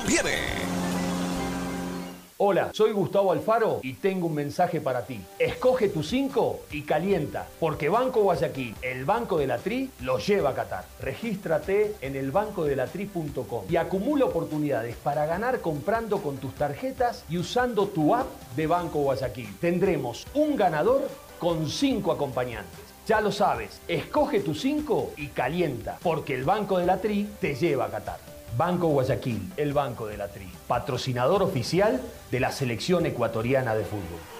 conviene. Hola, soy Gustavo Alfaro y tengo un mensaje para ti. Escoge tu 5 y calienta, porque Banco Guayaquil, el Banco de la Tri, lo lleva a Qatar. Regístrate en elbancodelatri.com y acumula oportunidades para ganar comprando con tus tarjetas y usando tu app de Banco Guayaquil. Tendremos un ganador con 5 acompañantes. Ya lo sabes, escoge tu 5 y calienta, porque el Banco de la Tri te lleva a Qatar. Banco Guayaquil, el Banco de la Tri, patrocinador oficial de la selección ecuatoriana de fútbol.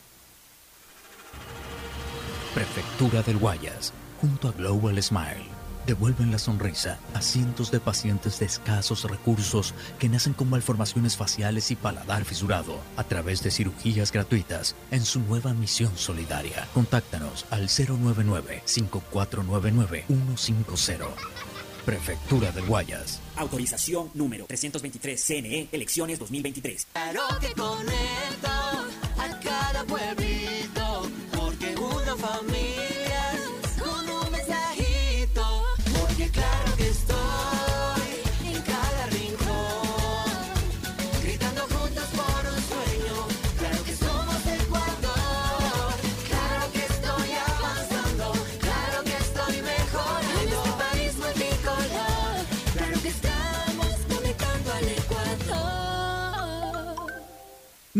Prefectura del Guayas, junto a Global Smile, devuelven la sonrisa a cientos de pacientes de escasos recursos que nacen con malformaciones faciales y paladar fisurado a través de cirugías gratuitas en su nueva misión solidaria. Contáctanos al 099-5499-150. Prefectura del Guayas. Autorización número 323 CNE Elecciones 2023. Claro que conecto a cada pueblito,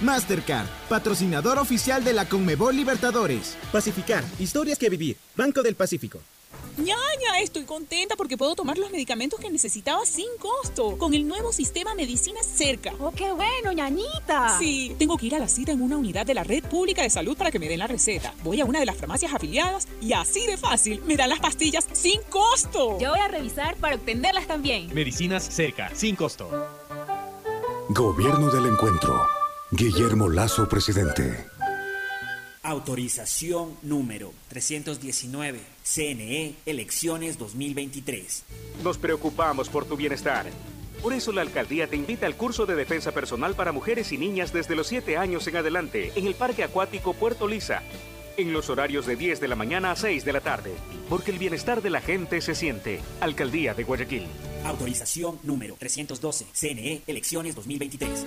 Mastercard, patrocinador oficial de la Conmebol Libertadores. Pacificar, historias que vivir. Banco del Pacífico. Ñaña, estoy contenta porque puedo tomar los medicamentos que necesitaba sin costo con el nuevo sistema Medicina Cerca. ¡Oh, qué bueno, ñañita! Sí, tengo que ir a la cita en una unidad de la red pública de salud para que me den la receta. Voy a una de las farmacias afiliadas y así de fácil me dan las pastillas sin costo. Yo voy a revisar para obtenerlas también. Medicinas Cerca, sin costo. Gobierno del Encuentro. Guillermo Lazo, presidente. Autorización número 319. CNE Elecciones 2023. Nos preocupamos por tu bienestar. Por eso la alcaldía te invita al curso de defensa personal para mujeres y niñas desde los 7 años en adelante en el Parque Acuático Puerto Lisa, en los horarios de 10 de la mañana a 6 de la tarde, porque el bienestar de la gente se siente. Alcaldía de Guayaquil. Autorización número 312. CNE Elecciones 2023.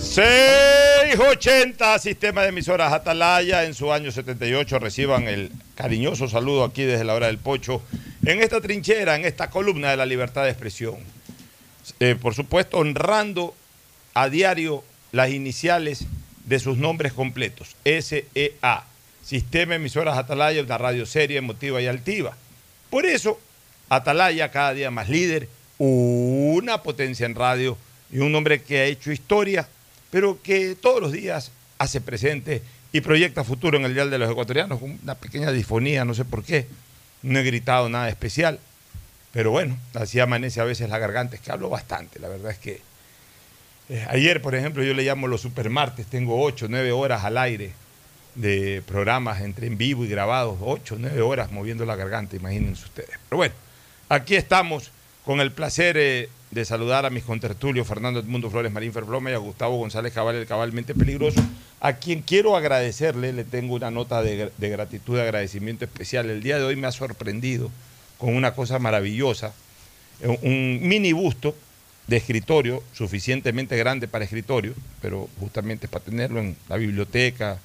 680, sistema de emisoras Atalaya, en su año 78 reciban el cariñoso saludo aquí desde la hora del pocho, en esta trinchera, en esta columna de la libertad de expresión. Eh, por supuesto, honrando a diario las iniciales de sus nombres completos, SEA, Sistema de Emisoras Atalaya, una radio seria, emotiva y altiva. Por eso, Atalaya cada día más líder, una potencia en radio y un hombre que ha hecho historia pero que todos los días hace presente y proyecta futuro en el Dial de los Ecuatorianos, con una pequeña disfonía, no sé por qué. No he gritado nada especial, pero bueno, así amanece a veces la garganta, es que hablo bastante, la verdad es que eh, ayer, por ejemplo, yo le llamo los supermartes, tengo ocho, nueve horas al aire de programas entre en vivo y grabados, ocho, nueve horas moviendo la garganta, imagínense ustedes. Pero bueno, aquí estamos con el placer eh, de saludar a mis contertulios Fernando Edmundo Flores Marín Ferbloma y a Gustavo González Cabal, el cabalmente peligroso, a quien quiero agradecerle, le tengo una nota de, gratitud, de agradecimiento especial. El día de hoy me ha sorprendido con una cosa maravillosa, un- un mini busto de escritorio, suficientemente grande para escritorio, pero justamente para tenerlo en la biblioteca,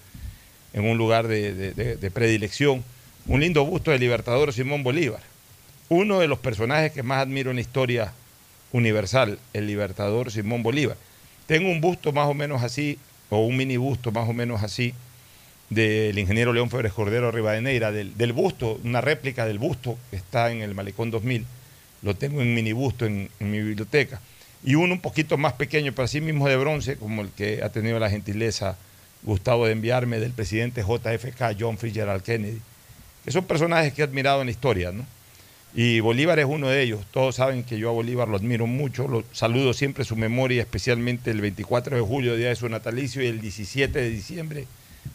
en un lugar de- de predilección, un lindo busto del libertador Simón Bolívar, uno de los personajes que más admiro en la historia universal, el libertador Simón Bolívar. Tengo un busto más o menos así, o un mini busto más o menos así, del ingeniero León Febres Cordero Rivadeneira, del, del busto, una réplica del busto que está en el Malecón 2000. Lo tengo en mini busto en, mi biblioteca. Y uno un poquito más pequeño, pero así mismo de bronce, como el que ha tenido la gentileza Gustavo de enviarme del presidente JFK, John Fitzgerald Kennedy, que son personajes que he admirado en la historia, ¿no? Y Bolívar es uno de ellos. Todos saben que yo a Bolívar lo admiro mucho, lo saludo siempre su memoria, especialmente el 24 de julio, día de su natalicio, y el 17 de diciembre,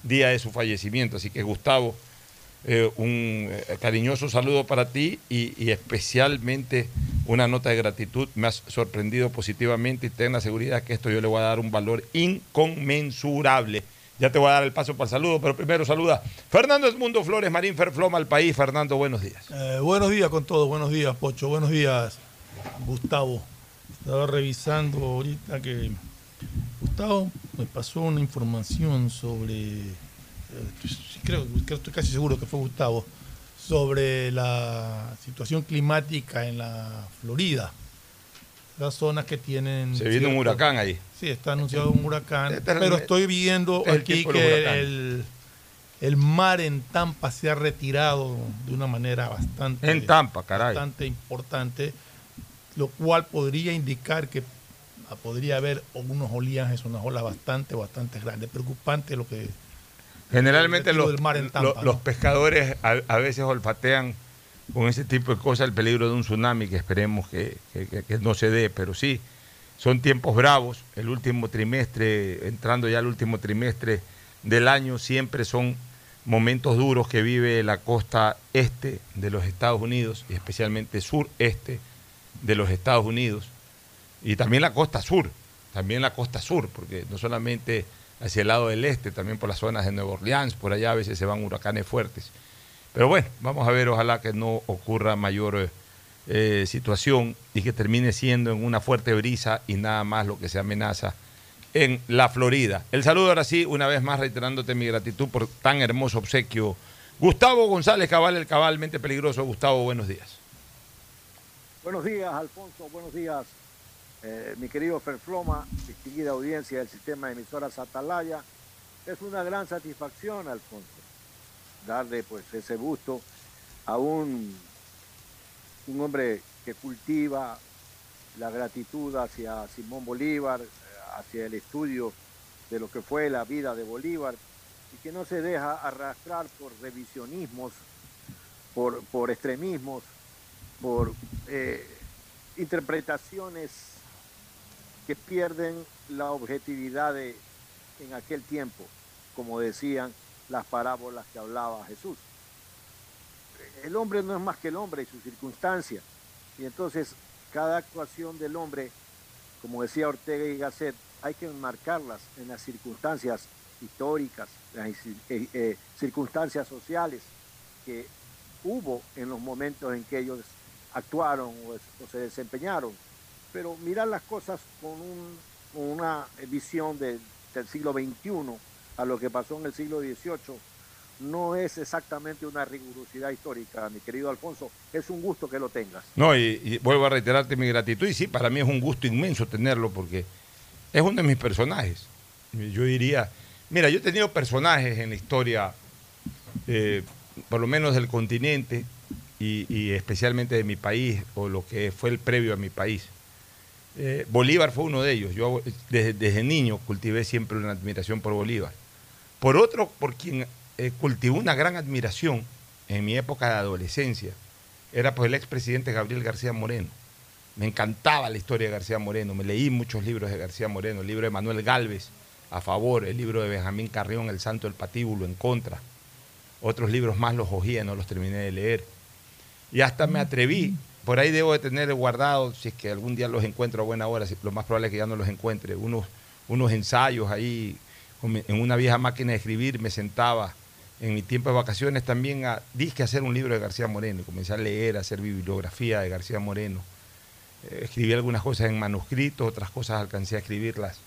día de su fallecimiento. Así que Gustavo, eh, un eh, cariñoso saludo para ti y, y especialmente una nota de gratitud. Me has sorprendido positivamente y ten la seguridad que esto yo le voy a dar un valor inconmensurable. Ya te voy a dar el paso para el saludo, pero primero saluda Fernando Edmundo Flores Marín Ferfloma al país. Fernando, buenos días. Eh, buenos días con todos, buenos días Pocho, buenos días Gustavo. Estaba revisando ahorita que Gustavo me pasó una información sobre, eh, creo, creo- estoy casi seguro que fue Gustavo, sobre la situación climática en la Florida. Las zonas que tienen... Se viene un huracán ahí. Sí, está anunciado un huracán, Este es el- pero estoy viendo este es aquí que el, el mar en Tampa se ha retirado de una manera bastante, En Tampa, caray. bastante importante, lo cual podría indicar que podría haber unos oleajes, unas olas bastante, bastante grandes. Preocupante lo que... Generalmente los, del mar en Tampa, lo- los ¿no? pescadores a, a veces olfatean con ese tipo de cosas el peligro de un tsunami que esperemos que, no se dé, pero sí, son tiempos bravos. El último trimestre, entrando ya al último trimestre del año, siempre son momentos duros que vive la costa este de los Estados Unidos y especialmente sureste de los Estados Unidos y también la costa sur, también la costa sur, porque no solamente hacia el lado del este, también por las zonas de Nueva Orleans, por allá a veces se van huracanes fuertes. Pero bueno, vamos a ver, ojalá que no ocurra mayor eh, eh, situación y que termine siendo en una fuerte brisa y nada más lo que se amenaza en la Florida. El saludo ahora sí, una vez más reiterándote mi gratitud por tan hermoso obsequio. Gustavo González Cabal, el cabalmente peligroso. Gustavo, buenos días. Buenos días, Alfonso. Buenos días, eh, mi querido Ferfloma, distinguida audiencia del sistema de emisoras Atalaya. Es una gran satisfacción, Alfonso, darle pues ese gusto a un, un hombre que cultiva la gratitud hacia Simón Bolívar, hacia el estudio de lo que fue la vida de Bolívar y que no se deja arrastrar por revisionismos, por, por extremismos, por eh, interpretaciones que pierden la objetividad de, en aquel tiempo, como decían las parábolas que hablaba Jesús. El hombre no es más que el hombre y su circunstancia. Y entonces cada actuación del hombre, como decía Ortega y Gasset, hay que enmarcarlas en las circunstancias históricas, las eh, eh, circunstancias sociales que hubo en los momentos en que ellos actuaron o, se desempeñaron. Pero mirar las cosas con, una visión del siglo XXI a lo que pasó en el siglo XVIII no es exactamente una rigurosidad histórica, mi querido Alfonso. Es un gusto que lo tengas. No, y, vuelvo a reiterarte mi gratitud. Y sí, para mí es un gusto inmenso tenerlo porque es uno de mis personajes. Yo diría, mira, yo he tenido personajes en la historia, eh, por lo menos del continente y, especialmente de mi país, o lo que fue el previo a mi país. Eh, Bolívar fue uno de ellos. Yo desde, niño cultivé siempre una admiración por Bolívar. Por otro, por quien eh, cultivó una gran admiración en mi época de adolescencia, era pues el expresidente Gabriel García Moreno. Me encantaba la historia de García Moreno, me leí muchos libros de García Moreno, el libro de Manuel Galvez a favor, el libro de Benjamín Carrión, El Santo del Patíbulo en contra. Otros libros más los ojí, no los terminé de leer. Y hasta me atreví, por ahí debo de tener guardado, si es que algún día los encuentro a buena hora, lo más probable es que ya no los encuentre, unos, unos ensayos ahí, en una vieja máquina de escribir, me sentaba en mi tiempo de vacaciones también a disque hacer un libro de García Moreno, comencé a leer, a hacer bibliografía de García Moreno eh, escribí algunas cosas en manuscrito, otras cosas alcancé a escribirlas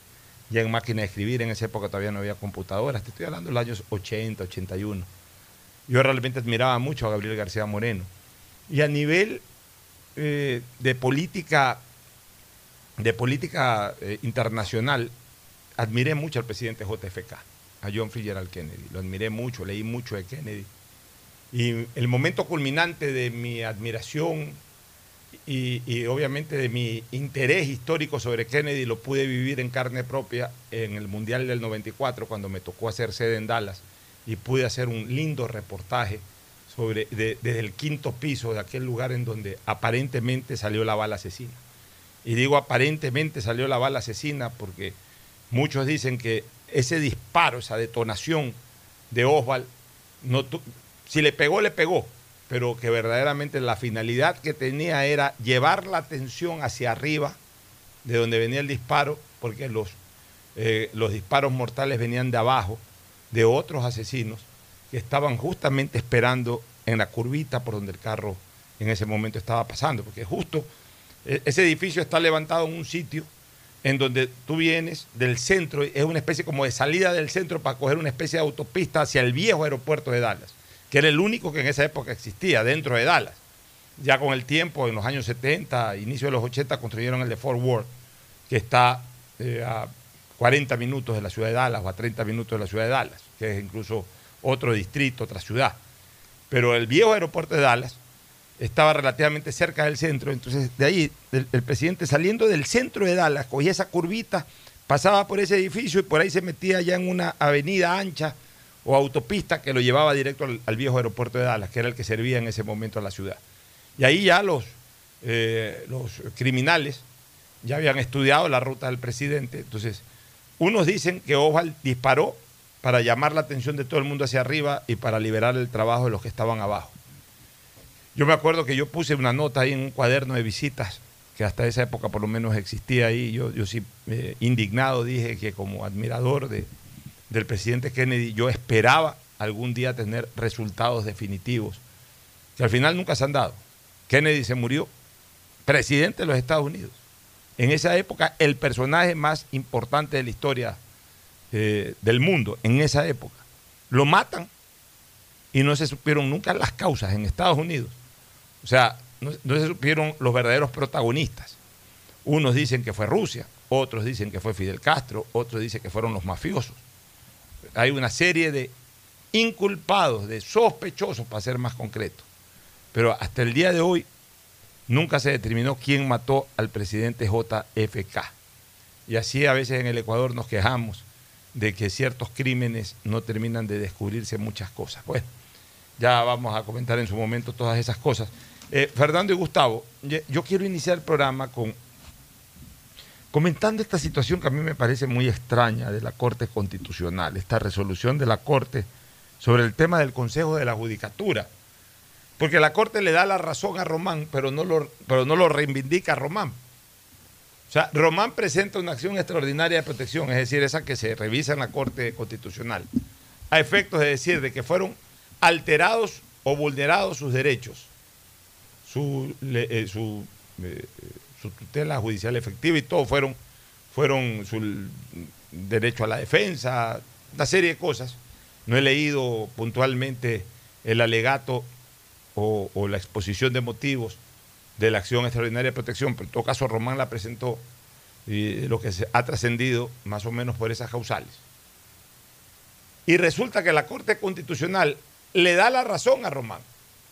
ya en máquina de escribir. En esa época todavía no había computadoras, te estoy hablando de los años 80, 81. Yo realmente admiraba mucho a Gabriel García Moreno. Y a nivel eh, de política, de política eh, internacional, admiré mucho al presidente JFK, a John Fitzgerald Kennedy. Lo admiré mucho, leí mucho de Kennedy. Y el momento culminante de mi admiración y, obviamente de mi interés histórico sobre Kennedy lo pude vivir en carne propia en el Mundial del 94 cuando me tocó hacer sede en Dallas y pude hacer un lindo reportaje sobre desde el quinto piso de aquel lugar en donde aparentemente salió la bala asesina. Y digo aparentemente salió la bala asesina porque muchos dicen que ese disparo, esa detonación de Oswald, si le pegó, le pegó, pero que verdaderamente la finalidad que tenía era llevar la atención hacia arriba, de donde venía el disparo, porque los, eh, los disparos mortales venían de abajo, de otros asesinos que estaban justamente esperando en la curvita por donde el carro en ese momento estaba pasando, porque justo eh, ese edificio está levantado en un sitio en donde tú vienes del centro, es una especie como de salida del centro para coger una especie de autopista hacia el viejo aeropuerto de Dallas que era el único que en esa época existía dentro de Dallas. Ya con el tiempo, en los años 70, inicio de los 80, construyeron el de Fort Worth, que está eh, a 40 minutos de la ciudad de Dallas o a 30 minutos de la ciudad de Dallas, que es incluso otro distrito, otra ciudad. Pero el viejo aeropuerto de Dallas estaba relativamente cerca del centro, entonces de ahí el, presidente saliendo del centro de Dallas, cogía esa curvita, pasaba por ese edificio y por ahí se metía ya en una avenida ancha o autopista que lo llevaba directo al, viejo aeropuerto de Dallas, que era el que servía en ese momento a la ciudad. Y ahí ya los, eh, los criminales ya habían estudiado la ruta del presidente. Entonces, unos dicen que Oval disparó para llamar la atención de todo el mundo hacia arriba y para liberar el trabajo de los que estaban abajo. Yo me acuerdo que yo puse una nota ahí en un cuaderno de visitas, que hasta esa época por lo menos existía ahí. Yo, yo sí, eh, indignado, dije que como admirador de, del presidente Kennedy, yo esperaba algún día tener resultados definitivos, que al final nunca se han dado. Kennedy se murió presidente de los Estados Unidos. En esa época, el personaje más importante de la historia eh, del mundo, en esa época. Lo matan y no se supieron nunca las causas en Estados Unidos. O sea, no, se supieron los verdaderos protagonistas. Unos dicen que fue Rusia, otros dicen que fue Fidel Castro, otros dicen que fueron los mafiosos. Hay una serie de inculpados, de sospechosos, para ser más concreto. Pero hasta el día de hoy nunca se determinó quién mató al presidente JFK. Y así a veces en el Ecuador nos quejamos de que ciertos crímenes no terminan de descubrirse muchas cosas. Bueno, ya vamos a comentar en su momento todas esas cosas. Eh, Fernando y Gustavo, yo quiero iniciar el programa con comentando esta situación que a mí me parece muy extraña de la Corte Constitucional, esta resolución de la Corte sobre el tema del Consejo de la Judicatura. Porque la Corte le da la razón a Román, pero no lo, pero no lo reivindica a Román. O sea, Román presenta una acción extraordinaria de protección, es decir, esa que se revisa en la Corte Constitucional, a efectos de decir de que fueron alterados o vulnerados sus derechos, su, eh, su, eh, su tutela judicial efectiva y todo, fueron, fueron su derecho a la defensa, una serie de cosas. No he leído puntualmente el alegato o, o la exposición de motivos de la acción extraordinaria de protección, pero en todo caso Román la presentó y lo que se ha trascendido más o menos por esas causales. Y resulta que la Corte Constitucional le da la razón a Román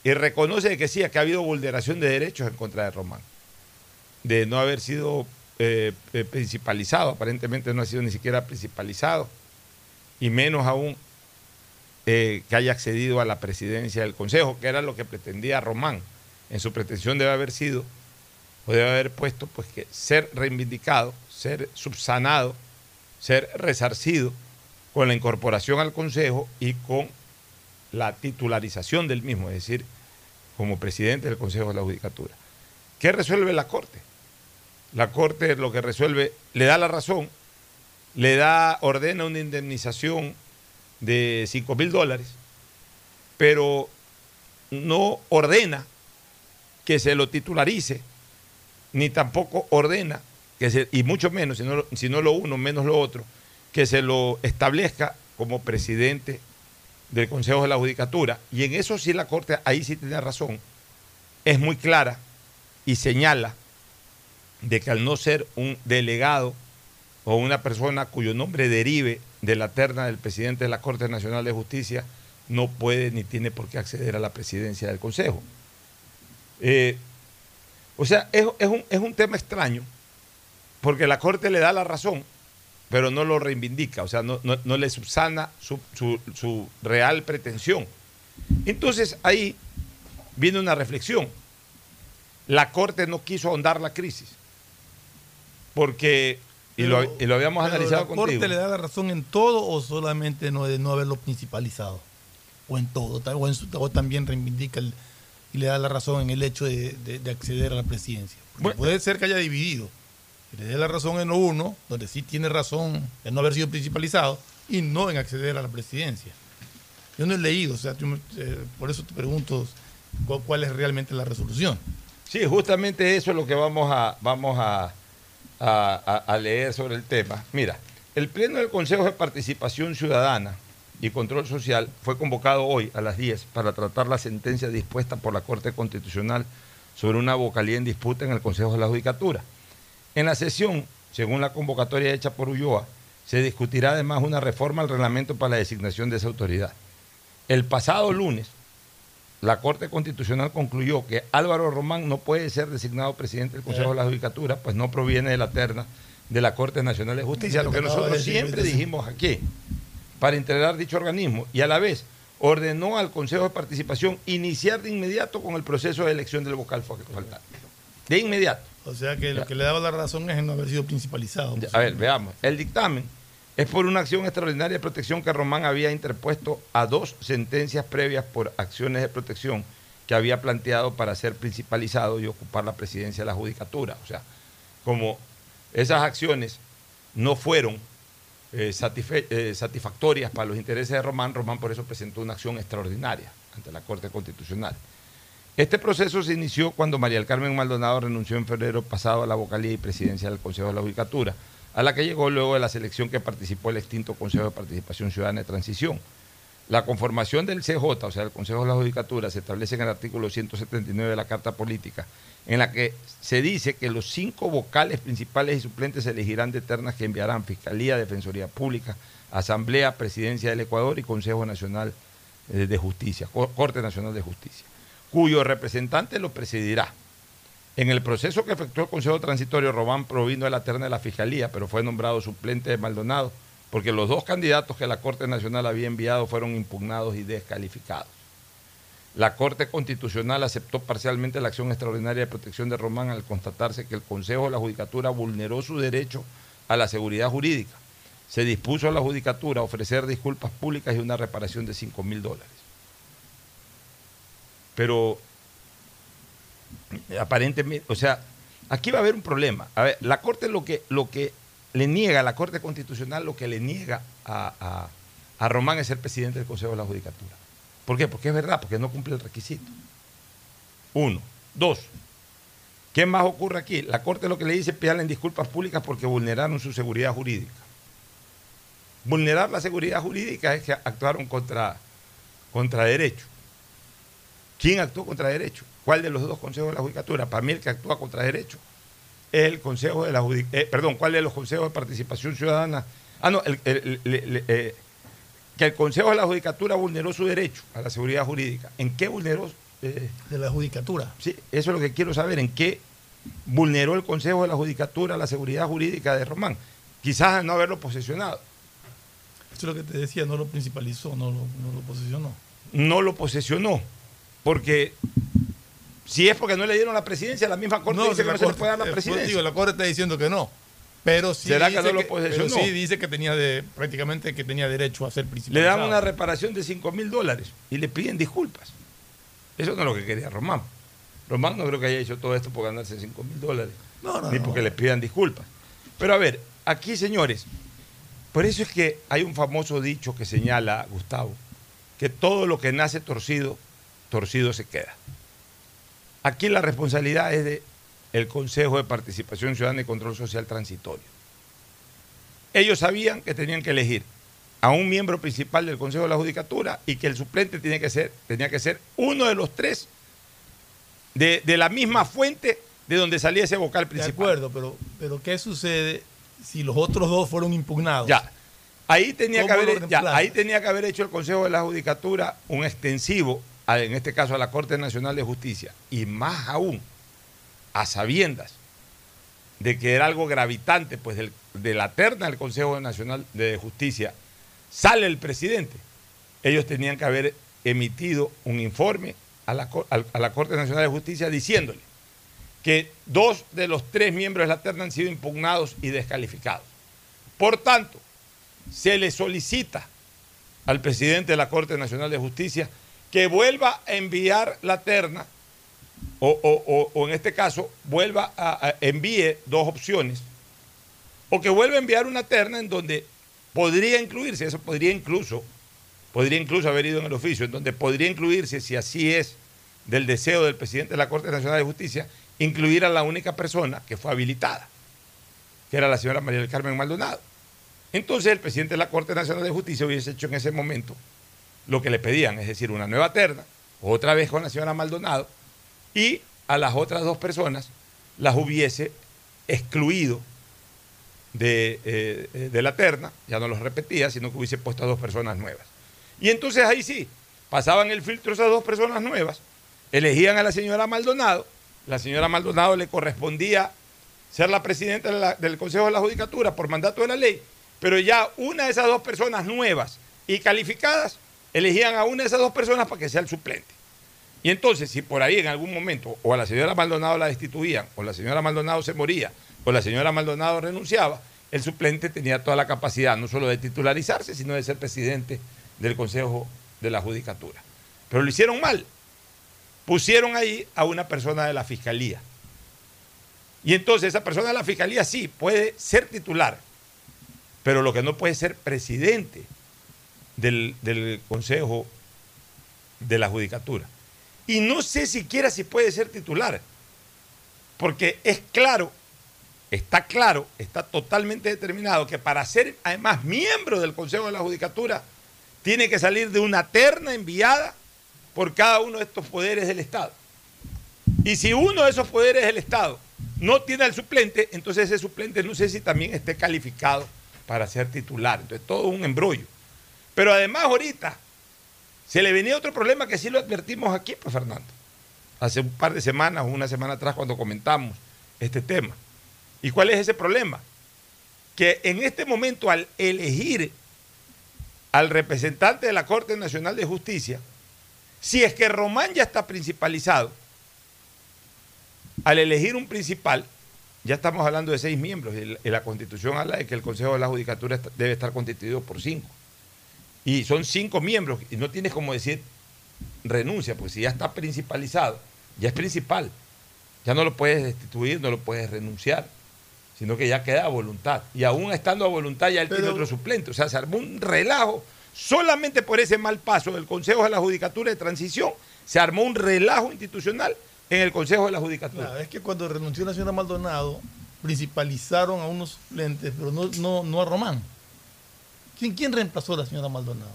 y reconoce que sí, que ha habido vulneración de derechos en contra de Román, de no haber sido eh, eh, principalizado, aparentemente no ha sido ni siquiera principalizado, y menos aún eh, que haya accedido a la presidencia del Consejo, que era lo que pretendía Román. En su pretensión debe haber sido, o debe haber puesto, pues que ser reivindicado, ser subsanado, ser resarcido con la incorporación al Consejo y con la titularización del mismo, es decir, como presidente del Consejo de la Judicatura. ¿Qué resuelve la Corte? La Corte lo que resuelve, le da la razón, le da, ordena una indemnización de 5 mil dólares, pero no ordena que se lo titularice, ni tampoco ordena, que se, y mucho menos, si no, si no lo uno, menos lo otro, que se lo establezca como presidente del Consejo de la Judicatura. Y en eso sí la Corte, ahí sí tiene razón, es muy clara y señala de que al no ser un delegado o una persona cuyo nombre derive de la terna del presidente de la Corte Nacional de Justicia, no puede ni tiene por qué acceder a la presidencia del Consejo. Eh, o sea, es, es un, es un tema extraño, porque la Corte le da la razón, pero no lo reivindica, o sea, no, no- no le subsana su, su- su real pretensión. Entonces ahí viene una reflexión. La Corte no quiso ahondar la crisis, porque, y, lo, y lo habíamos pero analizado ¿La contigo. Corte le da la razón en todo o solamente no de no haberlo principalizado? O en todo, o, en su- o también reivindica el- y le da la razón en el hecho de, de- de acceder a la presidencia. Puede ser que haya dividido. Y le dé la razón en lo uno, donde sí tiene razón en no haber sido principalizado, y no en acceder a la presidencia. Yo no he leído, o sea, eh, por eso te pregunto cu- cuál es realmente la resolución. Sí, justamente eso es lo que vamos a, vamos a leer sobre el tema. Mira, el Pleno del Consejo de Participación Ciudadana y Control Social fue convocado hoy a las 10 para tratar la sentencia dispuesta por la Corte Constitucional sobre una vocalía en disputa en el Consejo de la Judicatura. En la sesión, según la convocatoria hecha por Ulloa, se discutirá además una reforma al reglamento para la designación de esa autoridad. El pasado lunes, la Corte Constitucional concluyó que Álvaro Román no puede ser designado presidente del Consejo de la Judicatura, pues no proviene de la terna de la Corte Nacional de Justicia, lo que nosotros siempre dijimos aquí, para integrar dicho organismo, y a la vez ordenó al Consejo de Participación iniciar de inmediato con el proceso de elección del vocal faltante. De inmediato. O sea que lo que le daba la razón es en no haber sido principalizado. A ver, veamos. El dictamen es por una acción extraordinaria de protección que Román había interpuesto a dos sentencias previas por acciones de protección que había planteado para ser principalizado y ocupar la presidencia de la judicatura. O sea, como esas acciones no fueron eh, eh, satisfactorias para los intereses de Román, Román por eso presentó una acción extraordinaria ante la Corte Constitucional. Este proceso se inició cuando María del Carmen Maldonado renunció en febrero pasado a la vocalía y presidencia del Consejo de la Judicatura, a la que llegó luego de la selección que participó el extinto Consejo de Participación Ciudadana de Transición. La conformación del CJ, o sea, el Consejo de la Judicatura, se establece en el artículo 179 de la Carta Política, en la que se dice que los cinco vocales principales y suplentes se elegirán de ternas que enviarán Fiscalía, Defensoría Pública, Asamblea, Presidencia del Ecuador y Consejo Nacional eh, de Justicia, Co- Corte Nacional de Justicia, cuyo representante lo presidirá. En el proceso que efectuó el Consejo Transitorio, Román provino de la terna de la Fiscalía, pero fue nombrado suplente de Maldonado, porque los dos candidatos que la Corte Nacional había enviado fueron impugnados y descalificados. La Corte Constitucional aceptó parcialmente la acción extraordinaria de protección de Román al constatarse que el Consejo de la Judicatura vulneró su derecho a la seguridad jurídica. Se dispuso a la Judicatura a ofrecer disculpas públicas y una reparación de 5 mil dólares. Pero aparentemente, o sea, aquí va a haber un problema. A ver, la Corte lo que, lo que le niega, la Corte Constitucional lo que le niega a, a- a Román es ser presidente del Consejo de la Judicatura. ¿Por qué? Porque es verdad, porque no cumple el requisito. Uno. Dos. ¿Qué más ocurre aquí? La Corte lo que le dice pedirle disculpas públicas porque vulneraron su seguridad jurídica. Vulnerar la seguridad jurídica es que actuaron contra, contra derecho. ¿Quién actuó contra derecho? ¿Cuál de los dos consejos de la judicatura? Para mí el que actúa contra derecho es el consejo de la eh, perdón, ¿cuál de los consejos de participación ciudadana? Ah, no, el- el- el- el- eh, que el consejo de la judicatura vulneró su derecho a la seguridad jurídica. ¿En qué vulneró? Eh, De la judicatura. Sí, eso es lo que quiero saber. ¿En qué vulneró el Consejo de la Judicatura la seguridad jurídica de Román? Quizás al no haberlo posesionado. Eso es lo que te decía, no lo principalizó, no lo, no lo posesionó. No lo posesionó. Porque si es porque no le dieron la presidencia, la misma Corte dice si que no se le Corte- puede dar la eh, presidencia. digo, la Corte está diciendo que no. Pero sí, ¿Será que dice no lo pero sí dice que tenía de, prácticamente que tenía derecho a ser le principalizado. dan una reparación de 5 mil dólares y le piden disculpas. Eso no es lo que quería Román. Román no creo que haya hecho todo esto por ganarse 5 mil dólares. No, no, ni no. porque le pidan disculpas. Pero a ver, aquí señores, por eso es que hay un famoso dicho que señala Gustavo, que todo lo que nace torcido, torcido se queda. Aquí la responsabilidad es de el Consejo de Participación Ciudadana y Control Social Transitorio. Ellos sabían que tenían que elegir a un miembro principal del Consejo de la Judicatura y que el suplente tenía que ser, tenía que ser uno de los tres de, de la misma fuente de donde salía ese vocal De principal. acuerdo, pero, pero ¿qué sucede si los otros dos fueron impugnados? Ya. Ahí tenía, que ¿Cómo haber, ya, ahí tenía que haber hecho el Consejo de la Judicatura un extensivo, en este caso a la Corte Nacional de Justicia, y más aún, a sabiendas de que era algo gravitante, pues de la terna del Consejo Nacional de Justicia sale el presidente. Ellos tenían que haber emitido un informe a la, a la Corte Nacional de Justicia diciéndole que dos de los tres miembros de la terna han sido impugnados y descalificados. Por tanto, se le solicita al presidente de la Corte Nacional de Justicia que vuelva a enviar la terna, o, o- o- o en este caso, vuelva a, a- envíe dos opciones, o que vuelva a enviar una terna en donde podría incluirse, eso podría incluso, podría incluso haber ido en el oficio, en donde podría incluirse, si así es del deseo del presidente de la Corte Nacional de Justicia, incluir a la única persona que fue habilitada, que era la señora María del Carmen Maldonado. Entonces el presidente de la Corte Nacional de Justicia hubiese hecho en ese momento lo que le pedían, es decir, una nueva terna, otra vez con la señora Maldonado, y a las otras dos personas las hubiese excluido de, eh, de la terna, ya no los repetía, sino que hubiese puesto a dos personas nuevas. Y entonces ahí sí, pasaban el filtro esas dos personas nuevas, elegían a la señora Maldonado, la señora Maldonado le correspondía ser la presidenta del Consejo de la Judicatura por mandato de la ley, pero ya una de esas dos personas nuevas y calificadas elegían a una de esas dos personas para que sea el suplente. Y entonces, si por ahí en algún momento o a la señora Maldonado la destituían, o la señora Maldonado se moría, o la señora Maldonado renunciaba, el suplente tenía toda la capacidad no solo de titularizarse, sino de ser presidente del Consejo de la Judicatura. Pero lo hicieron mal. Pusieron ahí a una persona de la Fiscalía. Y entonces esa persona de la Fiscalía sí puede ser titular, pero lo que no puede ser presidente del, Consejo de la Judicatura. Y no sé siquiera si puede ser titular, porque es claro, está claro, está totalmente determinado que para ser además miembro del Consejo de la Judicatura tiene que salir de una terna enviada por cada uno de estos poderes del Estado. Y si uno de esos poderes del Estado no tiene al suplente, entonces ese suplente no sé si también esté calificado para ser titular. Entonces todo un embrollo. Pero además ahorita se le venía otro problema que sí lo advertimos aquí, pues Fernando. Hace un par de semanas o una semana atrás cuando comentamos este tema. ¿Y cuál es ese problema? Que en este momento al elegir al representante de la Corte Nacional de Justicia, si es que Román ya está principalizado, al elegir un principal, ya estamos hablando de seis miembros, y la Constitución habla de que el Consejo de la Judicatura debe estar constituido por cinco. Y son cinco miembros, y no tienes como decir renuncia, pues si ya está principalizado, ya es principal, ya no lo puedes destituir, no lo puedes renunciar, sino que ya queda a voluntad. Y aún estando a voluntad ya él tiene otro suplente. O sea, se armó un relajo solamente por ese mal paso del Consejo de la Judicatura de Transición, se armó un relajo institucional en el Consejo de la Judicatura. Claro, es que cuando renunció la señora Maldonado, principalizaron a unos suplentes, pero no, no, no a Román. ¿Quién, ¿Quién reemplazó a la señora Maldonado?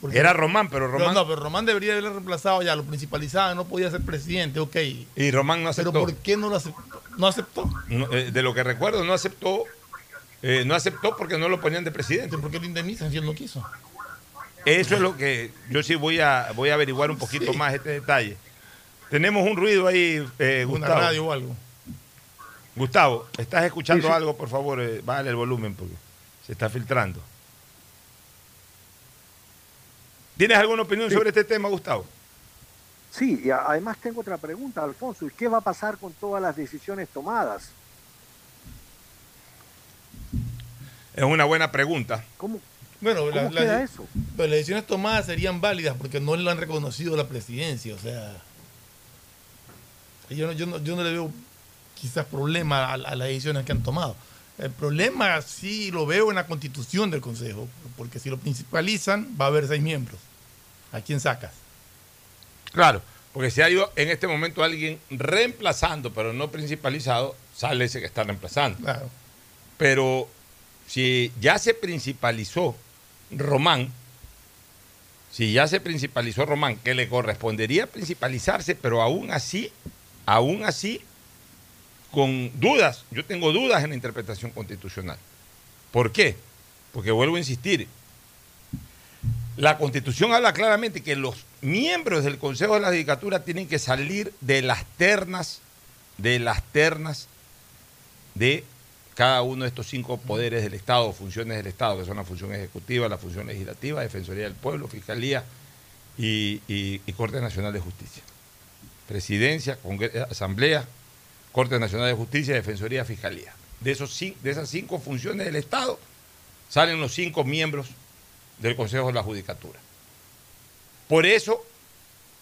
Porque- Era Román, pero Román. No, pero Román debería haberle reemplazado ya, lo principalizaba, no podía ser presidente, ok. Y Román no aceptó. Pero ¿por qué no lo aceptó? No aceptó. No, eh, de lo que recuerdo, no aceptó. eh, no aceptó porque no lo ponían de presidente. ¿Por qué lo indemnizan si él no quiso? Eso es lo que yo sí voy a, voy a averiguar un poquito más este detalle. Tenemos un ruido ahí, eh, Una Gustavo. radio o algo. Gustavo, ¿estás escuchando Sí, sí. algo? Por favor, eh, bájale el volumen porque se está filtrando. ¿Tienes alguna opinión sobre este tema, Gustavo? Sí, y además tengo otra pregunta, Alfonso. ¿Y qué va a pasar con todas las decisiones tomadas? Es una buena pregunta. ¿Cómo, Bueno, ¿Cómo la- queda la- eso? Pero las decisiones tomadas serían válidas porque no le han reconocido la presidencia. O sea, yo no, yo no, yo no le veo quizás problema a, a las decisiones que han tomado. El problema sí lo veo en la constitución del Consejo, porque si lo principalizan va a haber seis miembros. ¿A quién sacas? Claro, porque si hay en este momento alguien reemplazando, pero no principalizado, sale ese que está reemplazando. Claro. Pero si ya se principalizó Román, si ya se principalizó Román, que le correspondería principalizarse, pero aún así, aún así, con dudas, yo tengo dudas en la interpretación constitucional. ¿Por qué? Porque vuelvo a insistir, la constitución habla claramente que los miembros del Consejo de la Judicatura tienen que salir de las ternas, de las ternas de cada uno de estos cinco poderes del Estado, funciones del Estado, que son la función ejecutiva, la función legislativa, Defensoría del Pueblo, Fiscalía y, y- Corte Nacional de Justicia. Presidencia, Asamblea, Corte Nacional de Justicia, Defensoría, Fiscalía. De, esos, de esas cinco funciones del Estado salen los cinco miembros del Consejo de la Judicatura. Por eso,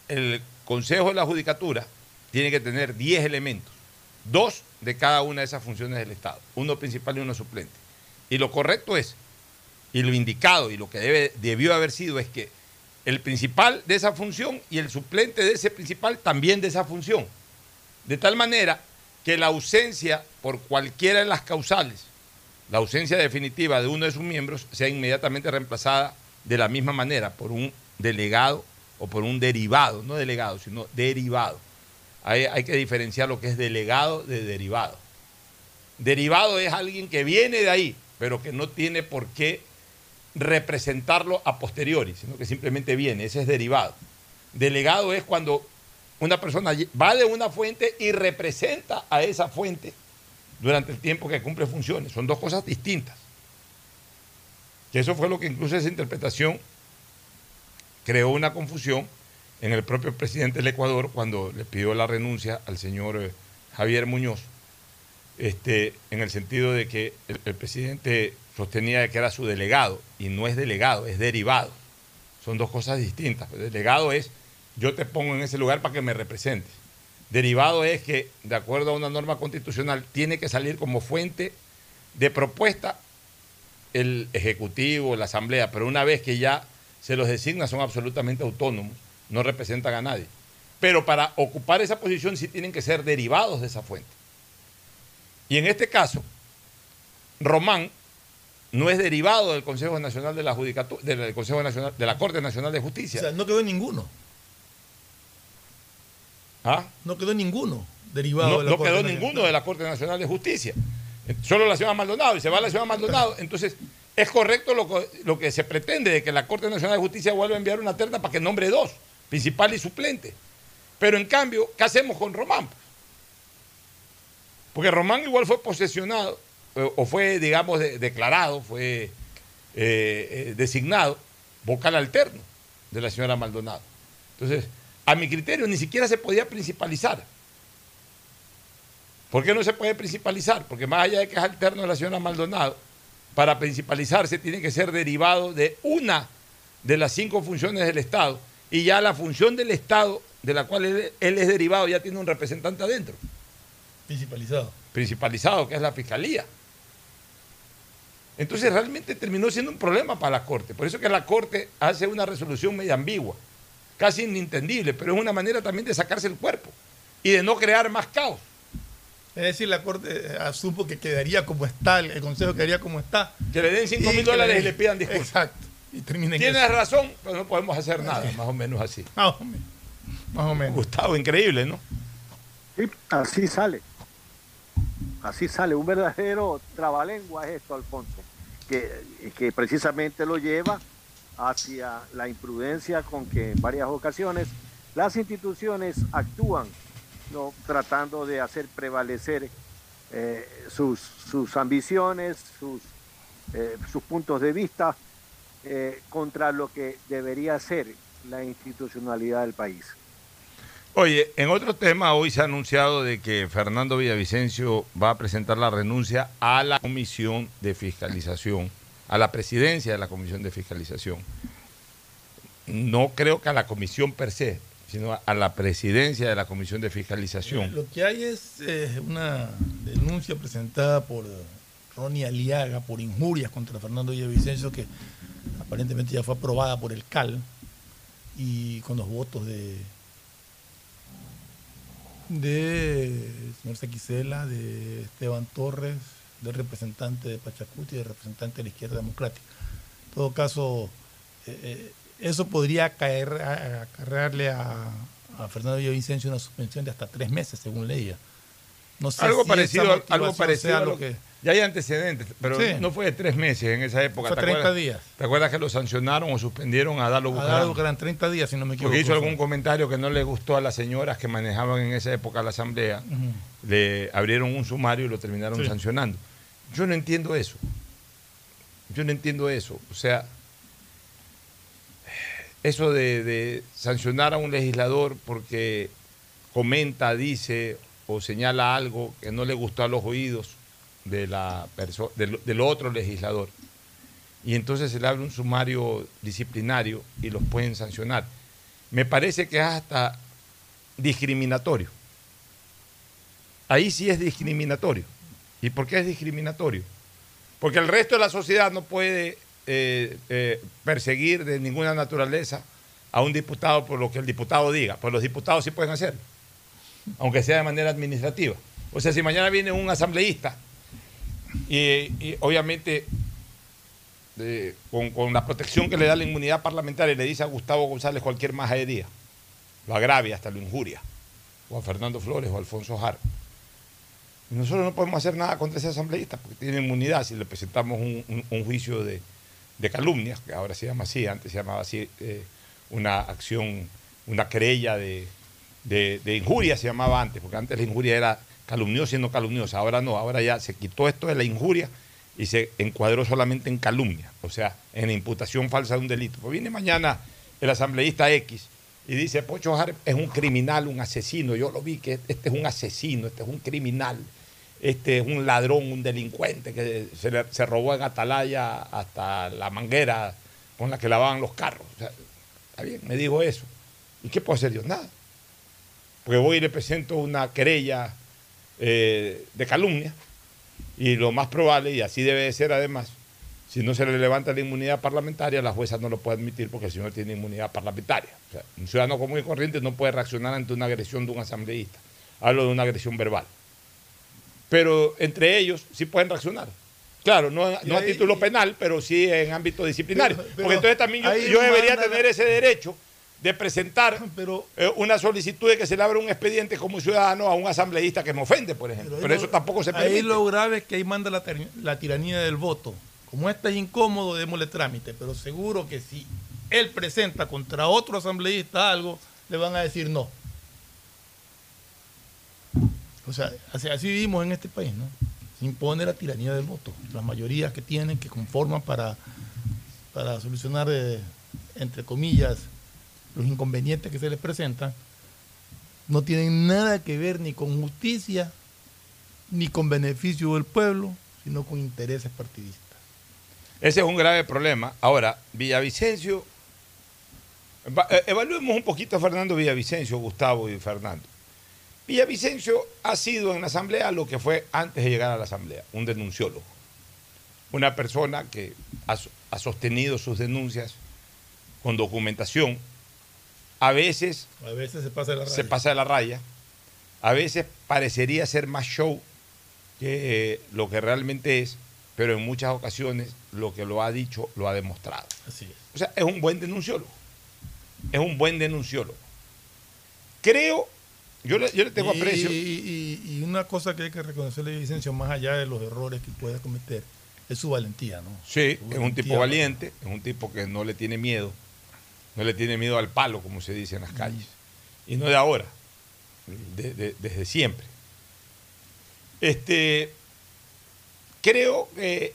el Consejo de la Judicatura tiene que tener 10 elementos, dos de cada una de esas funciones del Estado, uno principal y uno suplente. Y lo correcto es, y lo indicado y lo que debe, debió haber sido es que el principal de esa función y el suplente de ese principal también de esa función. De tal manera que la ausencia por cualquiera de las causales, la ausencia definitiva de uno de sus miembros, sea inmediatamente reemplazada de la misma manera por un delegado o por un derivado, no delegado, sino derivado. Hay, que diferenciar lo que es delegado de derivado. Derivado es alguien que viene de ahí, pero que no tiene por qué representarlo a posteriori, sino que simplemente viene, ese es derivado. Delegado es cuando una persona va de una fuente y representa a esa fuente durante el tiempo que cumple funciones. Son dos cosas distintas. Que eso fue lo que incluso esa interpretación creó una confusión en el propio presidente del Ecuador cuando le pidió la renuncia al señor eh, Javier Muñoz, este, en el sentido de que el, presidente sostenía que era su delegado y no es delegado, es derivado. Son dos cosas distintas. El delegado es yo te pongo en ese lugar para que me representes. Derivado es que, de acuerdo a una norma constitucional, tiene que salir como fuente de propuesta el Ejecutivo, la Asamblea, pero una vez que ya se los designa son absolutamente autónomos, no representan a nadie. Pero para ocupar esa posición sí tienen que ser derivados de esa fuente. Y en este caso, Román no es derivado del Consejo Nacional de la Judicatura, del Consejo Nacional, de la Corte Nacional de Justicia. O sea, no quedó ninguno. ¿Ah? No quedó ninguno derivado No, de la no Corte quedó Nacional. ninguno de la Corte Nacional de Justicia. Solo la señora Maldonado y se va la señora Maldonado. Entonces, es correcto lo, que- lo que se pretende de que la Corte Nacional de Justicia vuelva a enviar una terna para que nombre dos, principal y suplente. Pero en cambio, ¿qué hacemos con Román? Porque Román igual fue posesionado, o fue, digamos, de- declarado, fue eh, eh, designado vocal alterno de la señora Maldonado. Entonces, a mi criterio, ni siquiera se podía principalizar. ¿Por qué no se puede principalizar? Porque más allá de que es alterno de la señora Maldonado, para principalizarse tiene que ser derivado de una de las cinco funciones del Estado. Y ya la función del Estado, de la cual él, él es derivado, ya tiene un representante adentro, Principalizado. principalizado, que es la Fiscalía. Entonces realmente terminó siendo un problema para la Corte. Por eso que la Corte hace una resolución medio ambigua, casi inentendible, pero es una manera también de sacarse el cuerpo y de no crear más caos. Es decir, la Corte eh, asumo que quedaría como está, el Consejo quedaría como está. Que le den 5 Y mil dólares den- y le pidan disculpas. Exacto. Y terminen Tienes eso. razón, pero no podemos hacer nada, más o menos así. Más o menos. Más o menos. Gustavo, increíble, ¿no? Sí, así sale. Así sale. Un verdadero trabalengua es esto, Alfonso, que, que precisamente lo lleva hacia la imprudencia con que en varias ocasiones las instituciones actúan, ¿no? tratando de hacer prevalecer eh, sus, sus ambiciones, sus, eh, sus puntos de vista eh, contra lo que debería ser la institucionalidad del país. Oye, en otro tema, hoy se ha anunciado de que Fernando Villavicencio va a presentar la renuncia a la Comisión de Fiscalización, a la presidencia de la Comisión de Fiscalización. No creo que a la comisión per se, sino a la presidencia de la Comisión de Fiscalización. Lo que hay es eh, una denuncia presentada por Ronnie Aliaga por injurias contra Fernando Villavicencio que aparentemente ya fue aprobada por el CAL y con los votos de de señor Sequicela, de Esteban Torres, del representante de Pachacuti y del representante de la izquierda democrática. En todo caso, eh, eh, eso podría caer, acarrearle a, a Fernando Villavicencio una suspensión de hasta tres meses, según leía. No sé algo si parecido, algo parecido a lo lo que... Ya hay antecedentes, pero Sí. no fue de tres meses en esa época. Fue ¿te 30 acuerdas? días. ¿Te acuerdas que lo sancionaron o suspendieron a Dalo A? Dado Bucaram, 30 días, si no me equivoco. Porque hizo algún comentario que no le gustó a las señoras que manejaban en esa época la asamblea. Le abrieron un sumario y lo terminaron Sí. sancionando. Yo no entiendo eso. Yo no entiendo eso. O sea, eso de, de sancionar a un legislador porque comenta, dice o señala algo que no le gustó a los oídos de la del, del otro legislador. Y entonces se le abre un sumario disciplinario y los pueden sancionar. Me parece que es hasta discriminatorio. Ahí sí es discriminatorio. ¿Y por qué es discriminatorio? Porque el resto de la sociedad no puede eh, eh, perseguir de ninguna naturaleza a un diputado por lo que el diputado diga. Pues los diputados sí pueden hacerlo, aunque sea de manera administrativa. O sea, si mañana viene un asambleísta y, obviamente con, la protección que le da la inmunidad parlamentaria le dice a Gustavo González cualquier majadería, lo agravia, hasta lo injuria, o a Fernando Flores o a Alfonso Jara. Nosotros no podemos hacer nada contra ese asambleísta porque tiene inmunidad si le presentamos un, juicio de, de calumnias, que ahora se llama así, antes se llamaba así, eh, una acción, una querella de, de, injuria se llamaba antes, porque antes la injuria era calumniosa y no calumniosa, ahora no, ahora ya se quitó esto de la injuria y se encuadró solamente en calumnia, o sea, en imputación falsa de un delito. Pues viene mañana el asambleísta X y dice, Pocho Jara es un criminal, un asesino, yo lo vi que este es un asesino, este es un criminal, este es un ladrón, un delincuente que se, robó en Atalaya hasta la manguera con la que lavaban los carros. Está bien, me dijo eso. ¿Y qué puedo hacer yo? Nada. Porque voy y le presento una querella eh, de calumnia Y lo más probable, y así debe de ser además, si no se le levanta la inmunidad parlamentaria, la jueza no lo puede admitir porque el señor tiene inmunidad parlamentaria. Un ciudadano común y corriente no puede reaccionar ante una agresión de un asambleísta. Hablo de una agresión verbal. Pero entre ellos sí pueden reaccionar. Claro, no, no a ahí- título penal, pero sí en ámbito disciplinario. Pero- pero porque entonces también yo, ahí yo debería manda- tener ese derecho de presentar eh, una solicitud de que se le abra un expediente como ciudadano a un asambleísta que me ofende, por ejemplo. Pero, ahí eso lo- tampoco se Ahí permite. lo grave es que ahí manda la, la tiranía del voto. Como este es incómodo, démosle trámite, pero seguro que si él presenta contra otro asambleísta algo, le van a decir no. O sea, así, vivimos en este país, ¿no? Se impone la tiranía del voto. Las mayorías que tienen, que conforman para, para solucionar, eh, entre comillas, los inconvenientes que se les presentan, no tienen nada que ver ni con justicia, ni con beneficio del pueblo, sino con intereses partidistas. Ese es un grave problema. Ahora, Villavicencio, eh, evaluemos un poquito a Fernando Villavicencio, Gustavo y Fernando. Villavicencio ha sido en la Asamblea lo que fue antes de llegar a la Asamblea, un denunciólogo. Una persona que ha, so- ha sostenido sus denuncias con documentación. A veces A veces se pasa de la se raya. pasa de la raya. A veces parecería ser más show que eh, lo que realmente es, pero en muchas ocasiones lo que lo ha dicho lo ha demostrado. Así es. O sea, es un buen denunciólogo. Es un buen denunciólogo. Creo, yo le, yo le tengo y, aprecio. y- y- y una cosa que hay que reconocerle a Vicencio, más allá de los errores que pueda cometer, es su valentía, ¿no? Sí, es un tipo valiente, es un tipo que no le tiene miedo, no le tiene miedo al palo, como se dice en las calles. Y no de ahora, de- de- desde siempre. Este, creo que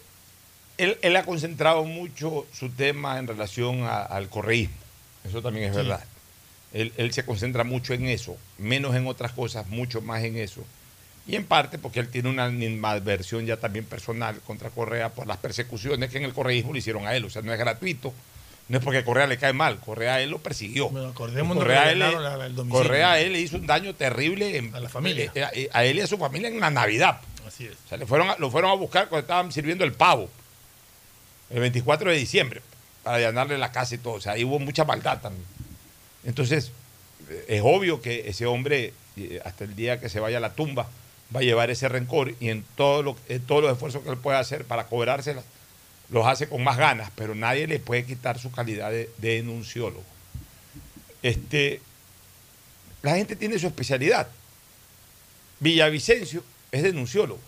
él, él ha concentrado mucho su tema en relación a- al correísmo. Eso también es Sí. verdad. Él, él se concentra mucho en eso, menos en otras cosas, mucho más en eso. Y en parte porque él tiene una animadversión ya también personal contra Correa por las persecuciones que en el correísmo le hicieron a él. O sea, no es gratuito. No es porque Correa le cae mal. Correa a él lo persiguió. acordémonos, Correa, a le él. Correa él le hizo un daño terrible en- A la familia. eh, eh, a él y a su familia en la Navidad. Así es. O sea, le fueron a- lo fueron a buscar cuando estaban sirviendo el pavo. El 24 de diciembre. Para allanarle la casa y todo. O sea, ahí hubo mucha maldad también. Entonces, es obvio que ese hombre, eh, hasta el día que se vaya a la tumba, va a llevar ese rencor y en, todo lo, todos los esfuerzos que él pueda hacer para cobrárselas, los hace con más ganas, pero nadie le puede quitar su calidad de, de denunciólogo. Este, la gente tiene su especialidad. Villavicencio es denunciólogo.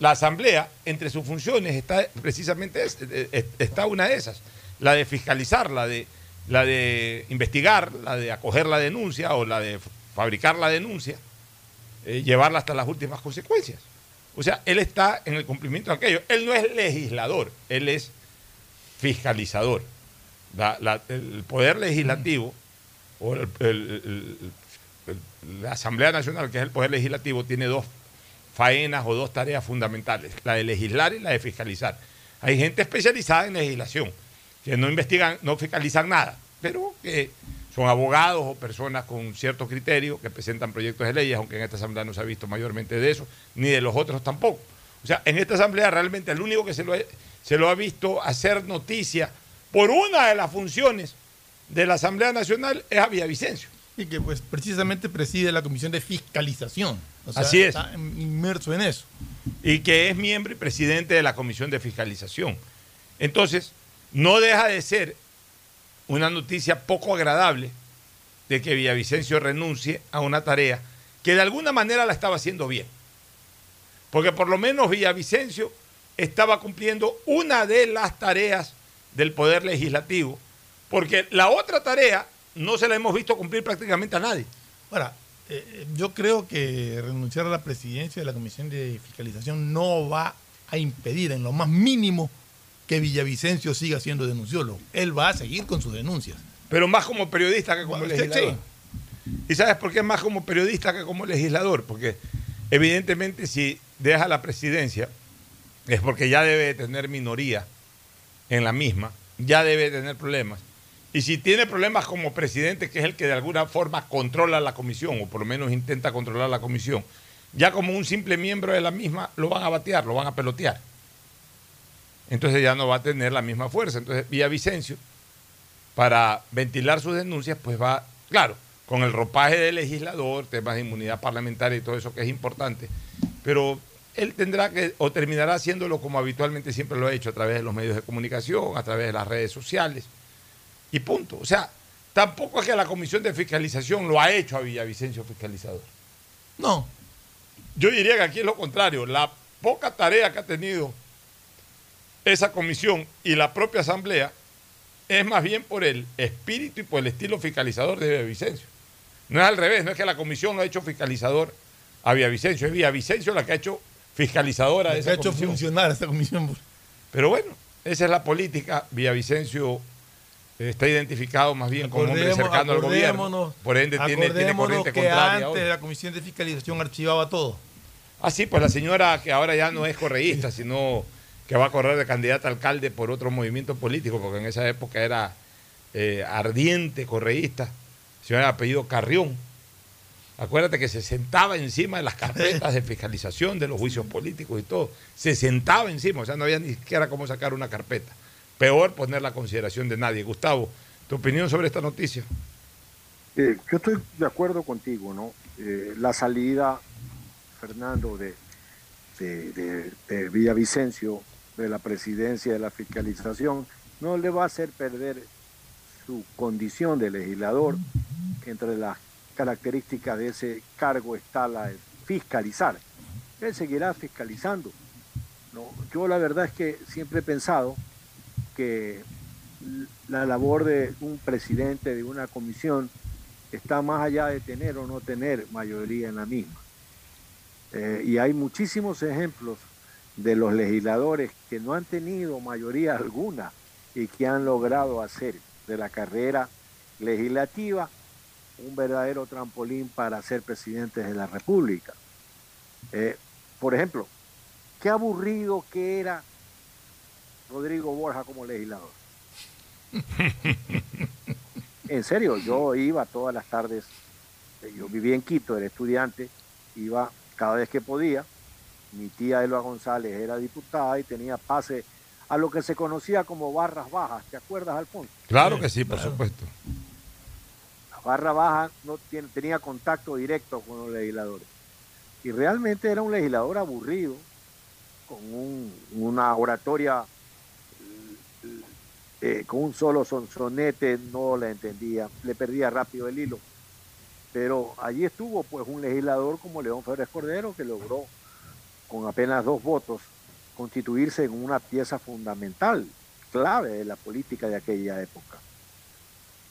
La asamblea, entre sus funciones, está precisamente eh, eh, está una de esas, la de fiscalizar, la de, la de investigar, la de acoger la denuncia o la de fabricar la denuncia, eh, llevarla hasta las últimas consecuencias. O sea, él está en el cumplimiento de aquello. Él no es legislador, él es fiscalizador. La- la- el poder legislativo o el- la Asamblea Nacional, que es el poder legislativo, tiene dos faenas o dos tareas fundamentales, la de legislar y la de fiscalizar. Hay gente especializada en legislación, que no investigan, no fiscalizan nada, pero que son abogados o personas con cierto criterio que presentan proyectos de leyes, aunque en esta asamblea no se ha visto mayormente de eso, ni de los otros tampoco. O sea, en esta asamblea realmente el único que se lo, se lo ha visto hacer noticia por una de las funciones de la Asamblea Nacional es a Villavicencio. Y que pues precisamente preside la Comisión de Fiscalización. O sea, Así es. Está inmerso en eso. y que es miembro y presidente de la Comisión de Fiscalización. Entonces, no deja de ser una noticia poco agradable de que Villavicencio renuncie a una tarea que de alguna manera la estaba haciendo bien. Porque por lo menos Villavicencio estaba cumpliendo una de las tareas del Poder Legislativo, porque la otra tarea no se la hemos visto cumplir prácticamente a nadie. Ahora, eh, yo creo que renunciar a la presidencia de la Comisión de Fiscalización no va a impedir en lo más mínimo que Villavicencio siga siendo denunciólogo. Él va a seguir con sus denuncias. Pero más como periodista que como sí, legislador. ¿Y sabes por qué es más como periodista que como legislador? Porque evidentemente si deja la presidencia es porque ya debe de tener minoría en la misma, ya debe de tener problemas. Y si tiene problemas como presidente, que es el que de alguna forma controla la comisión, o por lo menos intenta controlar la comisión, ya como un simple miembro de la misma lo van a batear, lo van a pelotear. Entonces ya no va a tener la misma fuerza. Entonces Villavicencio, para ventilar sus denuncias, pues va, claro, con el ropaje del legislador, temas de inmunidad parlamentaria y todo eso que es importante, pero él tendrá que, o terminará haciéndolo como habitualmente siempre lo ha hecho, a través de los medios de comunicación, a través de las redes sociales, y punto. O sea, tampoco es que la comisión de fiscalización lo ha hecho a Villavicencio fiscalizador. No. Yo diría que aquí es lo contrario, la poca tarea que ha tenido esa comisión y la propia asamblea es más bien por el espíritu y por el estilo fiscalizador de Villavicencio. No es al revés, no es que la comisión lo ha hecho fiscalizador a Villavicencio, es Villavicencio la que ha hecho fiscalizadora de Que esa ha hecho funcionar esa comisión. Pero bueno, esa es la política. Villavicencio está identificado más bien como hombre cercano al gobierno. Por ende, tiene, tiene corriente que contraria. antes hoy. la comisión de fiscalización archivaba todo. Ah, sí, pues la señora que ahora ya no es correísta, sino que va a correr de candidata a alcalde por otro movimiento político, porque en esa época era eh, ardiente correísta, señora de apellido Carrión. Acuérdate que se sentaba encima de las carpetas de fiscalización de los juicios políticos y todo. Se sentaba encima, o sea, no había ni siquiera cómo sacar una carpeta. Peor poner la consideración de nadie. Gustavo, ¿tu opinión sobre esta noticia? Eh, yo estoy de acuerdo contigo, ¿no? Eh, la salida, Fernando, de, de, de- de Villavicencio de la presidencia de la fiscalización no le va a hacer perder su condición de legislador, entre las características de ese cargo está la fiscalizar. Él seguirá fiscalizando. ¿no? Yo la verdad es que siempre he pensado que la labor de un presidente de una comisión está más allá de tener o no tener mayoría en la misma. Eh, y hay muchísimos ejemplos de los legisladores que no han tenido mayoría alguna y que han logrado hacer de la carrera legislativa un verdadero trampolín para ser presidentes de la República. Eh, por ejemplo, qué aburrido que era Rodrigo Borja como legislador. En serio, yo iba todas las tardes, eh, yo vivía en Quito, era estudiante, iba cada vez que podía. Mi tía Elba González era diputada y tenía pase a lo que se conocía como barras bajas. ¿Te acuerdas, Alfonso? Claro que sí, por supuesto. La barra baja no tiene, tenía contacto directo con los legisladores. Y realmente era un legislador aburrido, con un- una oratoria, eh, con un solo sonsonete, no la entendía, le perdía rápido el hilo. Pero allí estuvo pues un legislador como León Férez Cordero que logró con apenas dos votos constituirse en una pieza fundamental, clave de la política de aquella época.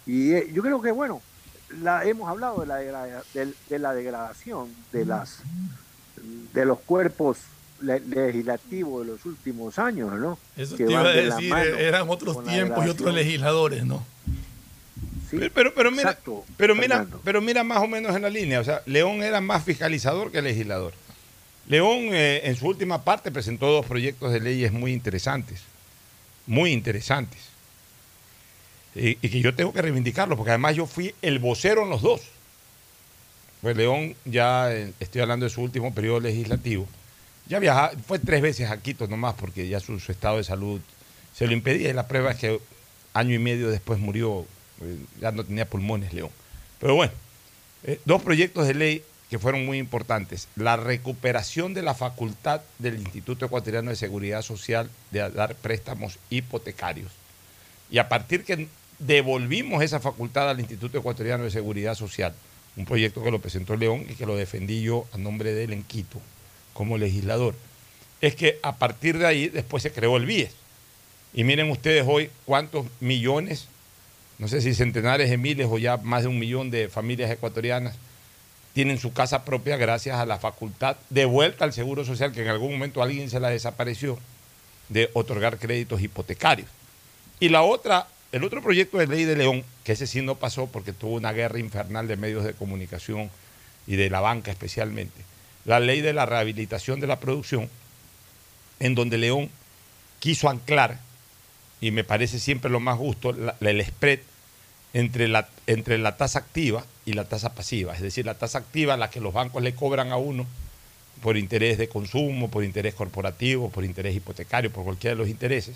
Y eh, yo creo que, bueno, la, hemos hablado de la, de, de la degradación de, las, de los cuerpos le- legislativos de los últimos años, ¿no? Eso Que te iba a decir, mano eran otros tiempos y otros legisladores, ¿no? pero, pero, pero mira, Exacto, pero, mira, Fernando. pero mira más o menos en la línea. O sea, León era más fiscalizador que legislador. León eh, en su última parte presentó dos proyectos de leyes muy interesantes. Muy interesantes. Y, que yo tengo que reivindicarlos, porque además yo fui el vocero en los dos. Pues León ya, eh, estoy hablando de su último periodo legislativo, ya viajaba, fue tres veces a Quito nomás, porque ya su, estado de salud se lo impedía. Y la prueba es que año y medio después murió, eh, ya no tenía pulmones León. Pero bueno, dos proyectos de ley que fueron muy importantes. La recuperación de la facultad del Instituto Ecuatoriano de Seguridad Social de dar préstamos hipotecarios. Y a partir que devolvimos esa facultad al Instituto Ecuatoriano de Seguridad Social, un proyecto que lo presentó León y que lo defendí yo a nombre de él en Quito como legislador, es que a partir de ahí después se creó el BIES. Y miren ustedes hoy cuántos millones, no sé si centenares de miles o ya más de un millón de familias ecuatorianas tienen su casa propia gracias a la facultad de vuelta al Seguro Social que en algún momento alguien se la desapareció de otorgar créditos hipotecarios. Y la otra, el otro proyecto de ley de León, que ese sí no pasó porque tuvo una guerra infernal de medios de comunicación y de la banca especialmente, la ley de la rehabilitación de la producción, en donde León quiso anclar, y me parece siempre lo más justo, el spread entre la, entre la tasa activa y la tasa pasiva. Es decir, la tasa activa, la que los bancos le cobran a uno por interés de consumo, por interés corporativo, por interés hipotecario, por cualquiera de los intereses,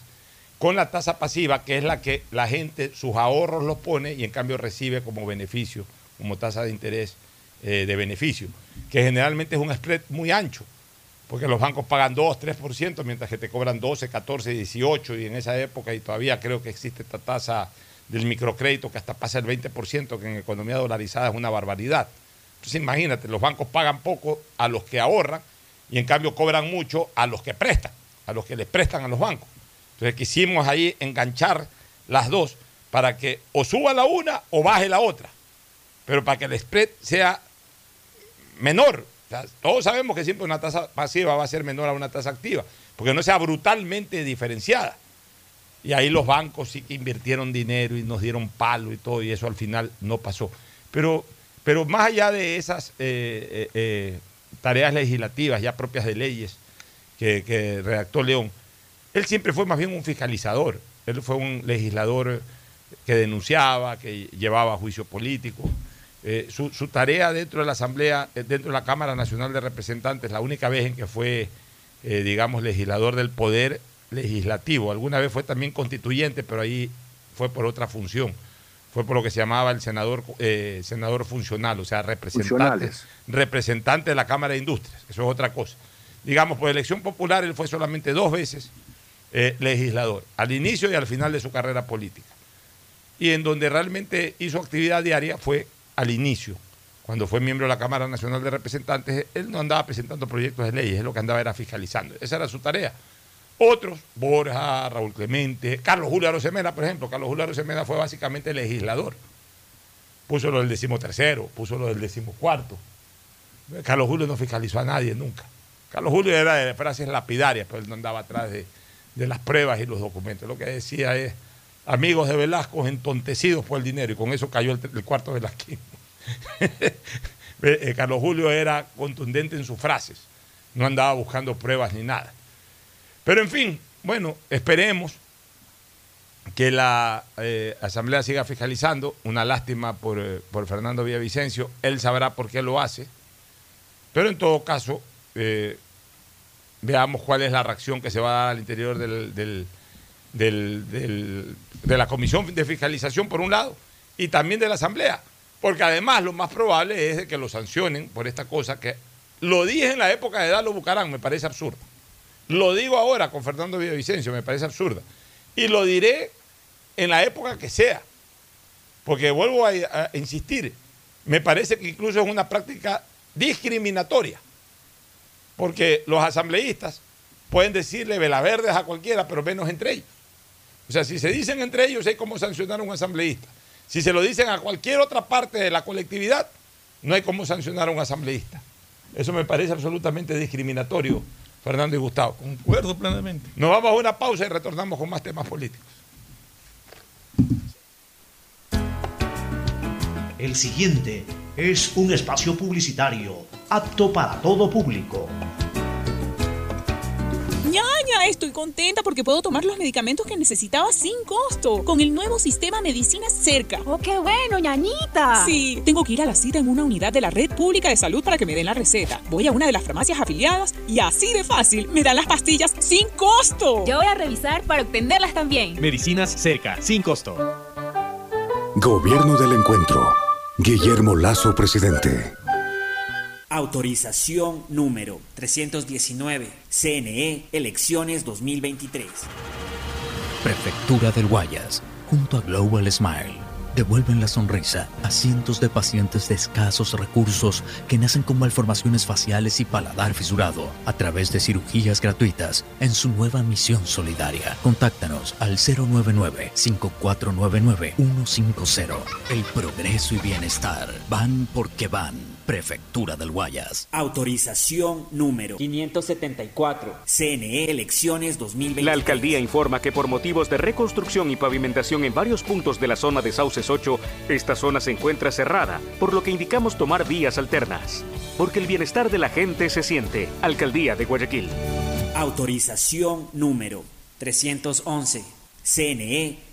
con la tasa pasiva, que es la que la gente sus ahorros los pone y en cambio recibe como beneficio, como tasa de interés eh, de beneficio, que generalmente es un spread muy ancho, porque los bancos pagan 2, 3%, mientras que te cobran 12, 14, 18, y en esa época, y todavía creo que existe esta tasa del microcrédito que hasta pasa el 20%, que en economía dolarizada es una barbaridad. Entonces imagínate, los bancos pagan poco a los que ahorran y en cambio cobran mucho a los que prestan, a los que les prestan a los bancos. Entonces quisimos ahí enganchar las dos para que o suba la una o baje la otra, pero para que el spread sea menor. Todos sabemos que siempre una tasa pasiva va a ser menor a una tasa activa, porque no sea brutalmente diferenciada. Y ahí los bancos sí que invirtieron dinero y nos dieron palo y todo, y eso al final no pasó. Pero, pero más allá de esas eh, eh, eh, tareas legislativas ya propias de leyes que, redactó León, él siempre fue más bien un fiscalizador. Él fue un legislador que denunciaba, que llevaba juicio político. Su, su tarea dentro de la Asamblea, dentro de la Cámara Nacional de Representantes, la única vez en que fue, digamos, legislador del poder legislativo. Alguna vez fue también constituyente, pero ahí fue por otra función. Fue por lo que se llamaba el senador, eh, senador funcional, o sea, representante, representante de la Cámara de Industrias. Eso es otra cosa. Digamos, por elección popular, él fue solamente dos veces eh, legislador, al inicio y al final de su carrera política. Y en donde realmente hizo actividad diaria fue al inicio. Cuando fue miembro de la Cámara Nacional de Representantes, él no andaba presentando proyectos de leyes, él lo que andaba era fiscalizando. Esa era su tarea. Otros, Borja, Raúl Clemente, Carlos Julio Arosemena, por ejemplo. Carlos Julio Arosemena fue básicamente legislador. Puso lo del decimotercero, puso lo del decimocuarto. Carlos Julio no fiscalizó a nadie nunca. Carlos Julio era de frases lapidarias, pero él no andaba atrás de, de las pruebas y los documentos. Lo que decía es, amigos de Velasco entontecidos por el dinero, y con eso cayó el, el cuarto Velasquín. Eh, Carlos Julio era contundente en sus frases, no andaba buscando pruebas ni nada. Pero en fin, bueno, esperemos que la eh, Asamblea siga fiscalizando. Una lástima por, eh, por Fernando Villavicencio, él sabrá por qué lo hace. Pero en todo caso, eh, veamos cuál es la reacción que se va a dar al interior del, de la Comisión de Fiscalización, por un lado, y también de la Asamblea. Porque además lo más probable es que lo sancionen por esta cosa que lo dije en la época de Dalo Bucarán, me parece absurdo. Lo digo ahora con Fernando Villavicencio, me parece absurda. Y lo diré en la época que sea. Porque vuelvo a, a insistir, me parece que incluso es una práctica discriminatoria. Porque los asambleístas pueden decirle velaverdes a cualquiera, pero menos entre ellos. O sea, si se dicen entre ellos, hay cómo sancionar a un asambleísta. Si se lo dicen a cualquier otra parte de la colectividad, no hay cómo sancionar a un asambleísta. Eso me parece absolutamente discriminatorio, Fernando y Gustavo. Concuerdo plenamente. Nos vamos a una pausa y retornamos con más temas políticos. El siguiente es un espacio publicitario apto para todo público. Estoy contenta porque puedo tomar los medicamentos que necesitaba sin costo con el nuevo sistema Medicina Cerca. ¡Oh, qué bueno, ñañita! Sí, tengo que ir a la cita en una unidad de la red pública de salud para que me den la receta. Voy a una de las farmacias afiliadas y así de fácil me dan las pastillas sin costo. Yo voy a revisar para obtenerlas también. Medicinas cerca, sin costo. Gobierno del Encuentro. Guillermo Lazo, presidente. Autorización número 319. CNE Elecciones 2023. Prefectura del Guayas, junto a Global Smile, devuelven la sonrisa a cientos de pacientes de escasos recursos que nacen con malformaciones faciales y paladar fisurado a través de cirugías gratuitas en su nueva misión solidaria. Contáctanos al 099-5499-150. El progreso y bienestar van porque van. Prefectura del Guayas. Autorización número 574. CNE Elecciones 2023. La alcaldía informa que por motivos de reconstrucción y pavimentación en varios puntos de la zona de Sauces 8, esta zona se encuentra cerrada, por lo que indicamos tomar vías alternas. Porque el bienestar de la gente se siente. Alcaldía de Guayaquil. Autorización número 311. CNE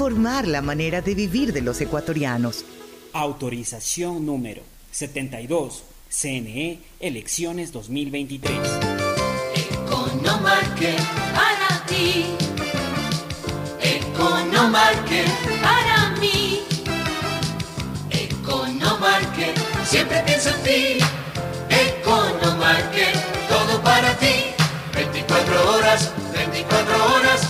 la manera de vivir de los ecuatorianos. Autorización número 72. CNE Elecciones 2023. Economarket para ti. Economarket para mí. Economarket siempre pienso en ti. Economarket todo para ti. 24 horas, 24 horas.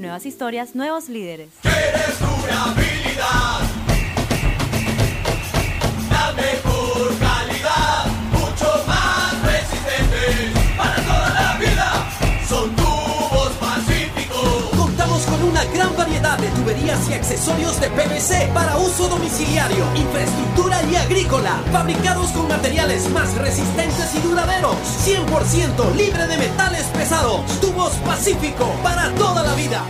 Nuevas historias, nuevos líderes. La mejor calidad, mucho más resistentes una gran variedad de tuberías y accesorios de PVC para uso domiciliario, infraestructura y agrícola, fabricados con materiales más resistentes y duraderos, 100% libre de metales pesados. Tubos Pacífico para toda la vida.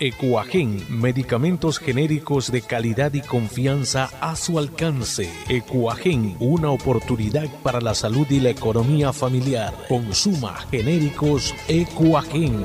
Ecuagen, medicamentos genéricos de calidad y confianza a su alcance. Ecuagen, una oportunidad para la salud y la economía familiar. Consuma genéricos Ecuagen.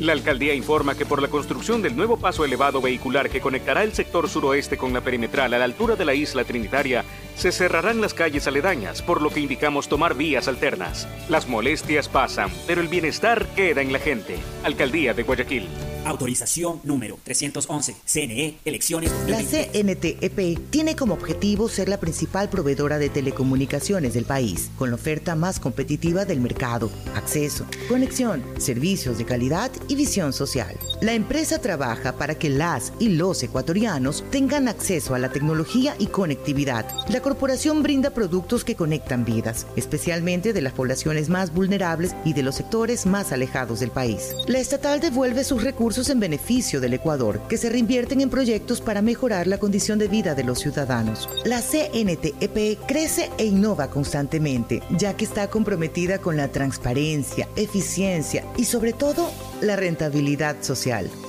La alcaldía informa que por la construcción del nuevo paso elevado vehicular que conectará el sector suroeste con la perimetral a la altura de la isla Trinitaria, se cerrarán las calles aledañas, por lo que indicamos tomar vías alternas. Las molestias pasan, pero el bienestar queda en la gente. Alcaldía de Guayaquil. Autorización número 311. CNE Elecciones La 2023. CNTEP tiene como objetivo ser la principal proveedora de telecomunicaciones del país, con la oferta más competitiva del mercado, acceso, conexión, servicios de calidad y visión social. La empresa trabaja para que las y los ecuatorianos tengan acceso a la tecnología y conectividad. La corporación brinda productos que conectan vidas, especialmente de las poblaciones más vulnerables y de los sectores más alejados del país. La estatal devuelve sus recursos en beneficio del Ecuador, que se reinvierten en proyectos para mejorar la condición de vida de los ciudadanos. La CNTEP crece e innova constantemente, ya que está comprometida con la transparencia, eficiencia y sobre todo la rentabilidad social.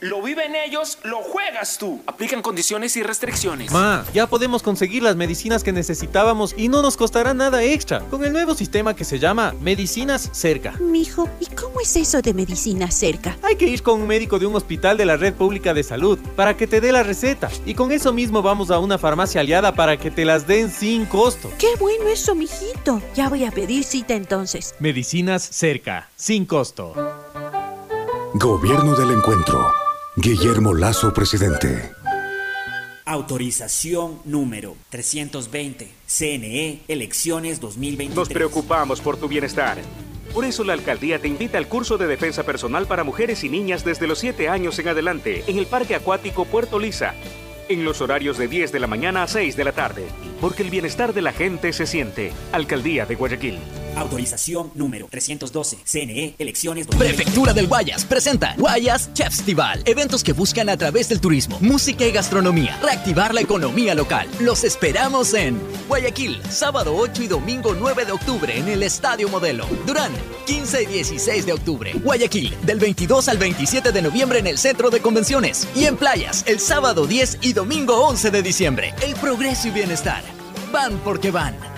Lo viven ellos, lo juegas tú. Aplican condiciones y restricciones. Ma, ya podemos conseguir las medicinas que necesitábamos y no nos costará nada extra con el nuevo sistema que se llama Medicinas Cerca. Mijo, ¿y cómo es eso de medicina cerca? Hay que ir con un médico de un hospital de la red pública de salud para que te dé la receta y con eso mismo vamos a una farmacia aliada para que te las den sin costo. Qué bueno eso, mijito. Ya voy a pedir cita entonces. Medicinas Cerca, sin costo. Gobierno del Encuentro. Guillermo Lazo, presidente. Autorización número 320. CNE, elecciones 2023. Nos preocupamos por tu bienestar. Por eso la alcaldía te invita al curso de defensa personal para mujeres y niñas desde los 7 años en adelante en el Parque Acuático Puerto Lisa, en los horarios de 10 de la mañana a 6 de la tarde, porque el bienestar de la gente se siente. Alcaldía de Guayaquil. Autorización número 312. CNE, elecciones 2023. Prefectura del Guayas presenta Guayas Chefstival. Eventos que buscan a través del turismo, música y gastronomía reactivar la economía local. Los esperamos en Guayaquil, sábado 8 y domingo 9 de octubre en el Estadio Modelo. Durán, 15 y 16 de octubre. Guayaquil, del 22 al 27 de noviembre en el Centro de Convenciones. Y en Playas, el sábado 10 y domingo 11 de diciembre. El progreso y bienestar. Van porque van.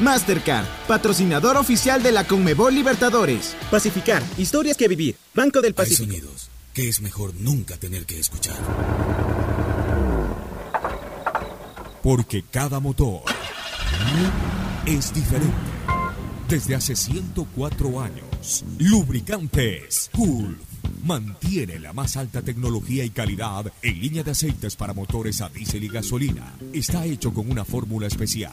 Mastercard, patrocinador oficial de la Conmebol Libertadores. Pacificar, historias que vivir. Banco del Hay Pacífico. sonidos que es mejor nunca tener que escuchar. Porque cada motor es diferente. Desde hace 104 años, Lubricantes Gulf mantiene la más alta tecnología y calidad en línea de aceites para motores a diésel y gasolina. Está hecho con una fórmula especial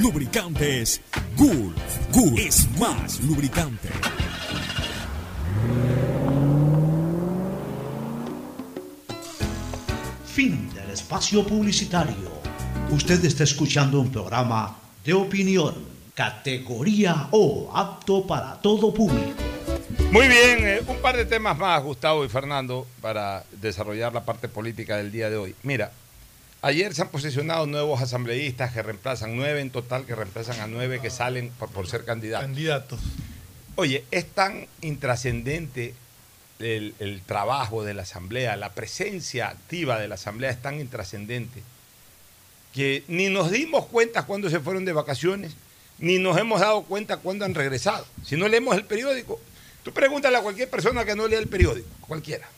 Lubricantes Gulf. Gulf es más lubricante. Fin del espacio publicitario. Usted está escuchando un programa de opinión, categoría O, apto para todo público. Muy bien, eh, un par de temas más, Gustavo y Fernando, para desarrollar la parte política del día de hoy. Mira, ayer se han posicionado nuevos asambleístas que reemplazan, nueve en total, que reemplazan a nueve que salen por, por ser candidatos. Candidatos. Oye, es tan intrascendente el, el trabajo de la Asamblea, la presencia activa de la Asamblea es tan intrascendente que ni nos dimos cuenta cuando se fueron de vacaciones, ni nos hemos dado cuenta cuando han regresado. Si no leemos el periódico, tú pregúntale a cualquier persona que no lea el periódico, cualquiera.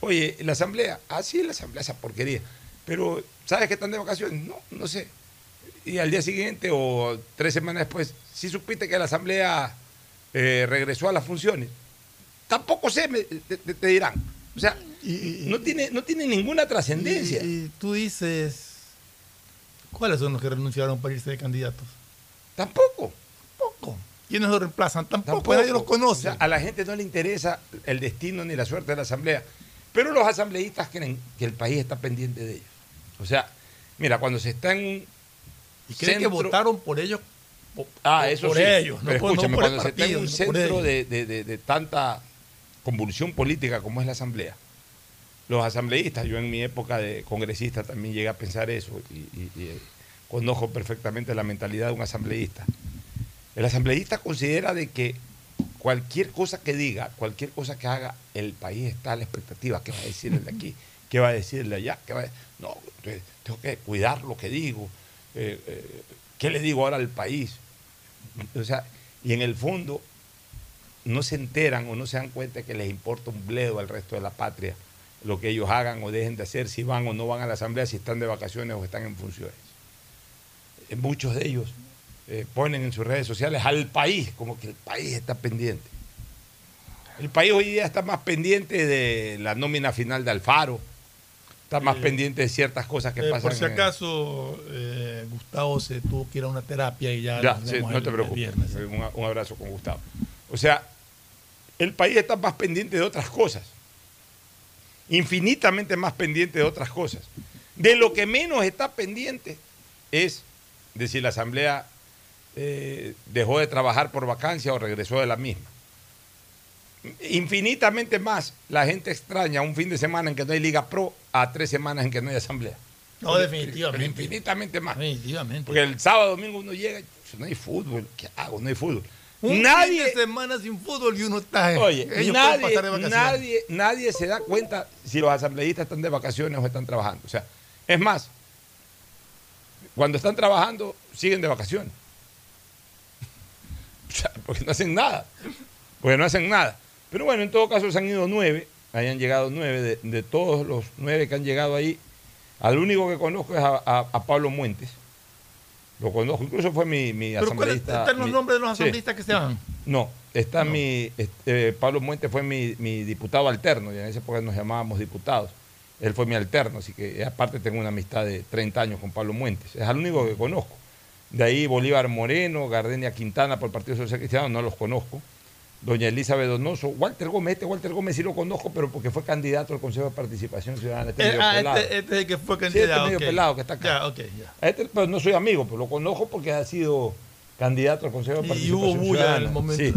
Oye, la Asamblea, ah, sí, la Asamblea, esa porquería. Pero, ¿sabes que están de vacaciones? No, no sé. Y al día siguiente o tres semanas después, sí supiste que la Asamblea eh, regresó a las funciones. Tampoco sé, me- te, dirán. O sea, no, tiene, no tiene ninguna trascendencia. Y, y tú dices, ¿cuáles son los que renunciaron para irse de candidatos? Tampoco. Tampoco. ¿Quiénes los reemplazan? Tampoco, Tampoco. nadie los conoce. O sea, a la gente no le interesa el destino ni la suerte de la asamblea. Pero los asambleístas creen que el país está pendiente de ellos. O sea, mira, cuando se está en un y creen que votaron por ellos. po- Ah, por- eso por sí. ellos, Pero no por, escúchame, no por el cuando se está en partido, un por centro de, de- de- de tanta convulsión política como es la asamblea, los asambleístas, yo en mi época de congresista también llegué a pensar eso y, y- y, eh, conozco perfectamente la mentalidad de un asambleísta. El asambleísta considera de que cualquier cosa que diga, cualquier cosa que haga, el país está a la expectativa. ¿Qué va a decir el de aquí? ¿Qué va a decir el de allá? ¿Qué va No, entonces, tengo que cuidar lo que digo. Eh, eh, ¿Qué le digo ahora al país? O sea, y en el fondo no se enteran o no se dan cuenta que les importa un bledo al resto de la patria lo que ellos hagan o dejen de hacer, si van o no van a la asamblea, si están de vacaciones o están en funciones. eh, muchos de ellos eh, ponen en sus redes sociales al país, como que el país está pendiente. El país hoy día está más pendiente de la nómina final de Alfaro, está más Eh, pendiente de ciertas cosas que Eh, pasan. por si acaso, eh, Gustavo se tuvo que ir a una terapia y ya. Ya, sí, no el- te preocupes. viernes. Un, un abrazo con Gustavo. O sea, el país está más pendiente de otras cosas. Infinitamente más pendiente de otras cosas. De lo que menos está pendiente es de si la Asamblea eh, dejó de trabajar por vacancia o regresó de la misma. Infinitamente más la gente extraña un fin de semana en que no hay Liga Pro a tres semanas en que no hay Asamblea. No, Pero definitivamente. infinitamente más. Definitivamente. Porque el sábado domingo uno llega y "Pues, no hay fútbol. ¿Qué hago? No hay fútbol. Un nadie, fin de semana sin fútbol y uno está. oye, ellos pueden nadie, pasar de vacaciones. nadie, nadie se da cuenta si los asambleístas están de vacaciones o están trabajando. O sea, es más, cuando están trabajando, siguen de vacaciones. O sea, porque no hacen nada. Porque no hacen nada. Pero bueno, en todo caso se han ido nueve, ahí han llegado nueve, de, de todos los nueve que han llegado ahí, al único que conozco es a, a- a Pablo Muentes. Lo conozco, incluso fue mi, mi Pero ¿cuál es- asambleísta. están los mi- nombres de los sí. asambleístas que se van? No, está mi. este, Pablo Muentes fue mi, mi diputado alterno, y en esa época nos llamábamos diputados. Él fue mi alterno, así que aparte tengo una amistad de 30 años con Pablo Muentes. Es el único que conozco. De ahí Bolívar Moreno, Gardenia Quintana por el Partido Social Cristiano, no los conozco. Doña Elizabeth Donoso, Walter Gómez, este Walter Gómez sí lo conozco, pero porque fue candidato al Consejo de Participación Ciudadana. Este Eh, medio ah, pelado. este, este es el que fue Sí, este candidato. medio pelado que está acá. Este, pero no soy amigo, pero lo conozco porque ha sido candidato al Consejo de Y Participación hubo bulla en Ciudadana. el momento. Sí.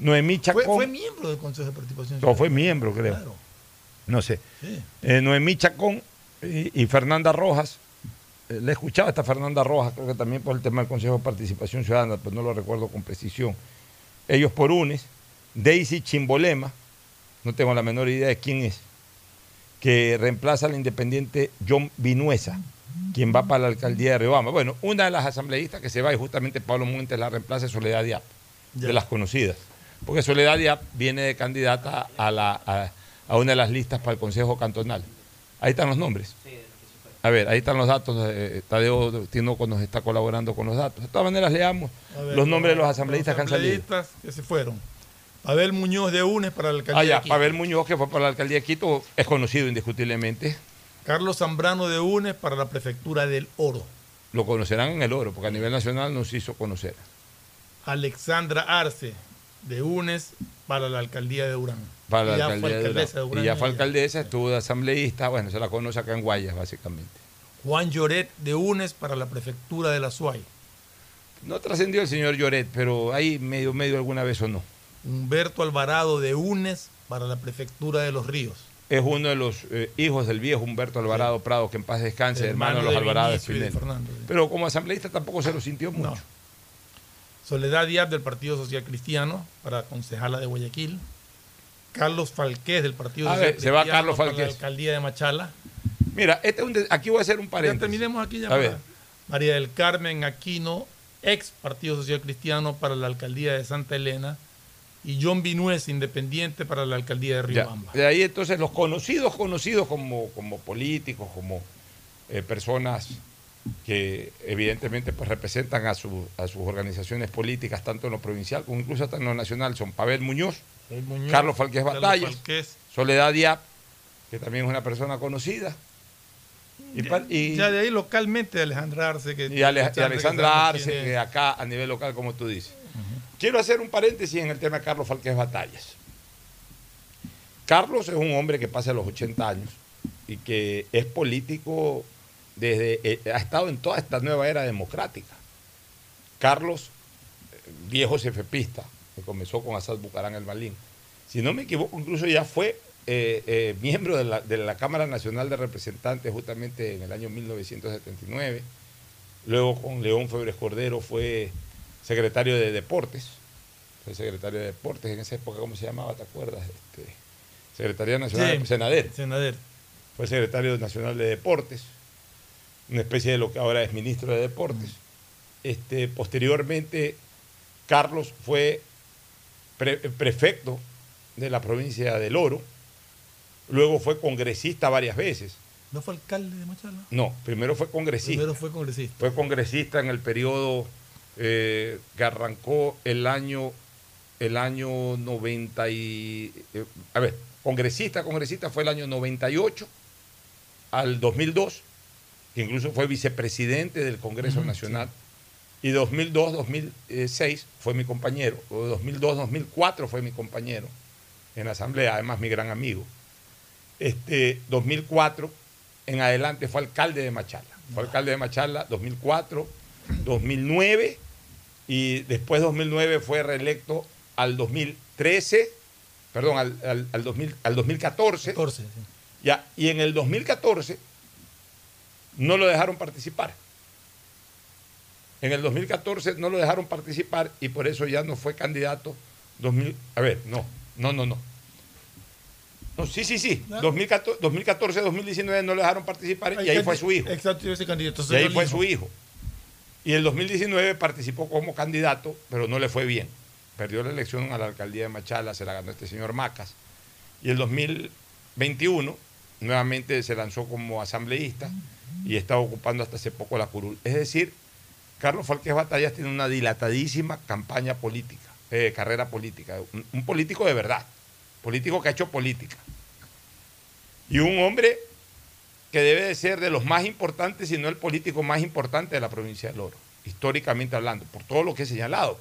Noemí Chacón. Fue, fue miembro del Consejo de Participación. No, fue miembro, creo. Claro. No sé. Sí. Eh, Noemí Chacón y, y Fernanda Rojas. Eh, le escuchaba esta Fernanda Rojas, creo que también por el tema del Consejo de Participación Ciudadana, pero no lo recuerdo con precisión. Ellos por UNES. Daisy Chimbolema, no tengo la menor idea de quién es, que reemplaza al independiente John Vinuesa, quien va para la alcaldía de Riobamba. Bueno, una de las asambleístas que se va y justamente Pablo Montes la reemplaza es Soledad Diap, Ya. de las conocidas. Porque Soledad Diap viene de candidata a, la, a, a una de las listas para el Consejo Cantonal. Ahí están los nombres. A ver, ahí están los datos. eh, Tadeo Tinoco nos está colaborando con los datos. De todas maneras, leamos ver, los nombres de los asambleístas que han salido. asambleístas que se fueron. Pavel Muñoz de UNES para la alcaldía Ah, ya, de Quito. Pavel Muñoz, que fue para la alcaldía de Quito, es conocido indiscutiblemente. Carlos Zambrano de UNES para la prefectura del Oro. Lo conocerán en el oro, porque a nivel nacional nos hizo conocer. Alexandra Arce de UNES para la alcaldía de Durán. Para la Y ya alcaldía fue de alcaldesa de Durán. Durán Y ya fue alcaldesa, estuvo de asambleísta, bueno, se la conoce acá en Guayas, básicamente. Juan Lloret de UNES para la prefectura de la SUAY. No trascendió el señor Lloret, pero ahí medio, medio alguna vez o no. Humberto Alvarado de UNES para la prefectura de Los Ríos. Es uno de los eh, hijos del viejo Humberto Alvarado Prado, que en paz descanse, hermano, de los Alvarado de. Fernando, sí. Pero como asambleísta tampoco se lo sintió mucho. No. Soledad Díaz del Partido Social Cristiano para concejala de Guayaquil. Carlos Falqués del Partido A Social ver, se va Cristiano Carlos para la alcaldía de Machala. Mira, este es un de- aquí voy a hacer un Ya paréntesis. terminemos aquí ya. A para- ver. María del Carmen Aquino, ex Partido Social Cristiano para la alcaldía de Santa Elena. Y John Vinuez, independiente para la alcaldía de Ya, Riobamba. de ahí entonces los conocidos, conocidos como, como políticos, como eh, personas que evidentemente pues representan a, su- a sus organizaciones políticas, tanto en lo provincial como incluso hasta en lo nacional, son Pavel Muñoz, Carlos Falqués Batallas, Falqués. Soledad Diap, que también es una persona conocida, y, ya de ahí localmente Alejandra Arce. Que, y, Ale- y Alexandra Arce, que acá a nivel local, como tú dices. Quiero hacer un paréntesis en el tema de Carlos Falqués Batallas. Carlos es un hombre que pasa los 80 años y que es político desde. eh, ha estado en toda esta nueva era democrática. Carlos, eh, viejo cefepista, que comenzó con Asad Bucarán el Malín. Si no me equivoco, incluso ya fue eh, miembro de la Cámara Nacional de Representantes justamente en el año 1979. Luego con León Febres Cordero fue secretario de Deportes. Fue secretario de Deportes en esa época, ¿cómo se llamaba? ¿Te acuerdas? Este, Secretaría Nacional, Sí, Senader. Senader. Fue secretario nacional de Deportes, una especie de lo que ahora es ministro de Deportes. Este, posteriormente, Carlos fue pre- prefecto de la provincia del Oro, luego fue congresista varias veces, ¿No fue alcalde de Machala? No, primero fue congresista. Primero fue congresista. Fue congresista en el periodo eh, que arrancó el año el año 90 y eh, a ver, congresista, congresista fue el año 98 al 2002, que incluso fue vicepresidente del Congreso Ujú, Nacional. Y 2002-2006 fue mi compañero. O 2002-2004 fue mi compañero en la Asamblea, además mi gran amigo. Este 2004 en adelante fue alcalde de Machala. Fue alcalde de Machala 2004, 2009 y después 2009 fue reelecto al 2013, perdón, al, al- al 2000 al 2014. Ya, y en el 2014 no lo dejaron participar. En el 2014 no lo dejaron participar y por eso ya no fue candidato. 2000, a ver, no, no, no, no. No, sí, sí, sí. 2014, 2019 no lo dejaron participar y ahí fue su hijo. Exacto, yo ese candidato. Y ahí fue su hijo. Y el 2019 participó como candidato, pero no le fue bien. Perdió la elección a la alcaldía de Machala, se la ganó este señor Macas. Y el 2021 nuevamente se lanzó como asambleísta y está ocupando hasta hace poco la curul. Es decir, Carlos Falquez Batallas tiene una dilatadísima campaña política, eh, carrera política, un político de verdad, político que ha hecho política. Y un hombre que debe de ser de los más importantes, si no el político más importante de la provincia del Oro, históricamente hablando, por todo lo que he señalado.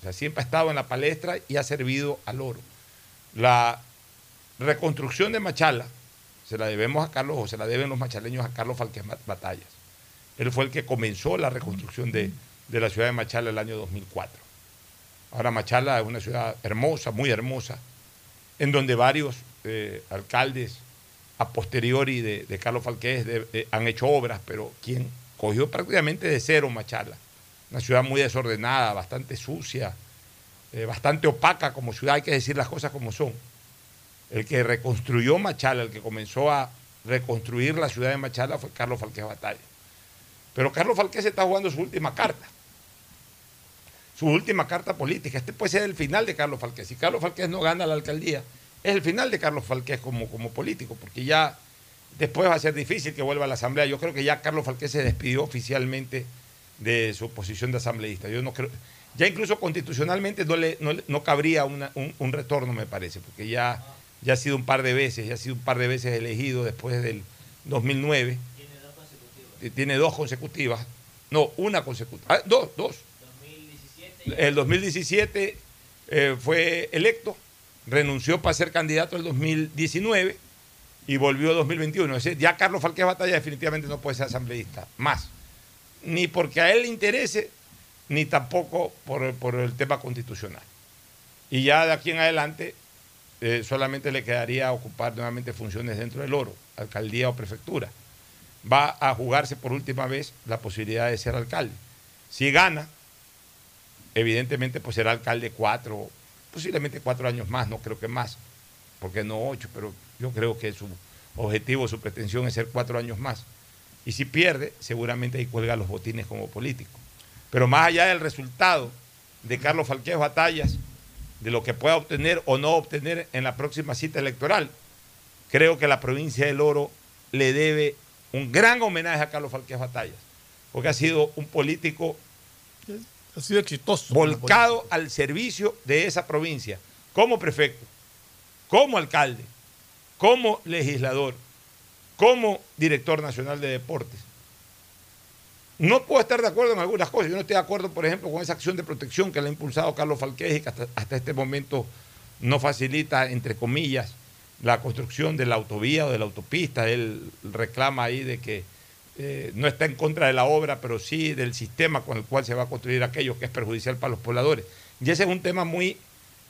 O sea, siempre ha estado en la palestra y ha servido al oro. La reconstrucción de Machala se la debemos a Carlos, o se la deben los machaleños a Carlos Falquez Batallas. Él fue el que comenzó la reconstrucción de, de la ciudad de Machala el año 2004. Ahora Machala es una ciudad hermosa, muy hermosa, en donde varios eh, alcaldes a posteriori de, Carlos Falqués han hecho obras, pero quien cogió prácticamente de cero Machala, una ciudad muy desordenada, bastante sucia, eh, bastante opaca como ciudad, hay que decir las cosas como son. El que reconstruyó Machala, el que comenzó a reconstruir la ciudad de Machala fue Carlos Falqués Batalla. Pero Carlos Falqués está jugando su última carta. Su última carta política. Este puede ser el final de Carlos Falqués. Si Carlos Falqués no gana la alcaldía, es el final de Carlos Falqués como, como político, porque ya después va a ser difícil que vuelva a la Asamblea. Yo creo que ya Carlos Falqués se despidió oficialmente de su posición de asambleísta. Yo no creo, ya incluso constitucionalmente no, le, no, cabría una- un, un retorno, me parece, porque ya, ya ha sido un par de veces, ya ha sido un par de veces elegido después del 2009. Eh, Tiene dos consecutivas. No, una consecutiva. Ah, dos, dos. El 2017 eh, fue electo, renunció para ser candidato el 2019 y volvió el 2021. Es decir, ya Carlos Falquez Batalla definitivamente no puede ser asambleísta, más. Ni porque a él le interese, ni tampoco por, por el tema constitucional. Y ya de aquí en adelante eh, solamente le quedaría ocupar nuevamente funciones dentro del oro, alcaldía o prefectura. Va a jugarse por última vez la posibilidad de ser alcalde. Si gana, evidentemente pues será alcalde cuatro, posiblemente cuatro años más, no creo que más, porque no ocho, pero yo creo que su objetivo, su pretensión es ser cuatro años más. Y si pierde, seguramente ahí cuelga los botines como político. Pero más allá del resultado de Carlos Falquez Batallas, de lo que pueda obtener o no obtener en la próxima cita electoral, creo que la provincia del Oro le debe un gran homenaje a Carlos Falquez Batallas, porque ha sido un político Ha sido exitoso. volcado al servicio de esa provincia, como prefecto, como alcalde, como legislador, como director nacional de deportes. No puedo estar de acuerdo en algunas cosas. Yo no estoy de acuerdo, por ejemplo, con esa acción de protección que le ha impulsado Carlos Falqués y que hasta, hasta este momento no facilita, entre comillas, la construcción de la autovía o de la autopista. Él reclama ahí de que eh, no está en contra de la obra, pero sí del sistema con el cual se va a construir aquello que es perjudicial para los pobladores. Y ese es un tema muy,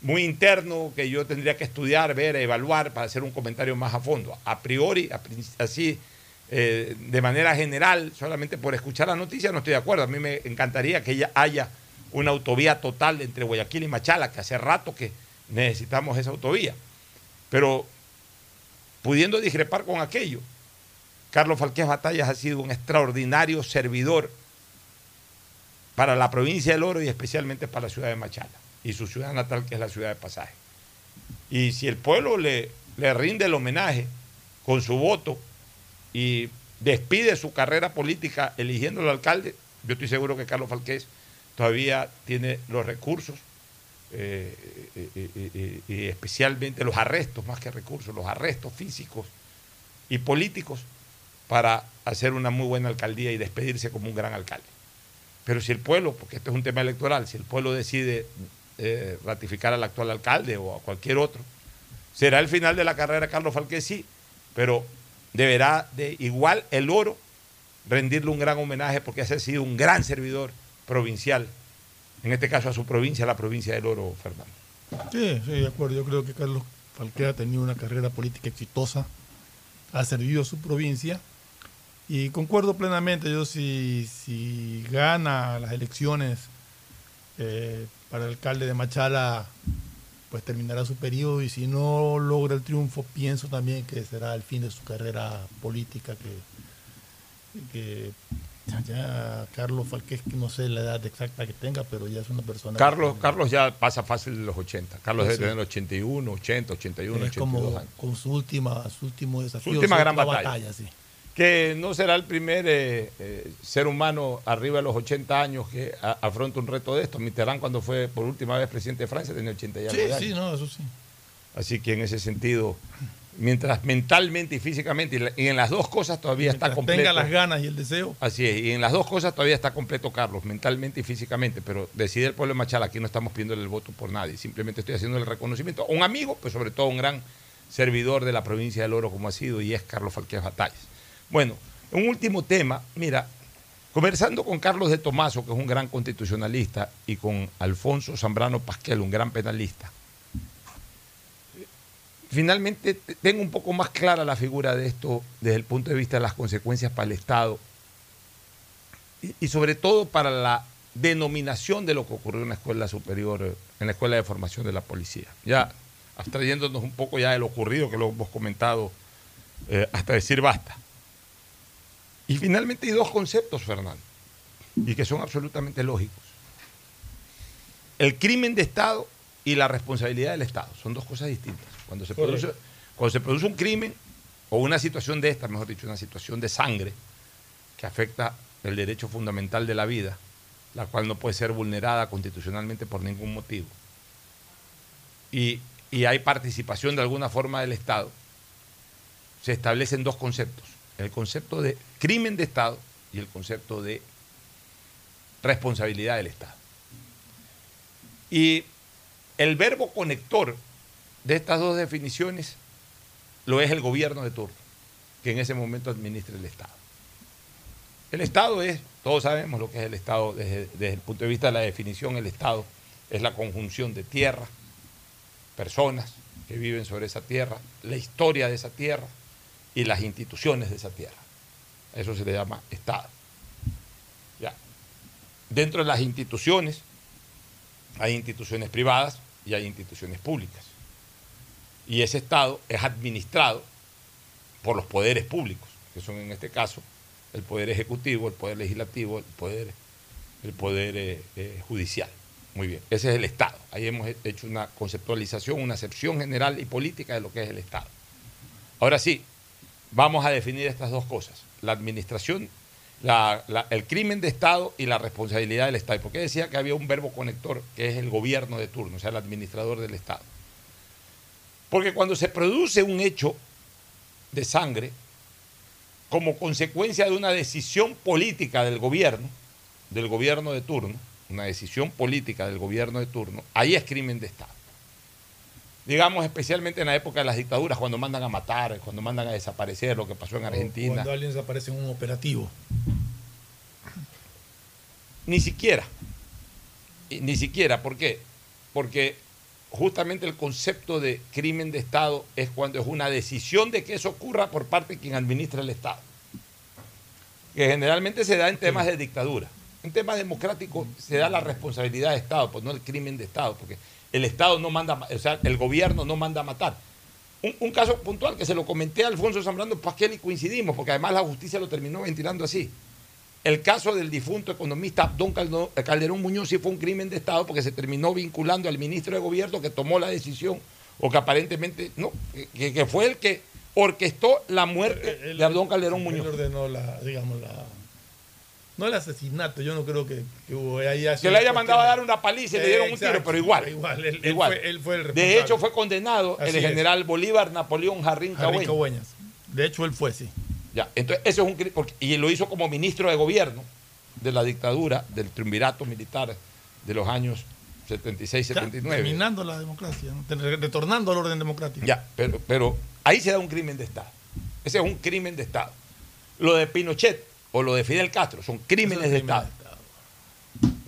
muy interno que yo tendría que estudiar, ver, evaluar para hacer un comentario más a fondo. A priori, así, eh, de manera general, solamente por escuchar la noticia, no estoy de acuerdo. A mí me encantaría que ya haya una autovía total entre Guayaquil y Machala, que hace rato que necesitamos esa autovía. Pero pudiendo discrepar con aquello, Carlos Falqués Batallas ha sido un extraordinario servidor para la provincia del Oro y especialmente para la ciudad de Machala y su ciudad natal, que es la ciudad de Pasaje. Y si el pueblo le, le rinde el homenaje con su voto, y despide su carrera política eligiéndolo alcalde, yo estoy seguro que Carlos Falqués todavía tiene los recursos eh, eh, eh, eh, especialmente los arrestos, más que recursos, los arrestos físicos y políticos para hacer una muy buena alcaldía y despedirse como un gran alcalde. Pero si el pueblo, porque esto es un tema electoral, si el pueblo decide eh, ratificar al actual alcalde o a cualquier otro, será el final de la carrera Carlos Falqués, sí, pero deberá de igual el oro rendirle un gran homenaje porque ha sido un gran servidor provincial, en este caso a su provincia, la provincia del oro, Fernando. Sí, sí, de acuerdo. Yo creo que Carlos Falqué ha tenido una carrera política exitosa, ha servido a su provincia y concuerdo plenamente. Yo, si, si gana las elecciones eh, para el alcalde de Machala, pues terminará su periodo y si no logra el triunfo, pienso también que será el fin de su carrera política. Que, que ya Carlos Falqué, que no sé la edad exacta que tenga, pero ya es una persona. Carlos, Carlos ya pasa fácil de los 80. Carlos Sí, debe tener 81, 80, 81, es 82 como años. con su última, su último desafío. Su última su gran batalla. sí. Que no será el primer eh, eh, ser humano arriba de los 80 años que a- afronta un reto de estos. Mitterrand, cuando fue por última vez presidente de Francia, tenía 80 y algo Sí, de sí, años. no, eso sí. Así que en ese sentido, mientras mentalmente y físicamente, y la- y en las dos cosas todavía está completo. tenga las ganas y el deseo. Así es, y en las dos cosas todavía está completo Carlos, mentalmente y físicamente, pero decide el pueblo de Machala, aquí no estamos pidiéndole el voto por nadie, simplemente estoy haciendo el reconocimiento a un amigo, pues sobre todo un gran servidor de la provincia del Oro como ha sido, y es Carlos Falqués Batallas. Bueno, un último tema, mira, conversando con Carlos de Tomaso, que es un gran constitucionalista, y con Alfonso Zambrano Pasquel, un gran penalista, finalmente te- tengo un poco más clara la figura de esto desde el punto de vista de las consecuencias para el Estado y, sobre todo para la denominación de lo que ocurrió en la escuela superior, en la escuela de formación de la policía. Ya abstrayéndonos un poco ya de lo ocurrido, que lo hemos comentado eh, hasta decir basta. Y finalmente hay dos conceptos, Fernando, y que son absolutamente lógicos. El crimen de Estado y la responsabilidad del Estado son dos cosas distintas. Cuando se, produce, cuando se produce un crimen o una situación de esta, mejor dicho, una situación de sangre que afecta el derecho fundamental de la vida, la cual no puede ser vulnerada constitucionalmente por ningún motivo, y, y hay participación de alguna forma del Estado, se establecen dos conceptos, el concepto de crimen de Estado y el concepto de responsabilidad del Estado. Y el verbo conector de estas dos definiciones lo es el gobierno de turno, que en ese momento administra el Estado. El Estado es, todos sabemos lo que es el Estado desde, desde el punto de vista de la definición, el Estado es la conjunción de tierra, personas que viven sobre esa tierra, la historia de esa tierra y las instituciones de esa tierra. Eso se le llama Estado. Ya. Dentro de las instituciones hay instituciones privadas y hay instituciones públicas. Y ese Estado es administrado por los poderes públicos, que son en este caso el poder ejecutivo, el poder legislativo, el poder, el poder eh, eh, judicial. Muy bien, ese es el Estado. Ahí hemos he- hecho una conceptualización, una acepción general y política de lo que es el Estado. Ahora sí, vamos a definir estas dos cosas, la administración, el crimen de Estado y la responsabilidad del Estado. ¿Y por qué decía que había un verbo conector que es el gobierno de turno, o sea, el administrador del Estado? Porque cuando se produce un hecho de sangre, como consecuencia de una decisión política del gobierno, del gobierno de turno, una decisión política del gobierno de turno, ahí es crimen de Estado. Digamos, especialmente en la época de las dictaduras, cuando mandan a matar, cuando mandan a desaparecer, lo que pasó en Argentina. Cuando alguien desaparece en un operativo. Ni siquiera. Ni siquiera. ¿Por qué? Porque justamente el concepto de crimen de Estado es cuando es una decisión de que eso ocurra por parte de quien administra el Estado. Que generalmente se da en temas de dictadura. En temas democráticos se da la responsabilidad de Estado, pues no el crimen de Estado, porque el Estado no manda, o sea, el gobierno no manda a matar. Un, un caso puntual que se lo comenté a Alfonso Zambrano Pasquel y coincidimos, porque además la justicia lo terminó ventilando así. El caso del difunto economista Caldo- Calderón Muñoz sí fue un crimen de Estado porque se terminó vinculando al ministro de Gobierno que tomó la decisión, o que aparentemente, no, que, que fue el que orquestó la muerte de Abdón Calderón Muñoz. Él ordenó la, digamos, la. No el asesinato, yo no creo que, que hubo ahí Que le haya mandado a dar una paliza y le dieron un tiro, pero igual. Igual, él, él Igual. fue, él fue el De hecho, fue condenado Así el es. general Bolívar Napoleón Jarrín Jarrín. Cagüeñas. De hecho, él fue, sí. Ya, entonces eso es un porque- y lo hizo como ministro de gobierno de la dictadura del triunvirato militar de los años 76, Ya, 79. terminando la democracia, retornando al orden democrático. Ya, pero, pero ahí se da un crimen de Estado. Ese es un crimen de Estado. Lo de Pinochet o lo de Fidel Castro son crímenes de Estado.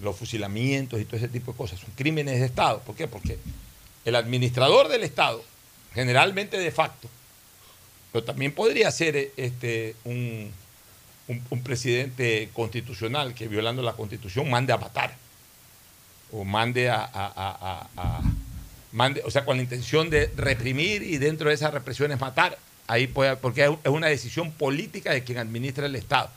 Los fusilamientos y todo ese tipo de cosas son crímenes de Estado. ¿Por qué? Porque el administrador del Estado, generalmente de facto, pero también podría ser eh, este, un, un- un presidente constitucional que violando la constitución mande a matar o mande a, a- a- a- a- mande, o sea, con la intención de reprimir y dentro de esas represiones matar. Ahí puede, porque es una decisión política de quien administra el Estado.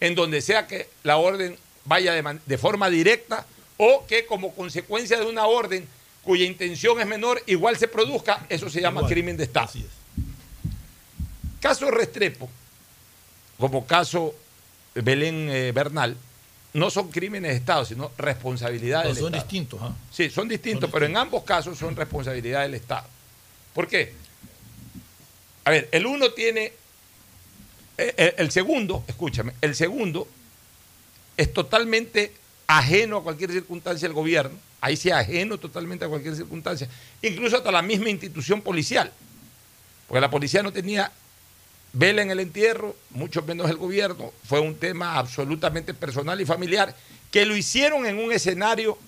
En donde sea que la orden vaya de, forma directa o que como consecuencia de una orden cuya intención es menor, igual se produzca, eso se llama Igual, crimen de Estado. Caso Restrepo, como caso Belén eh, Bernal, no son crímenes de Estado, sino responsabilidad No, del son Estado. distintos. ¿ah? Sí, son distintos, pero en ambos casos son responsabilidad del Estado. ¿Por qué? A ver, el uno tiene. Eh, eh, El segundo, escúchame, el segundo es totalmente ajeno a cualquier circunstancia del gobierno. Ahí sí ajeno totalmente a cualquier circunstancia. Incluso hasta la misma institución policial. Porque la policía no tenía vela en el entierro, mucho menos el gobierno. Fue un tema absolutamente personal y familiar que lo hicieron en un escenario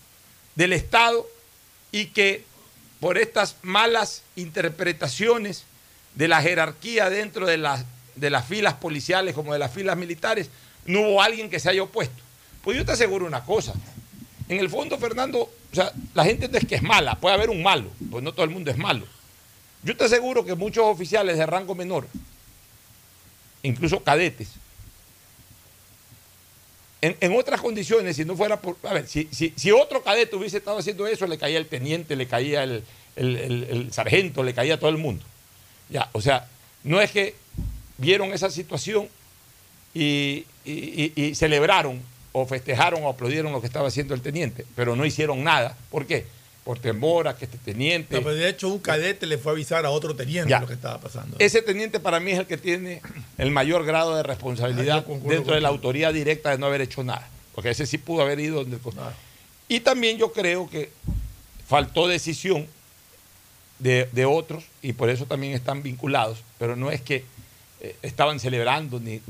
del Estado y que por estas malas interpretaciones de la jerarquía dentro de las, de las filas policiales como de las filas militares, no hubo alguien que se haya opuesto. Pues yo te aseguro una cosa. En el fondo, Fernando, o sea, la gente no es que es mala, puede haber un malo, pues no todo el mundo es malo. Yo te aseguro que muchos oficiales de rango menor, incluso cadetes, en, en otras condiciones, si no fuera por. A ver, si, si, otro cadete hubiese estado haciendo eso, le caía el teniente, le caía el- el sargento, le caía a todo el mundo. Ya, o sea, no es que vieron esa situación y, y- y- y celebraron o festejaron o aplaudieron lo que estaba haciendo el teniente, pero no hicieron nada. ¿Por qué? Por temor a que este teniente. No, pero de hecho, un cadete le fue a avisar a otro teniente Ya. lo que estaba pasando. Ese teniente para mí es el que tiene el mayor grado de responsabilidad Ah, dentro de la contigo. autoría directa de no haber hecho nada. Porque ese sí pudo haber ido donde... Y también yo creo que faltó decisión de, de otros y por eso también están vinculados, pero no es que eh, estaban celebrando ni,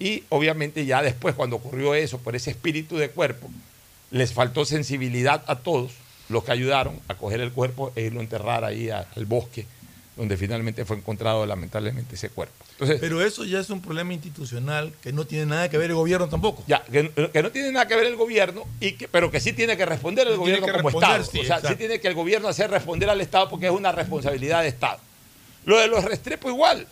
y obviamente ya después cuando ocurrió eso por ese espíritu de cuerpo les faltó sensibilidad a todos los que ayudaron a coger el cuerpo e irlo a enterrar ahí a- al bosque donde finalmente fue encontrado lamentablemente ese cuerpo. Entonces, Pero eso ya es un problema institucional que no tiene nada que ver el gobierno tampoco. ya, que, que no tiene nada que ver el gobierno, y que, pero que sí tiene que responder el gobierno como Estado. sí, o sea, sí tiene que el gobierno hacer responder al Estado porque es una responsabilidad de Estado. Lo de los Restrepo igual.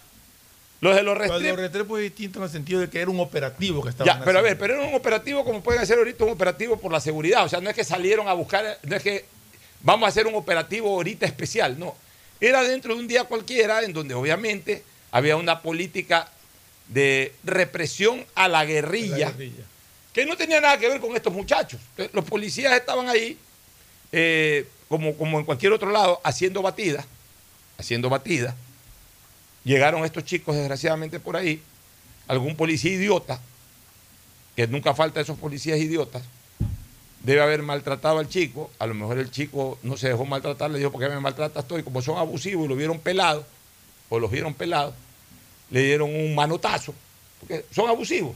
Lo de los Pero Restrepo. Los Restrepo es distinto en el sentido de que era un operativo que estaba Ya, pero a ver, pero era un operativo como pueden hacer ahorita un operativo por la seguridad. O sea, no es que salieron a buscar, no es que vamos a hacer un operativo ahorita especial, no. Era dentro de un día cualquiera en donde obviamente había una política de represión a la guerrilla, que no tenía nada que ver con estos muchachos. Los policías estaban ahí, eh, como, como en cualquier otro lado, haciendo batida, haciendo batida. Llegaron estos chicos, desgraciadamente, por ahí, algún policía idiota, que nunca falta esos policías idiotas, debe haber maltratado al chico, a lo mejor el chico no se dejó maltratar, le dijo, ¿por qué me maltratas tú? Y como son abusivos y lo vieron pelado, o los vieron pelados, le dieron un manotazo, porque son abusivos.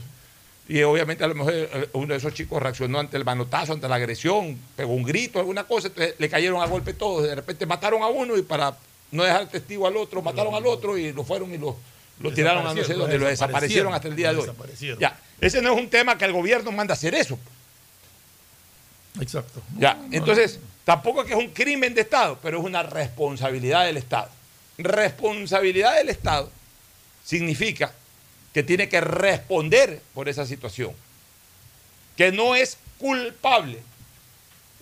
Y obviamente a lo mejor eh, uno de esos chicos reaccionó ante el manotazo, ante la agresión, pegó un grito, alguna cosa, le cayeron a golpe todos. De repente mataron a uno y para no dejar testigo al otro, mataron al otro y lo fueron y lo, lo tiraron a no sé Desaparecieron, dónde, lo desaparecieron hasta el día de lo hoy. desaparecieron. Ya, ese no es un tema que el gobierno manda a hacer eso. Exacto. Ya, entonces, tampoco es que es un crimen de Estado, pero es una responsabilidad del Estado. Responsabilidad del Estado significa que tiene que responder por esa situación, que no es culpable.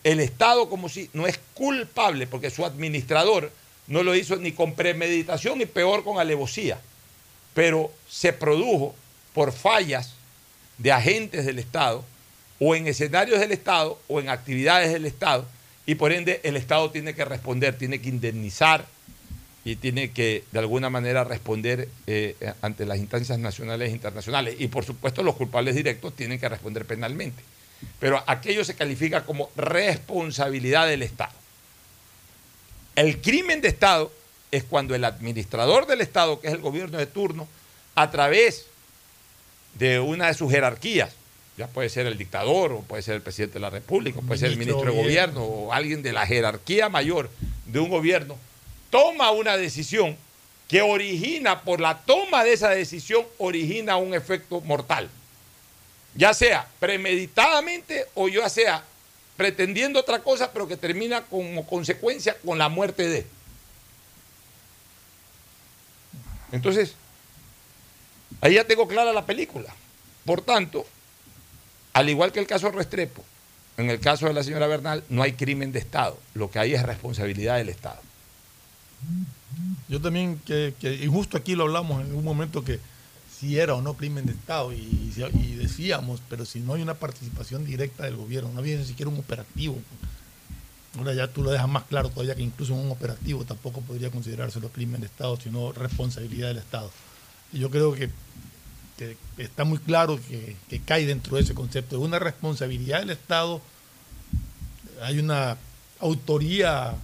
El Estado como si no es culpable porque su administrador no lo hizo ni con premeditación y peor con alevosía. pero se produjo por fallas de agentes del Estado o en escenarios del Estado o en actividades del Estado y por ende el Estado tiene que responder, tiene que indemnizar y tiene que de alguna manera responder eh, ante las instancias nacionales e internacionales. Y por supuesto los culpables directos tienen que responder penalmente. Pero aquello se califica como responsabilidad del Estado. El crimen de Estado es cuando el administrador del Estado, que es el gobierno de turno, a través de una de sus jerarquías, ya puede ser el dictador, o puede ser el presidente de la República, o puede ser el Ministro de gobierno, o alguien de la jerarquía mayor de un gobierno, toma una decisión que origina, por la toma de esa decisión, origina un efecto mortal. Ya sea premeditadamente o ya sea pretendiendo otra cosa, pero que termina como consecuencia con la muerte de. Entonces, ahí ya tengo clara la película. Por tanto, al igual que el caso Restrepo, en el caso de la señora Bernal, no hay crimen de Estado. Lo que hay es responsabilidad del Estado. Yo también, que, y justo aquí lo hablamos en un momento que si era o no crimen de Estado y, decíamos, pero si no hay una participación directa del gobierno, no había ni siquiera un operativo. Ahora ya tú lo dejas más claro todavía que incluso un operativo tampoco podría considerarse los crimen de Estado, sino responsabilidad del Estado. Y yo creo que, está muy claro que, cae dentro de ese concepto. de una responsabilidad del Estado, hay una autoría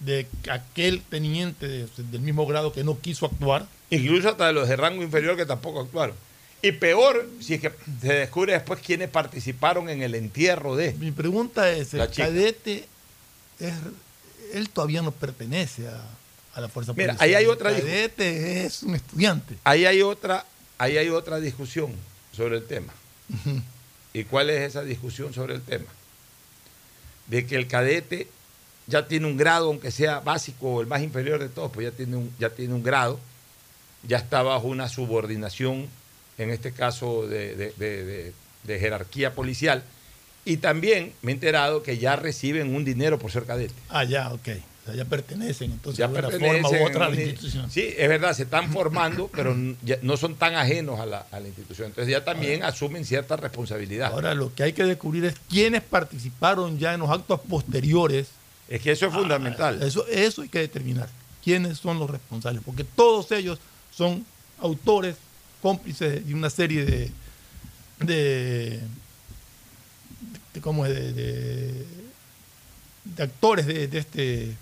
de aquel teniente de- del mismo grado que no quiso actuar. Incluso hasta de los de rango inferior que tampoco actuaron. Y peor, si es que se descubre después quiénes participaron en el entierro de. Mi pregunta es, el cadete, es, él todavía no pertenece a, a la fuerza Mira, policial. ahí hay otra El cadete es un estudiante. Ahí hay otra, ahí hay otra discusión sobre el tema. ¿Y cuál es esa discusión sobre el tema? De que el cadete ya tiene un grado, aunque sea básico o el más inferior de todos, pues ya tiene un, ya tiene un grado, ya está bajo una subordinación, en este caso de, de- de- jerarquía policial, y también me he enterado que ya reciben un dinero por ser cadete. Ah, ya, ok. O sea, ya pertenecen, entonces, Ya de una pertenecen forma u otra a la institución. Sí, es verdad, se están formando, pero ya no son tan ajenos a la, a la institución. Entonces ya también asumen cierta responsabilidad. Ahora, lo que hay que descubrir es quiénes participaron ya en los actos posteriores. Es que eso es fundamental. Eso, eso hay que determinar. ¿Quiénes son los responsables? Porque todos ellos son autores, cómplices de una serie de. de, ¿Cómo? De, de- actores de, de este.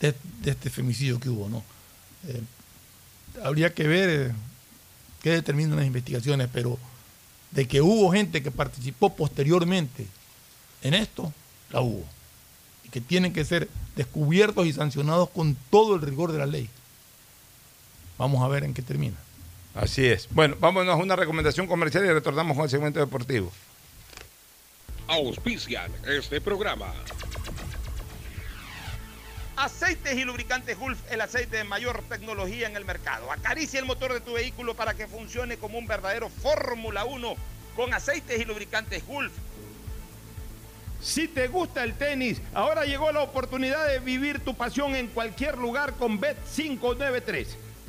De, de este femicidio que hubo, ¿no? Eh, habría que ver eh, qué determinan las investigaciones, pero de que hubo gente que participó posteriormente en esto, la hubo. Y que tienen que ser descubiertos y sancionados con todo el rigor de la ley. Vamos a ver en qué termina. Así es. Bueno, vámonos a una recomendación comercial y retornamos con el segmento deportivo. Auspician este programa. Aceites y lubricantes Gulf, el aceite de mayor tecnología en el mercado. Acaricia el motor de tu vehículo para que funcione como un verdadero Fórmula 1 con aceites y lubricantes Gulf. Si te gusta el tenis, ahora llegó la oportunidad de vivir tu pasión en cualquier lugar con Bet593.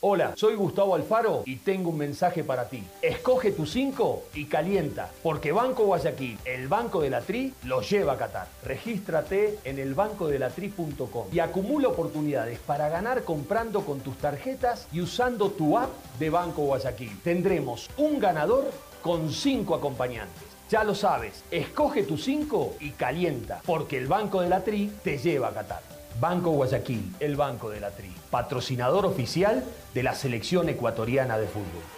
Hola, soy Gustavo Alfaro y tengo un mensaje para ti. Escoge tu 5 y calienta, porque Banco Guayaquil, el Banco de la Tri, lo lleva a Qatar. Regístrate en elbancodelatri.com y acumula oportunidades para ganar comprando con tus tarjetas y usando tu app de Banco Guayaquil. Tendremos un ganador con 5 acompañantes. Ya lo sabes, escoge tu 5 y calienta, porque el Banco de la Tri te lleva a Qatar. Banco Guayaquil, el Banco de la Tri, patrocinador oficial de la selección ecuatoriana de fútbol.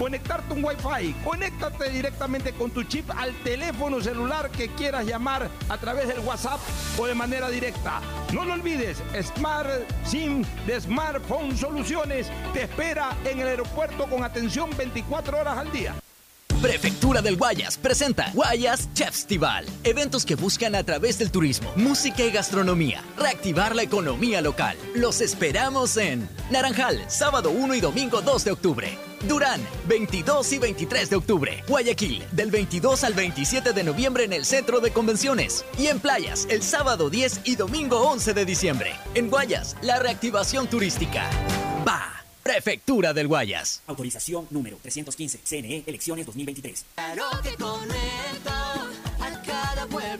conectarte un Wi-Fi. Conéctate directamente con tu chip al teléfono celular que quieras llamar a través del WhatsApp o de manera directa. No lo olvides, Smart SIM de Smartphone Soluciones te espera en el aeropuerto con atención 24 horas al día. Prefectura del Guayas presenta Guayas Festival. Eventos que buscan a través del turismo, música y gastronomía reactivar la economía local. Los esperamos en Naranjal, sábado 1 y domingo 2 de octubre. Durán, 22 y 23 de octubre. Guayaquil, del 22 al 27 de noviembre en el Centro de Convenciones. Y en Playas, el sábado 10 y domingo 11 de diciembre. En Guayas, la reactivación turística. Va. Prefectura del Guayas. Autorización número 315. CNE, elecciones 2023. Claro que conecto a cada pueblito,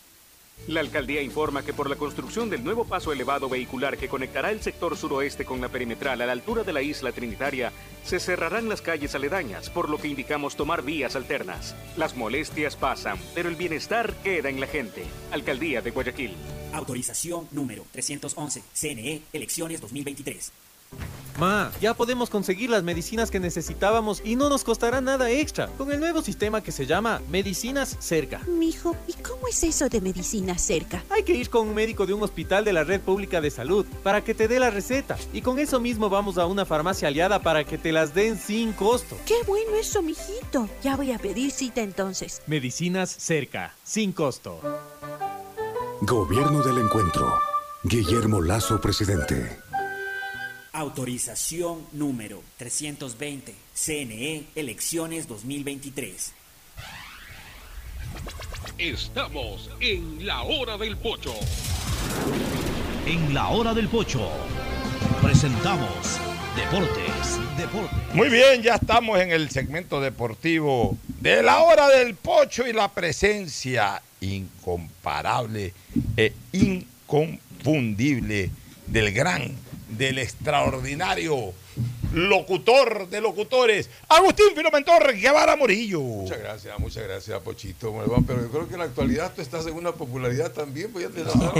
La alcaldía informa que por la construcción del nuevo paso elevado vehicular que conectará el sector suroeste con la perimetral a la altura de la isla Trinitaria, se cerrarán las calles aledañas, por lo que indicamos tomar vías alternas. Las molestias pasan, pero el bienestar queda en la gente. Alcaldía de Guayaquil. Autorización número 311. CNE, elecciones 2023. Ma, ya podemos conseguir las medicinas que necesitábamos y no nos costará nada extra con el nuevo sistema que se llama Medicinas Cerca. Mijo, ¿y cómo es eso de medicina cerca? Hay que ir con un médico de un hospital de la red pública de salud para que te dé la receta y con eso mismo vamos a una farmacia aliada para que te las den sin costo. Qué bueno eso, mijito. Ya voy a pedir cita entonces. Medicinas Cerca, sin costo. Gobierno del Encuentro. Guillermo Lazo, presidente. Autorización número 320. CNE, elecciones 2023. Estamos en la hora del pocho. En la hora del pocho presentamos Deportes, Deportes. Muy bien, ya estamos en el segmento deportivo de la hora del pocho y la presencia incomparable e inconfundible del gran, del extraordinario locutor de locutores, Agustín Filomentor Guevara Morillo. Muchas gracias, muchas gracias, Pochito. Pero yo creo que en la actualidad tú estás en una popularidad también, pues ya te No.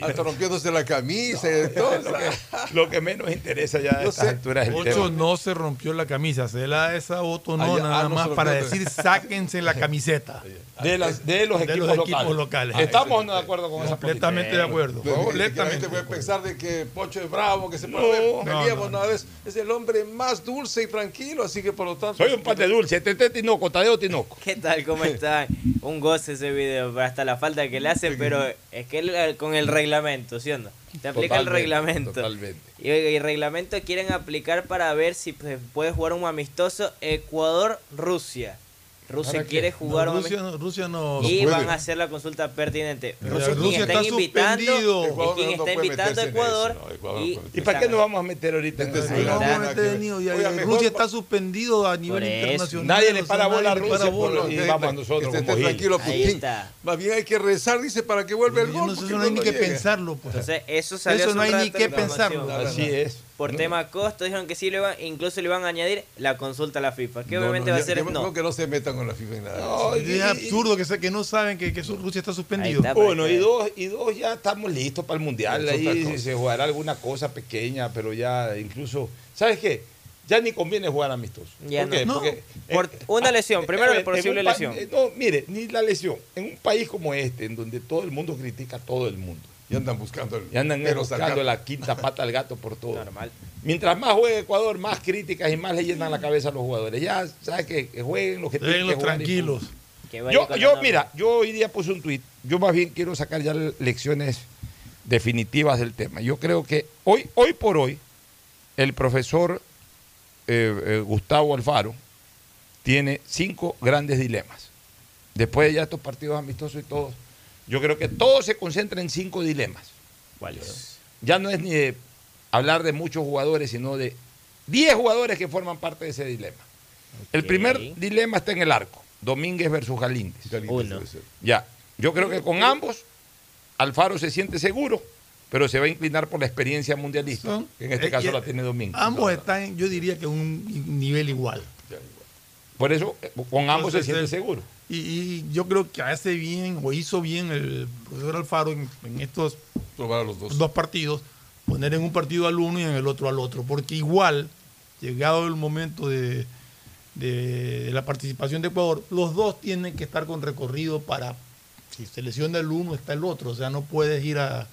Hasta rompiéndose la camisa y todo. lo, que, lo que menos interesa ya a estas alturas es el Ocho tema. no se rompió la camisa, se la da esa voto no, Allá- nada ah, no más para decir sáquense la camiseta. De, las- de los, equipos, locales. locales. Estamos de acuerdo con esa Completamente de acuerdo. Completamente. puede pensar de que Pocho es bravo, que se No, puede no. nada de eso. Es el hombre más dulce y tranquilo, así que por lo tanto. Soy un pate dulce, Tete Tinoco, Tadeo Tinoco. ¿Qué tal? ¿Cómo están? Un goce ese video, hasta la falta que le hacen, pero es que él, con el reglamento, ¿sí o no? Se aplica el reglamento. totalmente. Y el reglamento quieren aplicar para ver si pues, puede jugar un amistoso Ecuador-Rusia. Rusia quiere jugar No, Rusia no- Rusia no- y van a hacer la consulta pertinente. Rusia, está está invitando, Ecuador quien no está invitando a Ecuador. eso, no, Ecuador y, no ¿Y para qué nos vamos a meter ahorita en eso? no vamos a meter de niño, ya- Oiga, ya mejor Rusia está suspendido a nivel internacional. Nadie le para bola a Rusia por- y vamos nosotros que esté como Gil. tranquilo, Putin. Más bien hay que rezar, dice, para que vuelva el gol. no eso no hay ni que pensarlo. Pues. Entonces, eso Eso no hay ni que pensarlo. Así es. Por No. tema costo, dijeron que sí le van, incluso le van a añadir la consulta a la FIFA, que No, obviamente no, va a ser yo no. que no se metan con la FIFA en nada. No, es absurdo que, se- que no saben que, que su- Rusia está suspendido. Está, Uno que- y dos, y dos ya estamos listos para el mundial. Ahí se jugará alguna cosa pequeña, pero ya incluso, ¿sabes qué? Ya ni conviene jugar amistoso. Ya ¿Por qué? no. Porque, Por una lesión, primero eh, la posible lesión. eh, No, mire, ni la lesión. En un país como este, en donde todo el mundo critica a todo el mundo. Y andan buscando el Y andan buscando la quinta pata al gato por todo. Normal. Mientras más juegue Ecuador, más críticas y más le llenan la cabeza a los jugadores. Ya, ¿sabes que, que jueguen los que tienen que jugar tranquilos. Yo, yo mira, yo hoy día puse un tuit. Yo más bien quiero sacar ya lecciones definitivas del tema. Yo creo que hoy, hoy por hoy, el profesor eh, eh, Gustavo Alfaro tiene cinco grandes dilemas. Después de ya estos partidos amistosos y todos, yo creo que todo se concentra en cinco dilemas. ¿Cuáles? Ya no es ni de hablar de muchos jugadores, sino de 10 jugadores que forman parte de ese dilema. El primer dilema está en el arco, Domínguez versus Galíndez. Uno. Ya, yo creo que con ambos Alfaro se siente seguro, pero se va a inclinar por la experiencia mundialista, Son- que en este eh, caso la tiene Domínguez. Ambos están, yo diría que un nivel igual. Por eso, con ambos se siente el- seguro. Y, y yo creo que hace bien o hizo bien el profesor Alfaro en, en estos los dos. dos partidos, poner en un partido al uno y en el otro al otro, porque igual, llegado el momento de, de la participación de Ecuador, los dos tienen que estar con recorrido para, si se lesiona el uno, está el otro, o sea, no puedes ir a-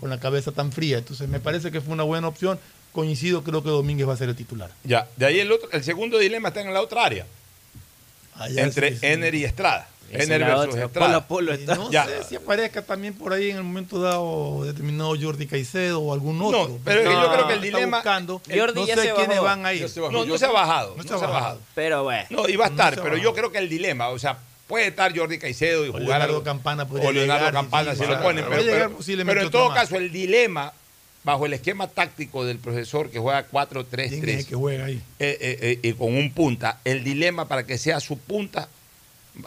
con la cabeza tan fría. Entonces me parece que fue una buena opción. Coincido, creo que Domínguez va a ser el titular. Ya, de ahí el otro, el segundo dilema está en la otra área, Allá entre sí, sí. Ener y Estrada. Esa Ener versus otra, Estrada. polo polo Y no Ya. sé si aparezca también por ahí en el momento dado determinado Jordi Caicedo o algún otro. No, pero yo creo que el dilema- buscando. Jordi no ya sé se quiénes bajó. van a ir. No, no Yo- se ha bajado. No No, se se ha bajado. bajado. Pero bueno. No, iba a No estar, pero yo creo que el dilema, o sea, puede estar Jordi Caicedo y O jugar Leonardo algo- Campana o Leonardo llegar, Campana si sí, lo ponen, Puede pero, llegar pero- posiblemente pero en todo más. caso el dilema bajo el esquema táctico del profesor que juega 4-3-3 ¿Quién es el que juega ahí? eh, eh, eh, y con un punta, el dilema para que sea su punta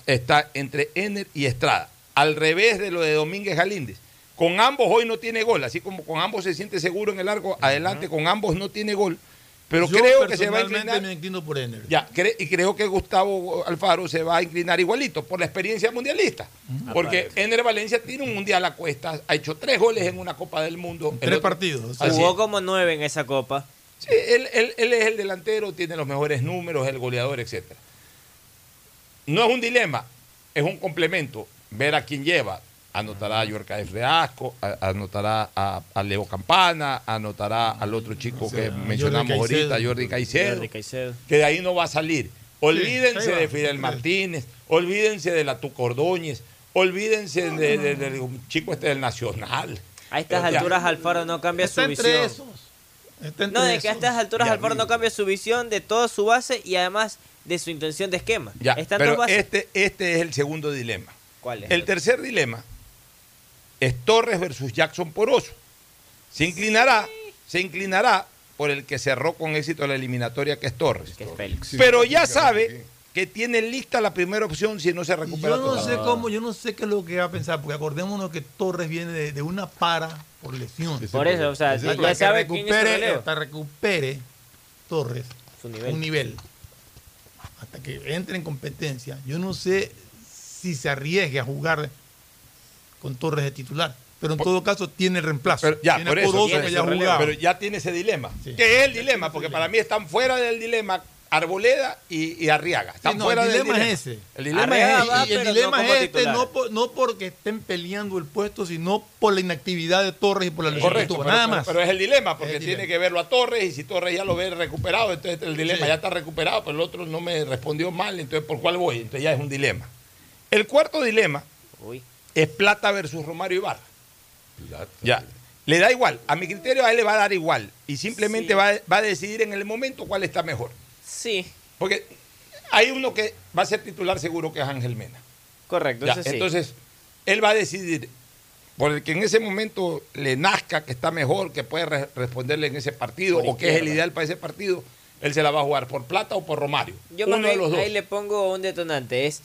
está entre Ener y Estrada, al revés de lo de Domínguez Galíndez. Con ambos hoy no tiene gol, así como con ambos se siente seguro en el arco, adelante con ambos no tiene gol, pero Yo creo que se va a personalmente inclinar. me inclino por Ener. Ya, cre- y creo que Gustavo Alfaro se va a inclinar igualito por la experiencia mundialista. Porque Ener Valencia tiene un mundial a cuestas, ha hecho tres goles en una Copa del Mundo. Tres otro- partidos. Así Jugó como nueve en esa copa. Sí, él, él- él es el delantero, tiene los mejores números, el goleador, etc. No es un dilema, es un complemento. Ver a quién lleva. Anotará a Yorca de Freasco, a- anotará a, a Leo Campana, anotará al otro chico que mencionamos Jordi Caicedo. ahorita, Jordi Caicedo, Jordi Caicedo. que de ahí no va a salir. Olvídense va. de Fidel Martínez, olvídense de la Tucordóñez, olvídense de- de- del chico este del Nacional. A estas alturas Alfaro no cambia Está su entre visión. esos. Está entre No, de que a estas alturas Ya Alfaro no cambia su visión de toda su base y además de su intención de esquema. Ya, pero este, este es el segundo dilema. ¿Cuál es? El tercer dilema es Torres versus Jackson Poroso. Se inclinará, se inclinará por el que cerró con éxito la eliminatoria, que es Torres. Que es Félix. Sí, Pero ya sabe que tiene lista la primera opción si no se recupera Yo no sé cómo, yo no sé qué es lo que va a pensar, porque acordémonos que Torres viene de, de una para por lesión. Por eso, o sea, ya, sabe quién su recupere, relevo. hasta recupere Torres Su nivel. un nivel, hasta que entre en competencia, yo no sé si se arriesgue a jugar con Torres de titular. Pero en todo caso tiene reemplazo. Pero ya, tiene por a eso, Corozo tiene que su ya ha relevo, jugado. pero ya tiene ese dilema. Sí. Que es el dilema, porque para mí están fuera del dilema Arboleda y, y Arriaga. Están Sí, no, fuera el del dilema es ese. El dilema Arriaga es va, ese. y el dilema no es este, titular. no, por- no porque estén peleando el puesto, sino por la inactividad de Torres y por la lesión que tuvo. Nada pero- más. pero es el dilema, porque tiene que verlo a Torres y si Torres ya lo ve recuperado, entonces el dilema Sí. ya está recuperado, pero el otro no me respondió mal, entonces ¿por cuál voy? Entonces ya es un dilema. El cuarto dilema Uy. Es Plata versus Romario Ibarra. Plata. Ya. Le da igual, a mi criterio a él le va a dar igual y simplemente Sí. va, va a decidir en el momento cuál está mejor. Sí. Porque hay uno que va a ser titular seguro que es Ángel Mena. Correcto, Ya, ese sí. Entonces, él va a decidir por el que en ese momento le nazca, que está mejor, que puede re- responderle en ese partido, Por o que es el ideal para ese partido, él se la va a jugar por Plata o por Romario. Yo Uno más de los dos. ahí le pongo un detonante, es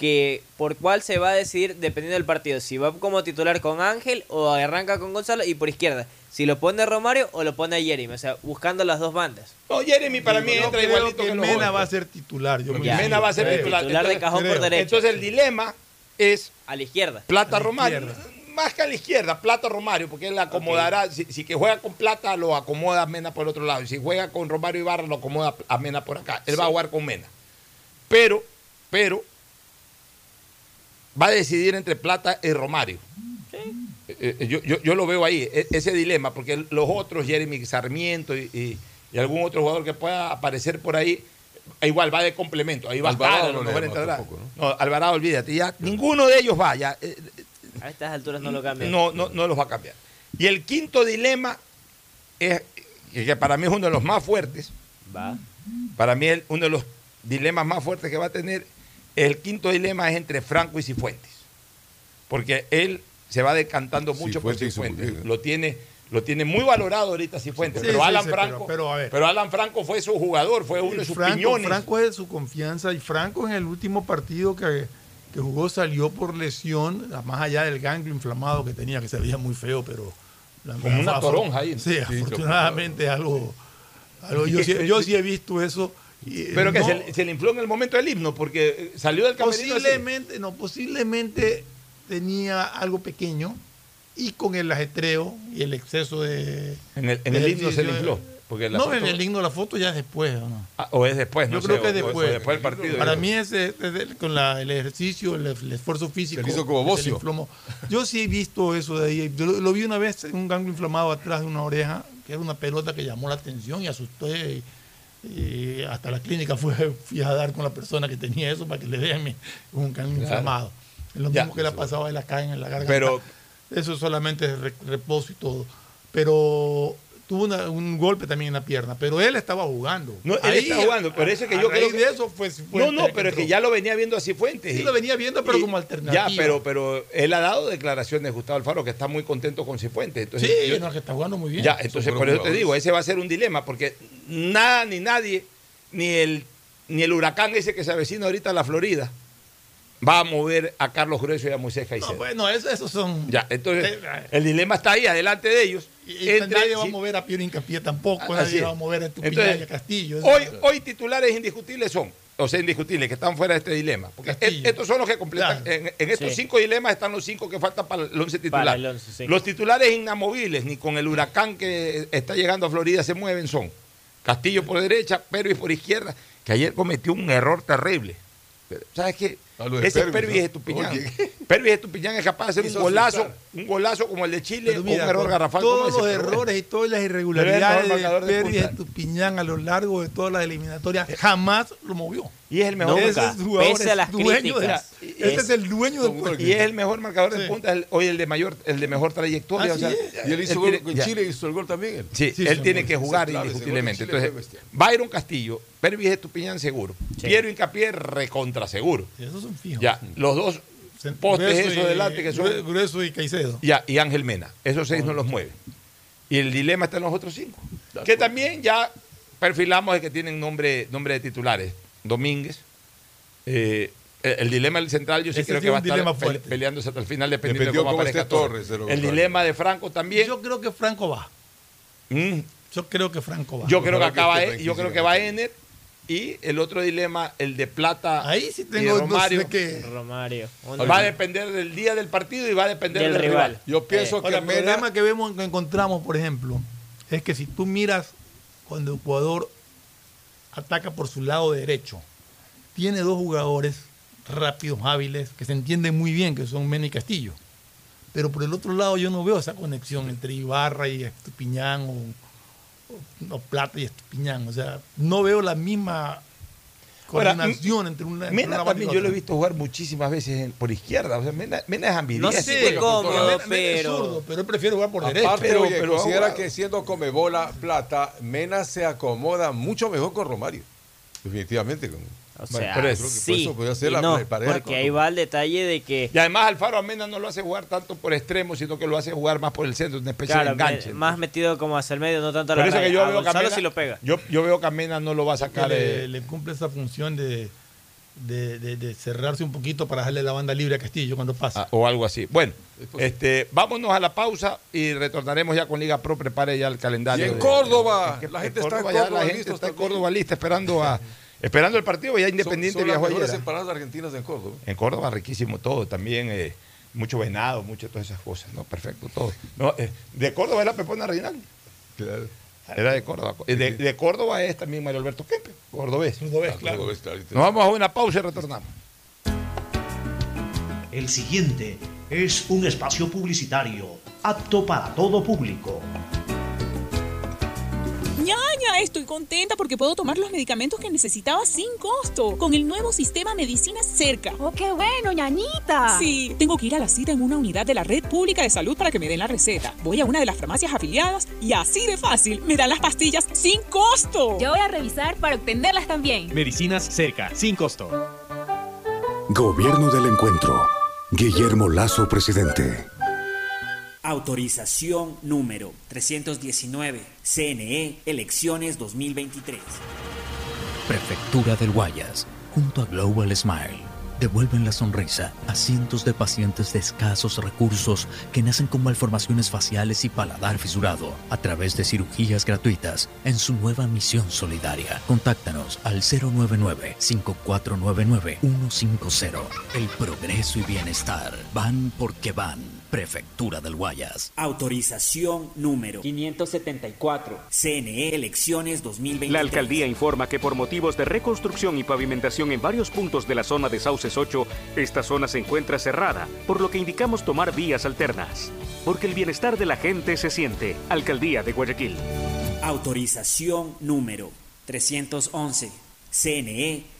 que por cuál se va a decidir dependiendo del partido, si va como titular con Ángel o arranca con Gonzalo y por izquierda, si lo pone Romario o lo pone Jeremy, o sea, buscando las dos bandas. No, Jeremy para mí entra igualito que Mena va a ser titular. Yo me Ya. Mena va a ser creo. titular. Titular de Entonces, cajón por derecha. Entonces el dilema es A la izquierda. Plata A la Romario. izquierda. Más que a la izquierda, Plata Romario, porque él acomodará, si, si que juega con Plata, lo acomoda a Mena por el otro lado. Y si juega con Romario Ibarra, lo acomoda a Mena por acá. Él va a jugar con Mena. Pero, pero, va a decidir entre Plata y Romario. Eh, eh, yo, yo- yo lo veo ahí, e- ese dilema, porque los otros, Jeremy Sarmiento y, y- y algún otro jugador que pueda aparecer por ahí, eh, igual va de complemento. Ahí va Alvarado a no. Alvarado, olvídate, ya ninguno de ellos va, ya, eh, A estas alturas no lo cambian. no, no, no los va a cambiar. Y el quinto dilema es que para mí es uno de los más fuertes. Va. Para mí el- uno de los dilemas más fuertes que va a tener, el quinto dilema es entre Franco y Cifuentes. Porque él se va decantando mucho por Cifuentes. Lo tiene, lo tiene muy valorado ahorita Cifuentes. Sí, pero sí, Alan sí, Franco, pero a ver. pero Alan Franco fue su jugador, fue uno de sus Franco, piñones. Franco es de su confianza y Franco en el último partido que, que jugó salió por lesión, más allá del ganglio inflamado que tenía, que se veía muy feo, pero... la- Como una toronja ahí. Sí, Sí, afortunadamente algo... algo- yo, sí, yo sí he visto eso. Eh, Pero que no- se, le- se le infló en el momento del himno, porque eh, salió del camerino así. Posiblemente, no, posiblemente tenía algo pequeño y con el ajetreo y el exceso de... En el, en de el himno se le infló. Porque la no, foto- en el himno la foto ya es después, ¿o no? Ah, o es después, no Yo sé, creo que o- es o- o después. después del partido. Para mí es, eh, es el- con la- el ejercicio, el, el esfuerzo físico. Se hizo como que se le bocio. inflamó. Yo sí he visto eso de ahí. Yo lo, lo vi una vez en un ganglio inflamado atrás de una oreja, que era una pelota que llamó la atención y asustó. Y, y hasta la clínica fue, fui a dar con la persona que tenía eso para que le mi- un ganglio Claro. inflamado. Es lo Ya. mismo que le ha pasado a él acá en la garganta. Pero- eso solamente es re- reposo y todo. Pero tuvo una- un golpe también en la pierna. Pero él estaba jugando. No, él Ahí, está jugando, por eso es que a yo creo que- de eso fue No, no, pero es que ya lo venía viendo así Fuentes. Sí, y- lo venía viendo, pero y- como alternativa. Ya, pero, pero él ha dado declaraciones, Gustavo Alfaro, que está muy contento con Cifuentes. Entonces, Sí, yo- no, que está jugando muy bien. ya, entonces por eso te digo, ese va a ser un dilema, porque nada ni nadie, ni el, ni el huracán ese que se avecina ahorita a la Florida, va a mover a Carlos Grueso y a Moisés Caicedo. No, bueno, eso- esos son. Ya, entonces, Eh, eh. el dilema está ahí, adelante de ellos. Y, y nadie va a mover a Piero Hincapié tampoco, Así nadie es. va a mover a Estupiñán y a Castillo. eso- Hoy, hoy titulares indiscutibles son, o sea, indiscutibles, que están fuera de este dilema. Porque Castillo. estos son los que completan. Claro. En, en estos Sí. cinco dilemas están los cinco que faltan para el once titular. Para el once, sí. Los titulares inamovibles, ni con el huracán que está llegando a Florida se mueven, son Castillo por derecha, Pervis por izquierda, que ayer cometió un error terrible. Pero, ¿Sabes qué? Ese Pervis, Pervis. Estupiñán. Pervis Estupiñán es capaz de hacer un golazo, un golazo como el de Chile, mira, un error con garrafal como todos ese, los errores y todas las irregularidades de punta. Estupiñán a lo largo de todas las eliminatorias jamás lo movió. Y es el mejor Ese Nunca, es jugador, pese a las dueño de- críticas. Ese es, el dueño del puesto. Y es el mejor marcador de punta, el- hoy el de mayor, el de mejor trayectoria. O sea. Y él hizo tiene- gol ya. Chile, hizo el gol también él. Sí, Sí, él sí, tiene sí, que jugar clave, indiscutiblemente. Entonces. Byron Castillo, Pervis Estupiñán seguro, Piero Incapié recontra seguro. Sí, esos son fijos. Ya, los dos postes Grueso esos y- delante que son. Grue- Grueso y Caicedo. Ya, y Ángel Mena. Esos seis no los mueven. Y el dilema está en los otros cinco. Que también ya perfilamos de que tienen nombre, nombre de titulares. Domínguez. eh, el, dilema del central yo sí Ese creo que es va a estar fuerte. peleándose hasta el final dependiendo Dependió de cómo cómo aparezca esté Torres. El contrario. dilema de Franco también. Yo creo que Franco va. Mm, Yo creo que Franco va. yo creo que que acaba, esté yo creo que va Ener. Y el otro dilema, el de Plata Ahí sí y tengo no Romario, sé qué. Romario. va a depender del día del partido y va a depender Del del, rival. rival. Yo pienso que el Mena, problema que vemos, que encontramos, por ejemplo, es que si tú miras cuando el jugador ataca por su lado derecho, tiene dos jugadores rápidos, hábiles, que se entienden muy bien, que son Mena y Castillo. Pero por el otro lado yo no veo esa conexión entre Ibarra y Estupiñán o, o- o Plata y Estupiñán. O sea, no veo la misma Ahora, coordinación entre una, Mena una también yo lo he visto jugar muchísimas veces en- por izquierda. O sea, Mena, Mena es No ambidiestro. sé juega por cómo, todas Mena- Mena es pero... zurdo, pero él prefiere jugar por derecho. aparte, pero- oye, pero considera que siendo Comebola plata, Mena se acomoda mucho mejor con Romario. Definitivamente. Con, O Bueno, sea, por eso, por sí, eso ser la- no, porque ahí va el detalle de que Y además Alfaro Amena no lo hace jugar tanto por extremo, sino que lo hace jugar más por el centro, una especie claro, de enganche. me- más metido como hacia el medio, no tanto a Por la eso que raya. yo A veo que Gonzalo Amena, sí lo pega. Yo, yo veo que Amena no lo va a sacar. que le, eh, le cumple esa función de, de, de- de cerrarse un poquito para dejarle la banda libre a Castillo cuando pasa. Ah, o algo así. Bueno, este, vámonos a la pausa y retornaremos ya con Liga Pro. Prepare ya el calendario. Y en de- Córdoba, que- la en gente está en Córdoba ya Córdoba la gente listos está en. Córdoba lista esperando a esperando el partido. Ya Independiente son, son las viajó ayer. ¿ah? empanadas argentinas en Córdoba. En Córdoba riquísimo todo, también eh, mucho venado, mucho todas esas cosas, ¿no? Perfecto todo. No, eh, de Córdoba era Pepona Reinal. Era de Córdoba. Eh, De, de Córdoba es también Mario Alberto Kempe, cordobés. Cordobés, claro. Cordobés, claro. Nos vamos a una pausa y retornamos. El siguiente es un espacio publicitario apto para todo público. Ñaña, estoy contenta porque puedo tomar los medicamentos que necesitaba sin costo con el nuevo sistema Medicina Cerca. ¡Oh, qué bueno, ñañita! Sí, tengo que ir a la cita en una unidad de la red pública de salud para que me den la receta. Voy a una de las farmacias afiliadas y así de fácil me dan las pastillas sin costo. Yo voy a revisar para obtenerlas también. Medicinas cerca, sin costo. Gobierno del Encuentro. Guillermo Lazo, presidente. Autorización número 319. CNE Elecciones 2023. Prefectura del Guayas, junto a Global Smile, devuelven la sonrisa a cientos de pacientes de escasos recursos que nacen con malformaciones faciales y paladar fisurado a través de cirugías gratuitas en su nueva misión solidaria. Contáctanos al 099-5499-150. El progreso y bienestar van porque van. Prefectura del Guayas. Autorización número 574. CNE Elecciones 2023. La alcaldía informa que por motivos de reconstrucción y pavimentación en varios puntos de la zona de Sauces 8, esta zona se encuentra cerrada, por lo que indicamos tomar vías alternas. Porque el bienestar de la gente se siente. Alcaldía de Guayaquil. Autorización número 311. CNE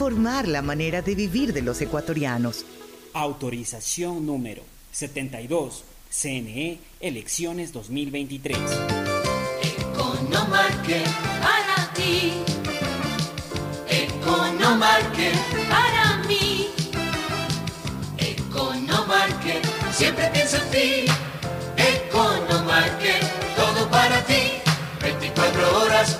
la manera de vivir de los ecuatorianos. Autorización número 72. CNE Elecciones 2023. Economarket para ti. Economarket para mí. Economarket siempre piensa en ti. Economarket todo para ti. 24 horas,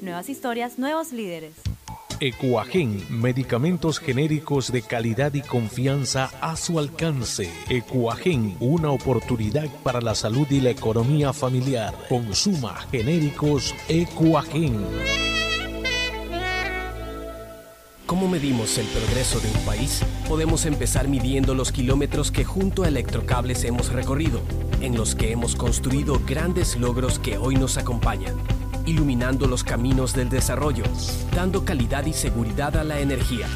Nuevas historias, nuevos líderes. Ecuagen, medicamentos genéricos de calidad y confianza a su alcance. Ecuagen, una oportunidad para la salud y la economía familiar. Consuma genéricos Ecuagen. ¿Cómo medimos el progreso de un país? Podemos empezar midiendo los kilómetros que junto a Electrocables hemos recorrido, en los que hemos construido grandes logros que hoy nos acompañan, iluminando los caminos del desarrollo, dando calidad y seguridad a la energía,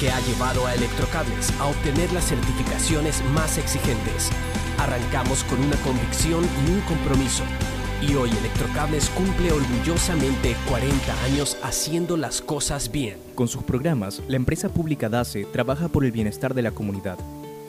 que ha llevado a Electrocables a obtener las certificaciones más exigentes. Arrancamos con una convicción y un compromiso, Y hoy Electrocables cumple orgullosamente 40 años haciendo las cosas bien. Con sus programas, la empresa pública DACE trabaja por el bienestar de la comunidad.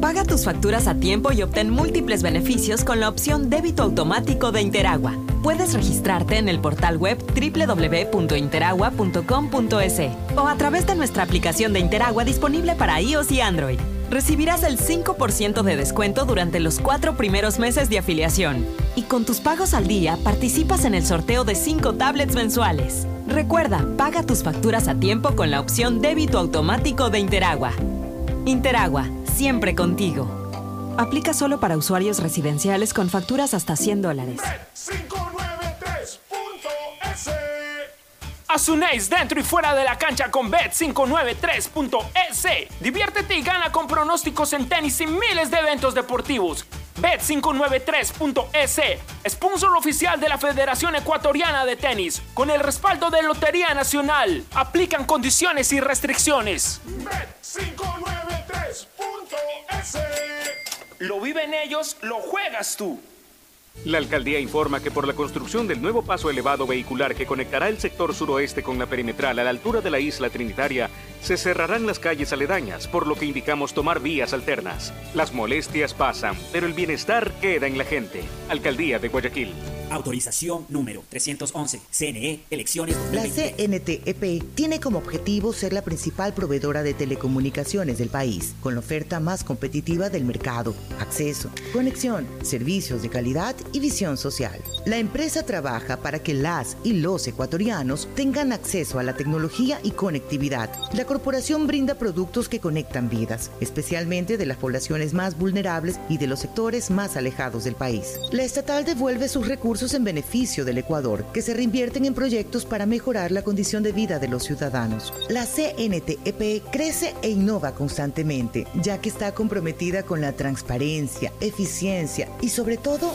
Paga tus facturas a tiempo y obtén múltiples beneficios con la opción débito automático de Interagua. Puedes registrarte en el portal web www.interagua.com.es o a través de nuestra aplicación de Interagua disponible para iOS y Android. Recibirás el 5% de descuento durante los cuatro primeros meses de afiliación. Y con tus pagos al día participas en el sorteo de 5 tablets mensuales. Recuerda, paga tus facturas a tiempo con la opción débito automático de Interagua. Interagua, siempre contigo. Aplica solo para usuarios residenciales con facturas hasta 100 dólares. 593.es Asunéis dentro y fuera de la cancha con Bet593.es. Diviértete y gana con pronósticos en tenis y miles de eventos deportivos. Bet593.es, sponsor oficial de la Federación Ecuatoriana de Tenis, con el respaldo de Lotería Nacional. Aplican condiciones y restricciones. Bet593.es. Lo viven ellos, lo juegas tú. La alcaldía informa que por la construcción del nuevo paso elevado vehicular que conectará el sector suroeste con la perimetral a la altura de la isla Trinitaria, se cerrarán las calles aledañas, por lo que indicamos tomar vías alternas. Las molestias pasan, pero el bienestar queda en la gente. Alcaldía de Guayaquil. Autorización número 311. CNE, elecciones La 2023. CNTEP E tiene como objetivo ser la principal proveedora de telecomunicaciones del país, con la oferta más competitiva del mercado, acceso, conexión, servicios de calidad y visión social. La empresa trabaja para que las y los ecuatorianos tengan acceso a la tecnología y conectividad. La corporación brinda productos que conectan vidas, especialmente de las poblaciones más vulnerables y de los sectores más alejados del país. La estatal devuelve sus recursos en beneficio del Ecuador, que se reinvierten en proyectos para mejorar la condición de vida de los ciudadanos. La CNTEP crece e innova constantemente, ya que está comprometida con la transparencia, eficiencia y sobre todo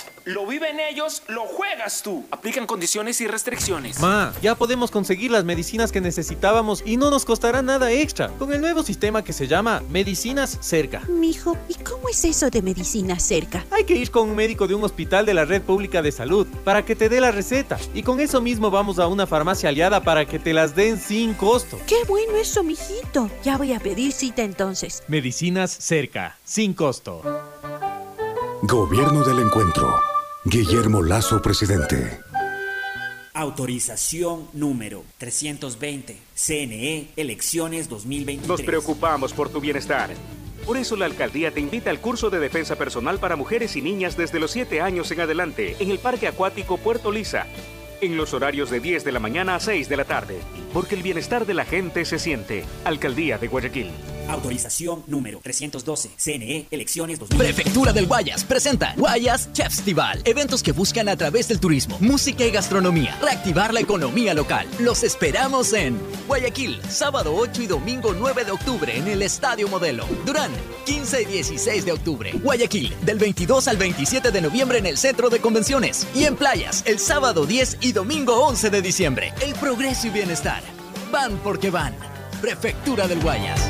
Lo viven ellos, lo juegas tú. Aplican condiciones y restricciones. Ma, ya podemos conseguir las medicinas que necesitábamos y no nos costará nada extra con el nuevo sistema que se llama Medicinas Cerca. Mijo, ¿y cómo es eso de medicina cerca? Hay que ir con un médico de un hospital de la red pública de salud para que te dé la receta y con eso mismo vamos a una farmacia aliada para que te las den sin costo. Qué bueno eso, mijito. Ya voy a pedir cita entonces. Medicinas Cerca, sin costo. Gobierno del Encuentro. Guillermo Lazo, presidente. Autorización número 320. CNE, elecciones 2023. Nos preocupamos por tu bienestar. Por eso la alcaldía te invita al curso de defensa personal para mujeres y niñas desde los 7 años en adelante en el Parque Acuático Puerto Lisa, en los horarios de 10 de la mañana a 6 de la tarde, porque el bienestar de la gente se siente. Alcaldía de Guayaquil. Autorización número 312. CNE, elecciones 2023. Prefectura del Guayas presenta Guayas Festival. Eventos que buscan a través del turismo, música y gastronomía reactivar la economía local. Los esperamos en Guayaquil, sábado 8 y domingo 9 de octubre en el Estadio Modelo. Durán, 15 y 16 de octubre. Guayaquil, del 22 al 27 de noviembre en el Centro de Convenciones. Y en Playas, el sábado 10 y domingo 11 de diciembre. El progreso y bienestar. Van porque van. Prefectura del Guayas.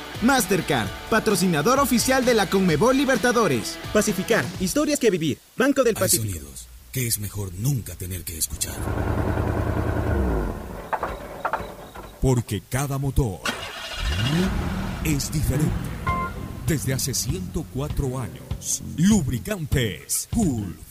Mastercard, patrocinador oficial de la Conmebol Libertadores. Pacificar, historias que vivir. Banco del Hay Pacífico. sonidos que es mejor nunca tener que escuchar. Porque cada motor es diferente. Desde hace 104 años, Lubricantes Gulf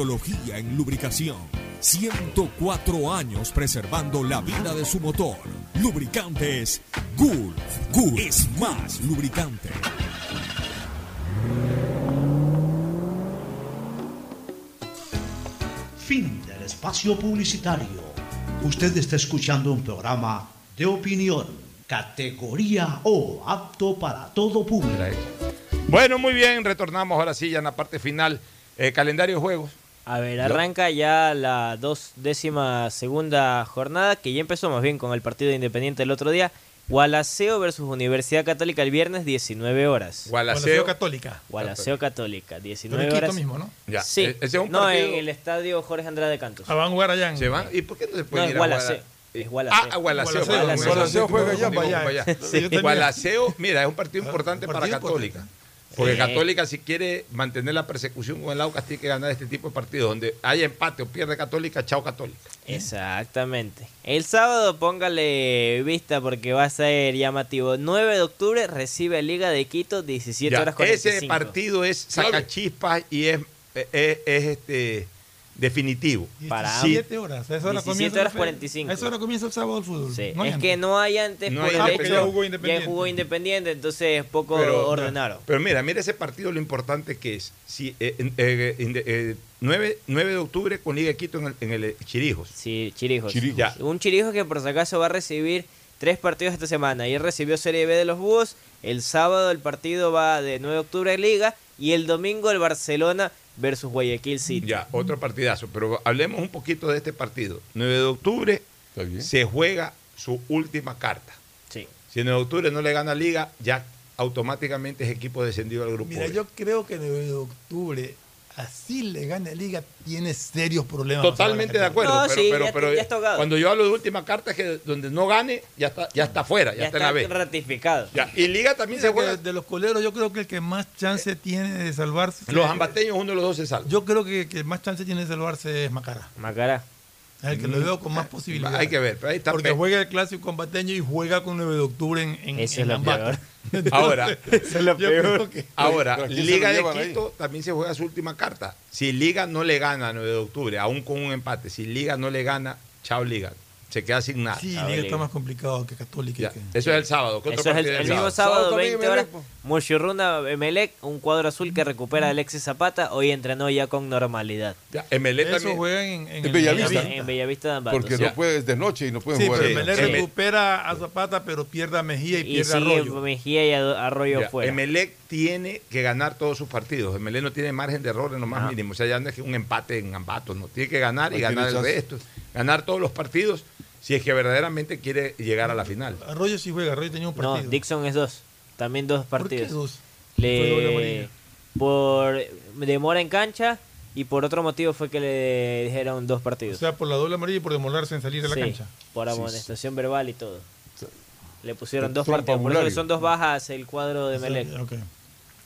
en lubricación. 104 años preservando la vida de su motor. Lubricantes Gulf. Gulf es más lubricante. Fin del espacio publicitario. Usted está escuchando un programa de opinión, categoría O, apto para todo público. Bueno, muy bien, retornamos ahora sí ya en la parte final. Eh, calendario de juegos. A ver, arranca ya la dos décima segunda jornada, que ya empezó más bien con el partido de Independiente el otro día. Gualaceo versus Universidad Católica el viernes, 19 horas. Gualaceo Católica. Gualaceo Católica, 19 Pero en horas. mismo, ¿no? Ya, Sí. e- ese es un no, partido- en el estadio Jorge Andrade Cantos. Ah, van a jugar allá en- ¿Se van? ¿Y por qué no se No, pueden es ir a Gualaceo. Guala- Es Gualaceo. Ah, Gualaceo. Gualaceo. Gualaceo, Gualaceo juega allá, para allá. Gualaceo, mira, es un partido importante para Católica. Porque Sí. Católica, si quiere mantener la persecución con el Aucas, tiene que ganar este tipo de partidos. Donde haya empate o pierde Católica, chao Católica. Exactamente. El sábado póngale vista porque va a ser llamativo. 9 de octubre recibe Liga de Quito, 17 Ya, horas 45. ese partido es sacachispas y es, es, es, este definitivo. Para- 17 horas. A esa hora 17 comienza horas la fe- 45. A esa hora comienza el sábado el fútbol. Sí, No hay es que no hay antes No por hay el hecho porque ya jugó ya Independiente. jugó Independiente, entonces poco Pero- ordenaron. Pero mira, mira ese partido lo importante que es. Si, eh, eh, eh, inde- eh, 9, 9 de octubre con Liga de Quito en el, en el, eh, Chirijos. Sí, Chirijos. Ya. Un Chirijos que por si acaso va a recibir tres partidos esta semana. Ayer recibió Serie B de los Búhos. El sábado el partido va de 9 de octubre en Liga. Y el domingo el Barcelona versus Guayaquil City. Ya, otro partidazo. Pero hablemos un poquito de este partido. 9 de octubre se juega su última carta. Sí. Si en 9 de octubre no le gana Liga, ya automáticamente es equipo descendido al grupo. Mira, B. yo creo que el 9 de octubre, así le gane Liga, tiene serios problemas. Totalmente de acuerdo, No, pero, sí, pero, ya- pero ya cuando yo hablo de última carta es que donde no gane ya está, ya está fuera, ya, Ya está en la está B. ratificado. Ya, Y Liga también se juega. de los coleros, yo creo que el que más chance tiene de salvarse. Los ambateños, uno de los dos se salva. Yo creo que, que más chance tiene de salvarse es Macará. Macará. El que lo veo con más posibilidades. Hay que ver, pero ahí está Porque juega el clásico combateño y juega con 9 de octubre en, en, Eso en es lo peor. Entonces, Ahora, Eso es lo peor. que- Ahora, ¿Pero a quién se Liga de llevan ahí? Quito también se juega su última carta. Si Liga no le gana a 9 de octubre, aún con un empate, si Liga no le gana, chao Liga. Se queda sin nada. Sí, Liga Liga. está más complicado que Católica. y Ya, que- Eso es el sábado. ¿Qué otro Eso es el, mismo sábado? sábado, también 20 horas. Mochirruna Emelec, un cuadro azul que recupera a Alexis Zapata. Hoy entrenó ya con normalidad. Ya, Emelec Eso también. juegan en, en En el Bellavista. En, en Bellavista de Ambato. Porque no puede, es de noche y no pueden Sí, jugar. pero Emelec recupera a Zapata, pero pierde a Mejía y, Y pierde a Arroyo. Mejía y Arroyo Ya, fuera. Emelec tiene que ganar todos sus partidos. Emelec no tiene margen de error en lo más Ah. mínimo. O sea, ya no es que un empate en Ambato. No tiene que ganar y ganar el resto. Ganar todos los partidos si es que verdaderamente quiere llegar a la final. Arroyo sí juega, Arroyo tenía un No, partido. Dixon es dos. También dos ¿Por qué partidos. dos? Le, por demora en cancha y por otro motivo fue que le dijeron dos O partidos. sea, por la doble amarilla y por demorarse en salir de la Sí, cancha. por amonestación verbal y todo. Le pusieron dos partidos, por eso son dos bajas el cuadro de Melec. Ok.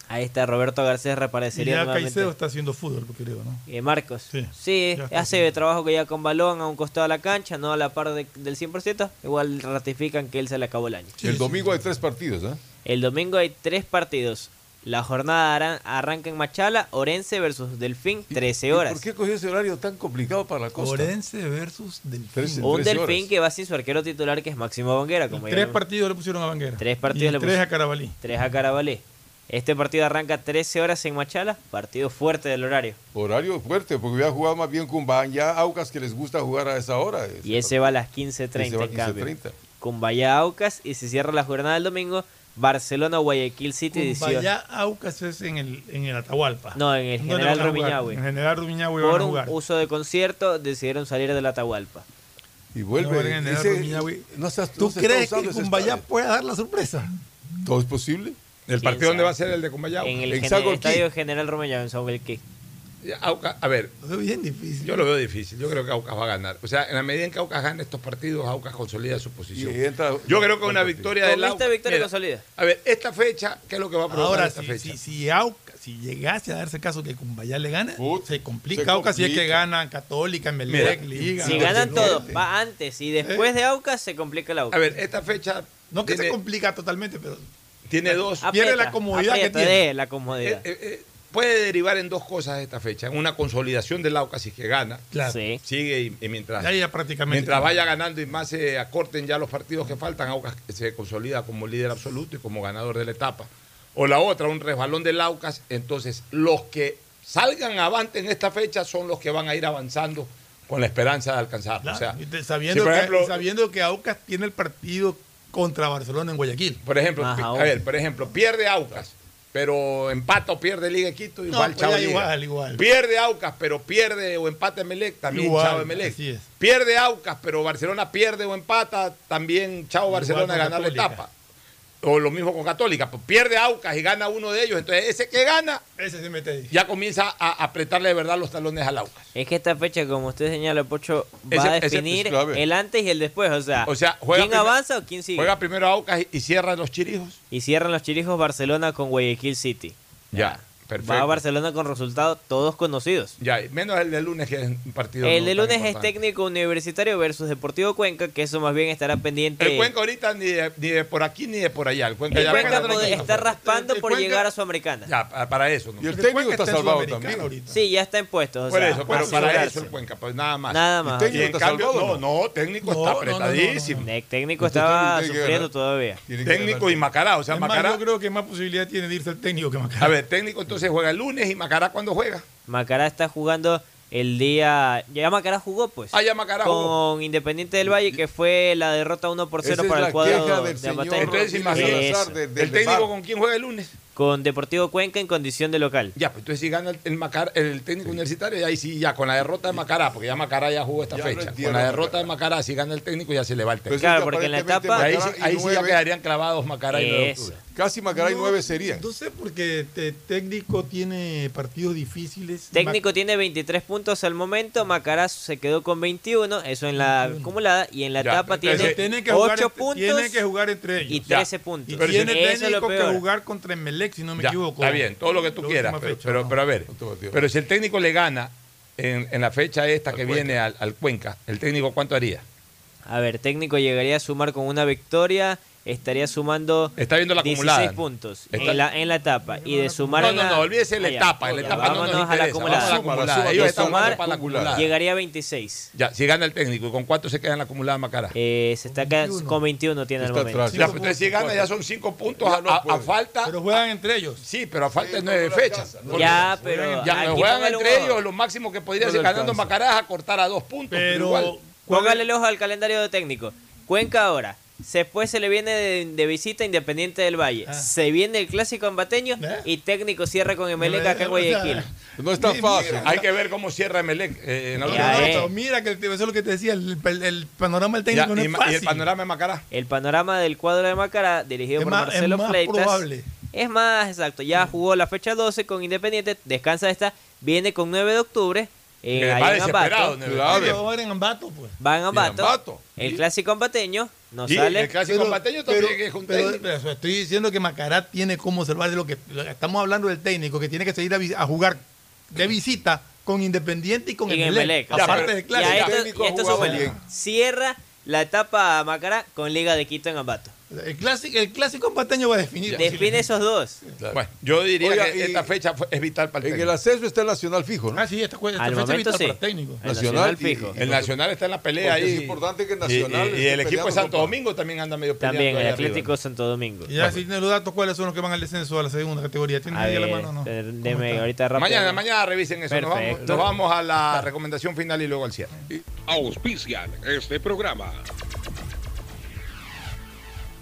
Ahí está Roberto Garcés reaparecería. Y ya. Caicedo está haciendo fútbol, creo, ¿no? Eh, Marcos. Sí, sí hace trabajo que ya con balón a un costado de la cancha, no a la par de, del 100%. Igual ratifican que él se le acabó el año. El domingo hay tres partidos, ¿eh? El domingo hay tres partidos. La jornada arranca en Machala, Orense versus Delfín, 13 horas. ¿Por qué cogió ese horario tan complicado para la costa? Orense versus Delfín. un Delfín que va sin su arquero titular, que es Máximo Banguera. Como tres partidos le pusieron a Banguera. Tres partidos le pusieron. Tres a Carabalí. Tres a Carabalí. Este partido arranca 13 horas en Machala, partido fuerte del horario. Horario fuerte, porque voy a jugar más bien Cumbaya Aucas, que les gusta jugar a esa hora. Y ese va a las 15.30 Cumbaya Aucas, y se cierra la jornada del domingo, Barcelona, Guayaquil City. Cumbaya Aucas es en el, en el Atahualpa. No, en el General Rumiñahui. En General Rumiñahui Por un uso de concierto decidieron salir del Atahualpa. Y vuelve. No, seas, ¿Tú crees que Cumbayá pueda dar la sorpresa? Todo es posible. ¿El partido dónde va a ser el de Cumbayao? En el, Estadio General Romellado en San Belquí. Aucas, a ver, lo veo bien difícil. Yo lo veo difícil. Yo creo que Aucas va a ganar. O sea, en la medida en que Aucas gana estos partidos, Aucas consolida su posición. Yo creo que es una victoria del Aucas. Esta victoria mira, consolida. A ver, esta fecha, ¿qué es lo que va a provocar Ahora, esta si, fecha? Si, si, Aucas, si llegase a darse caso que Cumbayá le gana, se, complica Aucas si es que ganan Católica, Melec, Liga. Si ganan todos, va antes y después ¿Eh? de Aucas se complica el Aucas. A ver, esta fecha. No que se complica totalmente, pero tiene dos. Tiene la comodidad que tiene. Eh, la comodidad. Eh, eh, puede derivar en dos cosas esta fecha. En una consolidación del Lauca si que gana. Claro. Sí. Sigue y, mientras, ya ya prácticamente mientras vaya ganando y más se acorten ya los partidos que faltan, Aucas se consolida como líder absoluto y como ganador de la etapa. O la otra, un resbalón del Aucas. Entonces, los que salgan avante en esta fecha son los que van a ir avanzando con la esperanza de alcanzar. O sea, sabiendo, que, sabiendo que Aucas tiene el partido contra Barcelona en Guayaquil. Por ejemplo, a ver, por ejemplo, pierde Aucas, pero empata o pierde Liga de Quito, igual no, igual, igual, Pierde Aucas, pero pierde o empata Melec, también Chavo Melec. Pierde Aucas, pero Barcelona pierde o empata, también Chavo Barcelona ganar la etapa. O lo mismo con Católica, pues pierde Aucas y gana uno de ellos. Entonces, ese que gana, ese se mete ahí. ya comienza a apretarle de verdad los talones al Aucas. Es que esta fecha, como usted señala, Pocho, va a definir el antes y el después. O sea, o sea ¿quién avanza o quién sigue? Juega primero Aucas y, y cierran los chirijos. Y cierran los chirijos Barcelona con Guayaquil City. ya. Va a Barcelona con resultados todos conocidos. Ya, menos el de lunes que es un partido. El no de lunes es técnico universitario versus Deportivo Cuenca, que eso más bien estará pendiente. El Cuenca ahorita ni de, ni de por aquí ni de por allá. El Cuenca, el ya Cuenca puede, está raspando por llegar a su americana. Ya, para eso. ¿no? Y el técnico está, está salvado también ahorita. Sí, ya está en puestos. O por eso, pero para eso el Cuenca, pues nada más. Nada más. Técnico y en cambio, no, no, técnico está apretadísimo. Técnico estaba sufriendo todavía. Técnico y Macará, o sea, Macará. Yo creo que más posibilidad tiene de irse el técnico que Macará. A ver, técnico entonces entonces juega el lunes y Macará cuando juega. Macará está jugando el día. Ya Macará jugó, pues. Ah, ya Macará jugó. Con Independiente del Valle, que fue la derrota 1 por 0 para el cuadro de Entonces, ¿El técnico con quién juega el lunes? Con Deportivo Cuenca en condición de local. Ya, pues entonces si gana el, el, el técnico universitario, ya ahí sí, ya con la derrota de Macará, porque ya Macará ya jugó esta fecha. Con la derrota de Macará, si gana el técnico, ya se le va el técnico. Claro, porque en la etapa. Macará ahí, sí ya quedarían clavados Macará y 9. Casi Macaray no, 9 sería No sé, porque Técnico tiene partidos difíciles. Técnico tiene 23 puntos al momento, Macaraz se quedó con 21, eso en la acumulada, y en la etapa tiene, tiene que 8 puntos. Tiene que jugar entre ellos. Y 13 puntos. Y pero tiene Técnico que jugar contra el Melec, si no me equivoco. Está bien, todo lo que tú quieras, pero, pero, a ver, pero si el Técnico le gana en, la fecha esta que viene al Cuenca, ¿el Técnico cuánto haría? A ver, Técnico llegaría a sumar con una victoria estaría sumando Está viendo la 16 puntos en la, en la etapa. Y de sumar No, no, la- no, olvídese la etapa, en la etapa la acumulada. ellos llegaría a 26. Ya, si gana el técnico, con cuánto se queda en la acumulada Macará? Eh, se está quedando con 21 tiene el momento. Ya, si gana ya son cinco puntos a, falta. Pero juegan entre ellos. Sí, pero a falta de nueve fechas. Ya, pero Ya no juegan entre ellos, lo máximo que podría ser ganando es a cortar a dos puntos. Pero, el ojo al calendario de técnico. Cuenca ahora, Después se le viene de, visita Independiente del Valle. Ah. Se viene el clásico ambateño ¿Eh? y técnico cierra con Emelec acá en Guayaquil. No es tan fácil. Hay que ver cómo cierra Emelec. Eh, en mira, eh. mira, que eso es lo que te decía. El, panorama del técnico y, el panorama de Macará. El panorama del cuadro de Macará, dirigido es por más, Marcelo es más Probable. Es más exacto. Ya mm. jugó la fecha 12 con Independiente. Descansa esta. Viene con 9 de octubre. Eh, ahí pues. en En Ambato. Va en Ambato. El clásico ambateño no sale. El clásico pero, pateño también es un pero, estoy diciendo que Macará tiene cómo salvar de lo que estamos hablando del técnico que tiene que seguir a, jugar de visita con Independiente y con y Emelec. Aparte del clásico, y esto, y Cierra la etapa Macará con Liga de Quito en Ambato. El clásico, el clásico empateño va a definir. Define esos dos. Bueno, yo diría Oiga, que y- esta fecha fue- es vital para el En el técnico. ascenso está el Nacional fijo, ¿no? Ah, sí, esta, esta Al fecha es vital sí. para el técnico. El Nacional Nacional fijo. y- El Nacional está en la pelea ahí. es importante que Y- Nacional Y, el equipo de Santo. Domingo también anda medio peleando. También el Atlético arriba. Santo Domingo. Y ya si tiene los datos, ¿cuáles son los que van al descenso a la segunda categoría? ¿Tienen A ahí a la mano o no? eh, ¿Cómo deme ahorita rápido. Mañana, mañana revisen eso. Nos vamos, nos vamos a la recomendación final y luego al cierre. Auspician este programa.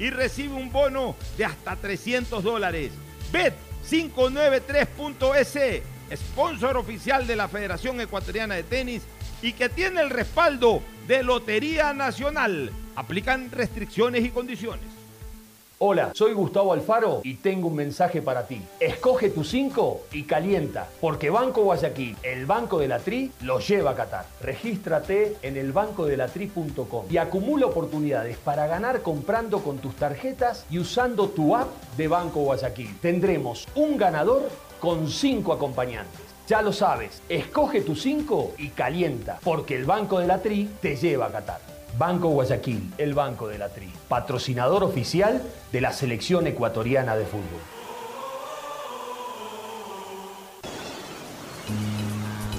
y recibe un bono de hasta 300 dólares. Bet593.es, sponsor oficial de la Federación Ecuatoriana de Tenis y que tiene el respaldo de Lotería Nacional. Aplican restricciones y condiciones. Hola, soy Gustavo Alfaro y tengo un mensaje para ti. Escoge tu 5 y calienta, porque Banco Guayaquil, el Banco de la Tri, lo lleva a Qatar. Regístrate en elbancodelatri.com y acumula oportunidades para ganar comprando con tus tarjetas y usando tu app de Banco Guayaquil. Tendremos un ganador con 5 acompañantes. Ya lo sabes, escoge tu 5 y calienta, porque el Banco de la Tri te lleva a Qatar. Banco Guayaquil, el Banco de la Tri, patrocinador oficial de la selección ecuatoriana de fútbol.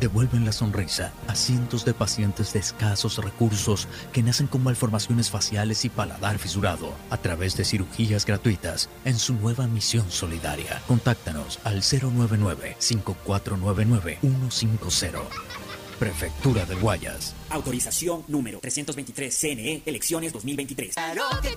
devuelven la sonrisa a cientos de pacientes de escasos recursos que nacen con malformaciones faciales y paladar fisurado a través de cirugías gratuitas en su nueva misión solidaria. Contáctanos al 099-5499-150. Prefectura del Guayas. Autorización número 323 CNE Elecciones 2023. Claro que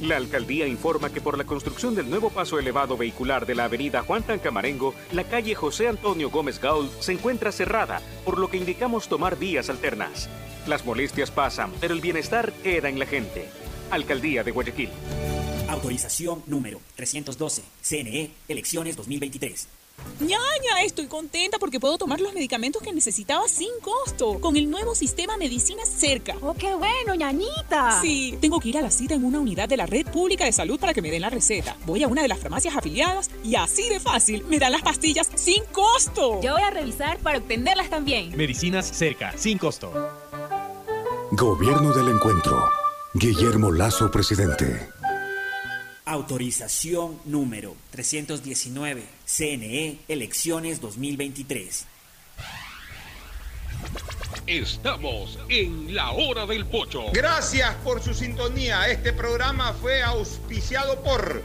La alcaldía informa que por la construcción del nuevo paso elevado vehicular de la avenida Juan Tancamarengo, la calle José Antonio Gómez Gaul se encuentra cerrada, por lo que indicamos tomar vías alternas. Las molestias pasan, pero el bienestar queda en la gente. Alcaldía de Guayaquil. Autorización número 312 CNE Elecciones 2023. Ñaña, estoy contenta porque puedo tomar los medicamentos que necesitaba sin costo con el nuevo sistema Medicinas Cerca. ¡Oh, qué bueno, ñañita! Sí, tengo que ir a la cita en una unidad de la Red Pública de Salud para que me den la receta. Voy a una de las farmacias afiliadas y así de fácil me dan las pastillas sin costo. Yo voy a revisar para obtenerlas también. Medicinas cerca, sin costo. Gobierno del Encuentro. Guillermo Lazo, presidente. Autorización número 319. CNE Elecciones 2023. Estamos en la hora del pocho. Gracias por su sintonía. Este programa fue auspiciado por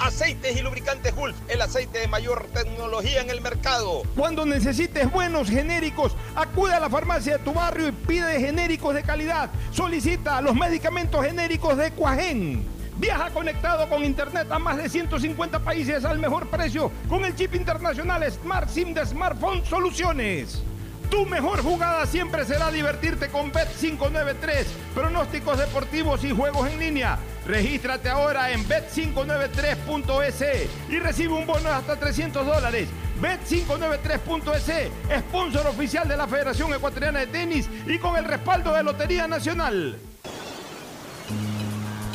Aceites y lubricantes Gulf, el aceite de mayor tecnología en el mercado. Cuando necesites buenos genéricos, acude a la farmacia de tu barrio y pide genéricos de calidad. Solicita los medicamentos genéricos de Cuajén. Viaja conectado con Internet a más de 150 países al mejor precio con el chip internacional Smart SIM de Smartphone Soluciones. Tu mejor jugada siempre será divertirte con Bet593, pronósticos deportivos y juegos en línea. Regístrate ahora en bet593.es y recibe un bono de hasta 300 dólares. Bet593.es, sponsor oficial de la Federación Ecuatoriana de Tenis y con el respaldo de Lotería Nacional.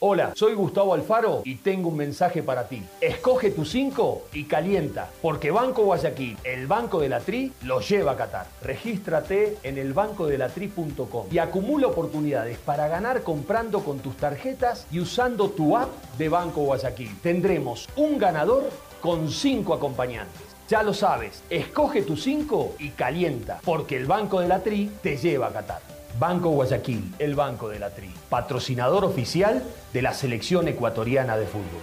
Hola, soy Gustavo Alfaro y tengo un mensaje para ti. Escoge tu 5 y calienta, porque Banco Guayaquil, el Banco de la Tri, lo lleva a Qatar. Regístrate en elbancodelatri.com y acumula oportunidades para ganar comprando con tus tarjetas y usando tu app de Banco Guayaquil. Tendremos un ganador con 5 acompañantes. Ya lo sabes, escoge tu 5 y calienta, porque el Banco de la Tri te lleva a Qatar. Banco Guayaquil, el Banco de la Tri, patrocinador oficial de la selección ecuatoriana de fútbol.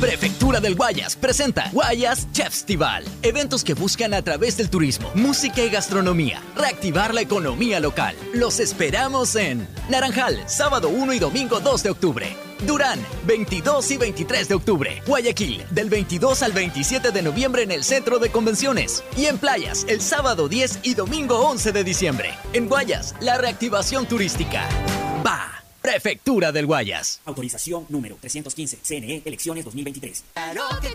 Prefectura del Guayas presenta Guayas Chefstival. Eventos que buscan a través del turismo, música y gastronomía reactivar la economía local. Los esperamos en Naranjal, sábado 1 y domingo 2 de octubre. Durán, 22 y 23 de octubre. Guayaquil, del 22 al 27 de noviembre en el Centro de Convenciones. Y en Playas, el sábado 10 y domingo 11 de diciembre. En Guayas, la reactivación turística. Va. Prefectura del Guayas. Autorización número 315. CNE Elecciones 2023. Claro que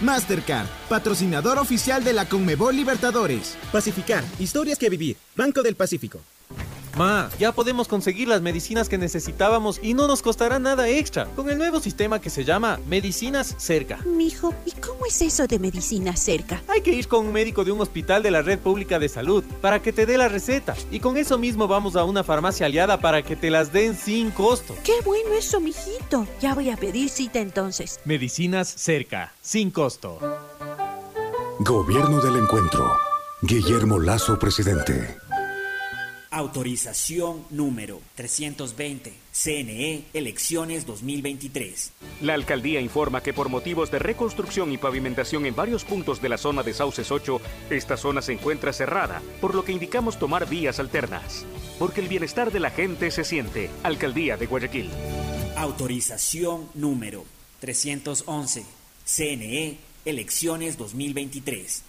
Mastercard, patrocinador oficial de la Conmebol Libertadores. Pacificar, historias que vivir. Banco del Pacífico. Ma, ya podemos conseguir las medicinas que necesitábamos y no nos costará nada extra con el nuevo sistema que se llama Medicinas Cerca. Mijo, ¿y cómo es eso de medicina cerca? Hay que ir con un médico de un hospital de la red pública de salud para que te dé la receta y con eso mismo vamos a una farmacia aliada para que te las den sin costo. Qué bueno eso, mijito. Ya voy a pedir cita entonces. Medicinas Cerca, sin costo. Gobierno del Encuentro. Guillermo Lazo, presidente. Autorización número 320. CNE Elecciones 2023. La alcaldía informa que por motivos de reconstrucción y pavimentación en varios puntos de la zona de Sauces 8, esta zona se encuentra cerrada, por lo que indicamos tomar vías alternas. Porque el bienestar de la gente se siente. Alcaldía de Guayaquil. Autorización número 311. CNE Elecciones 2023.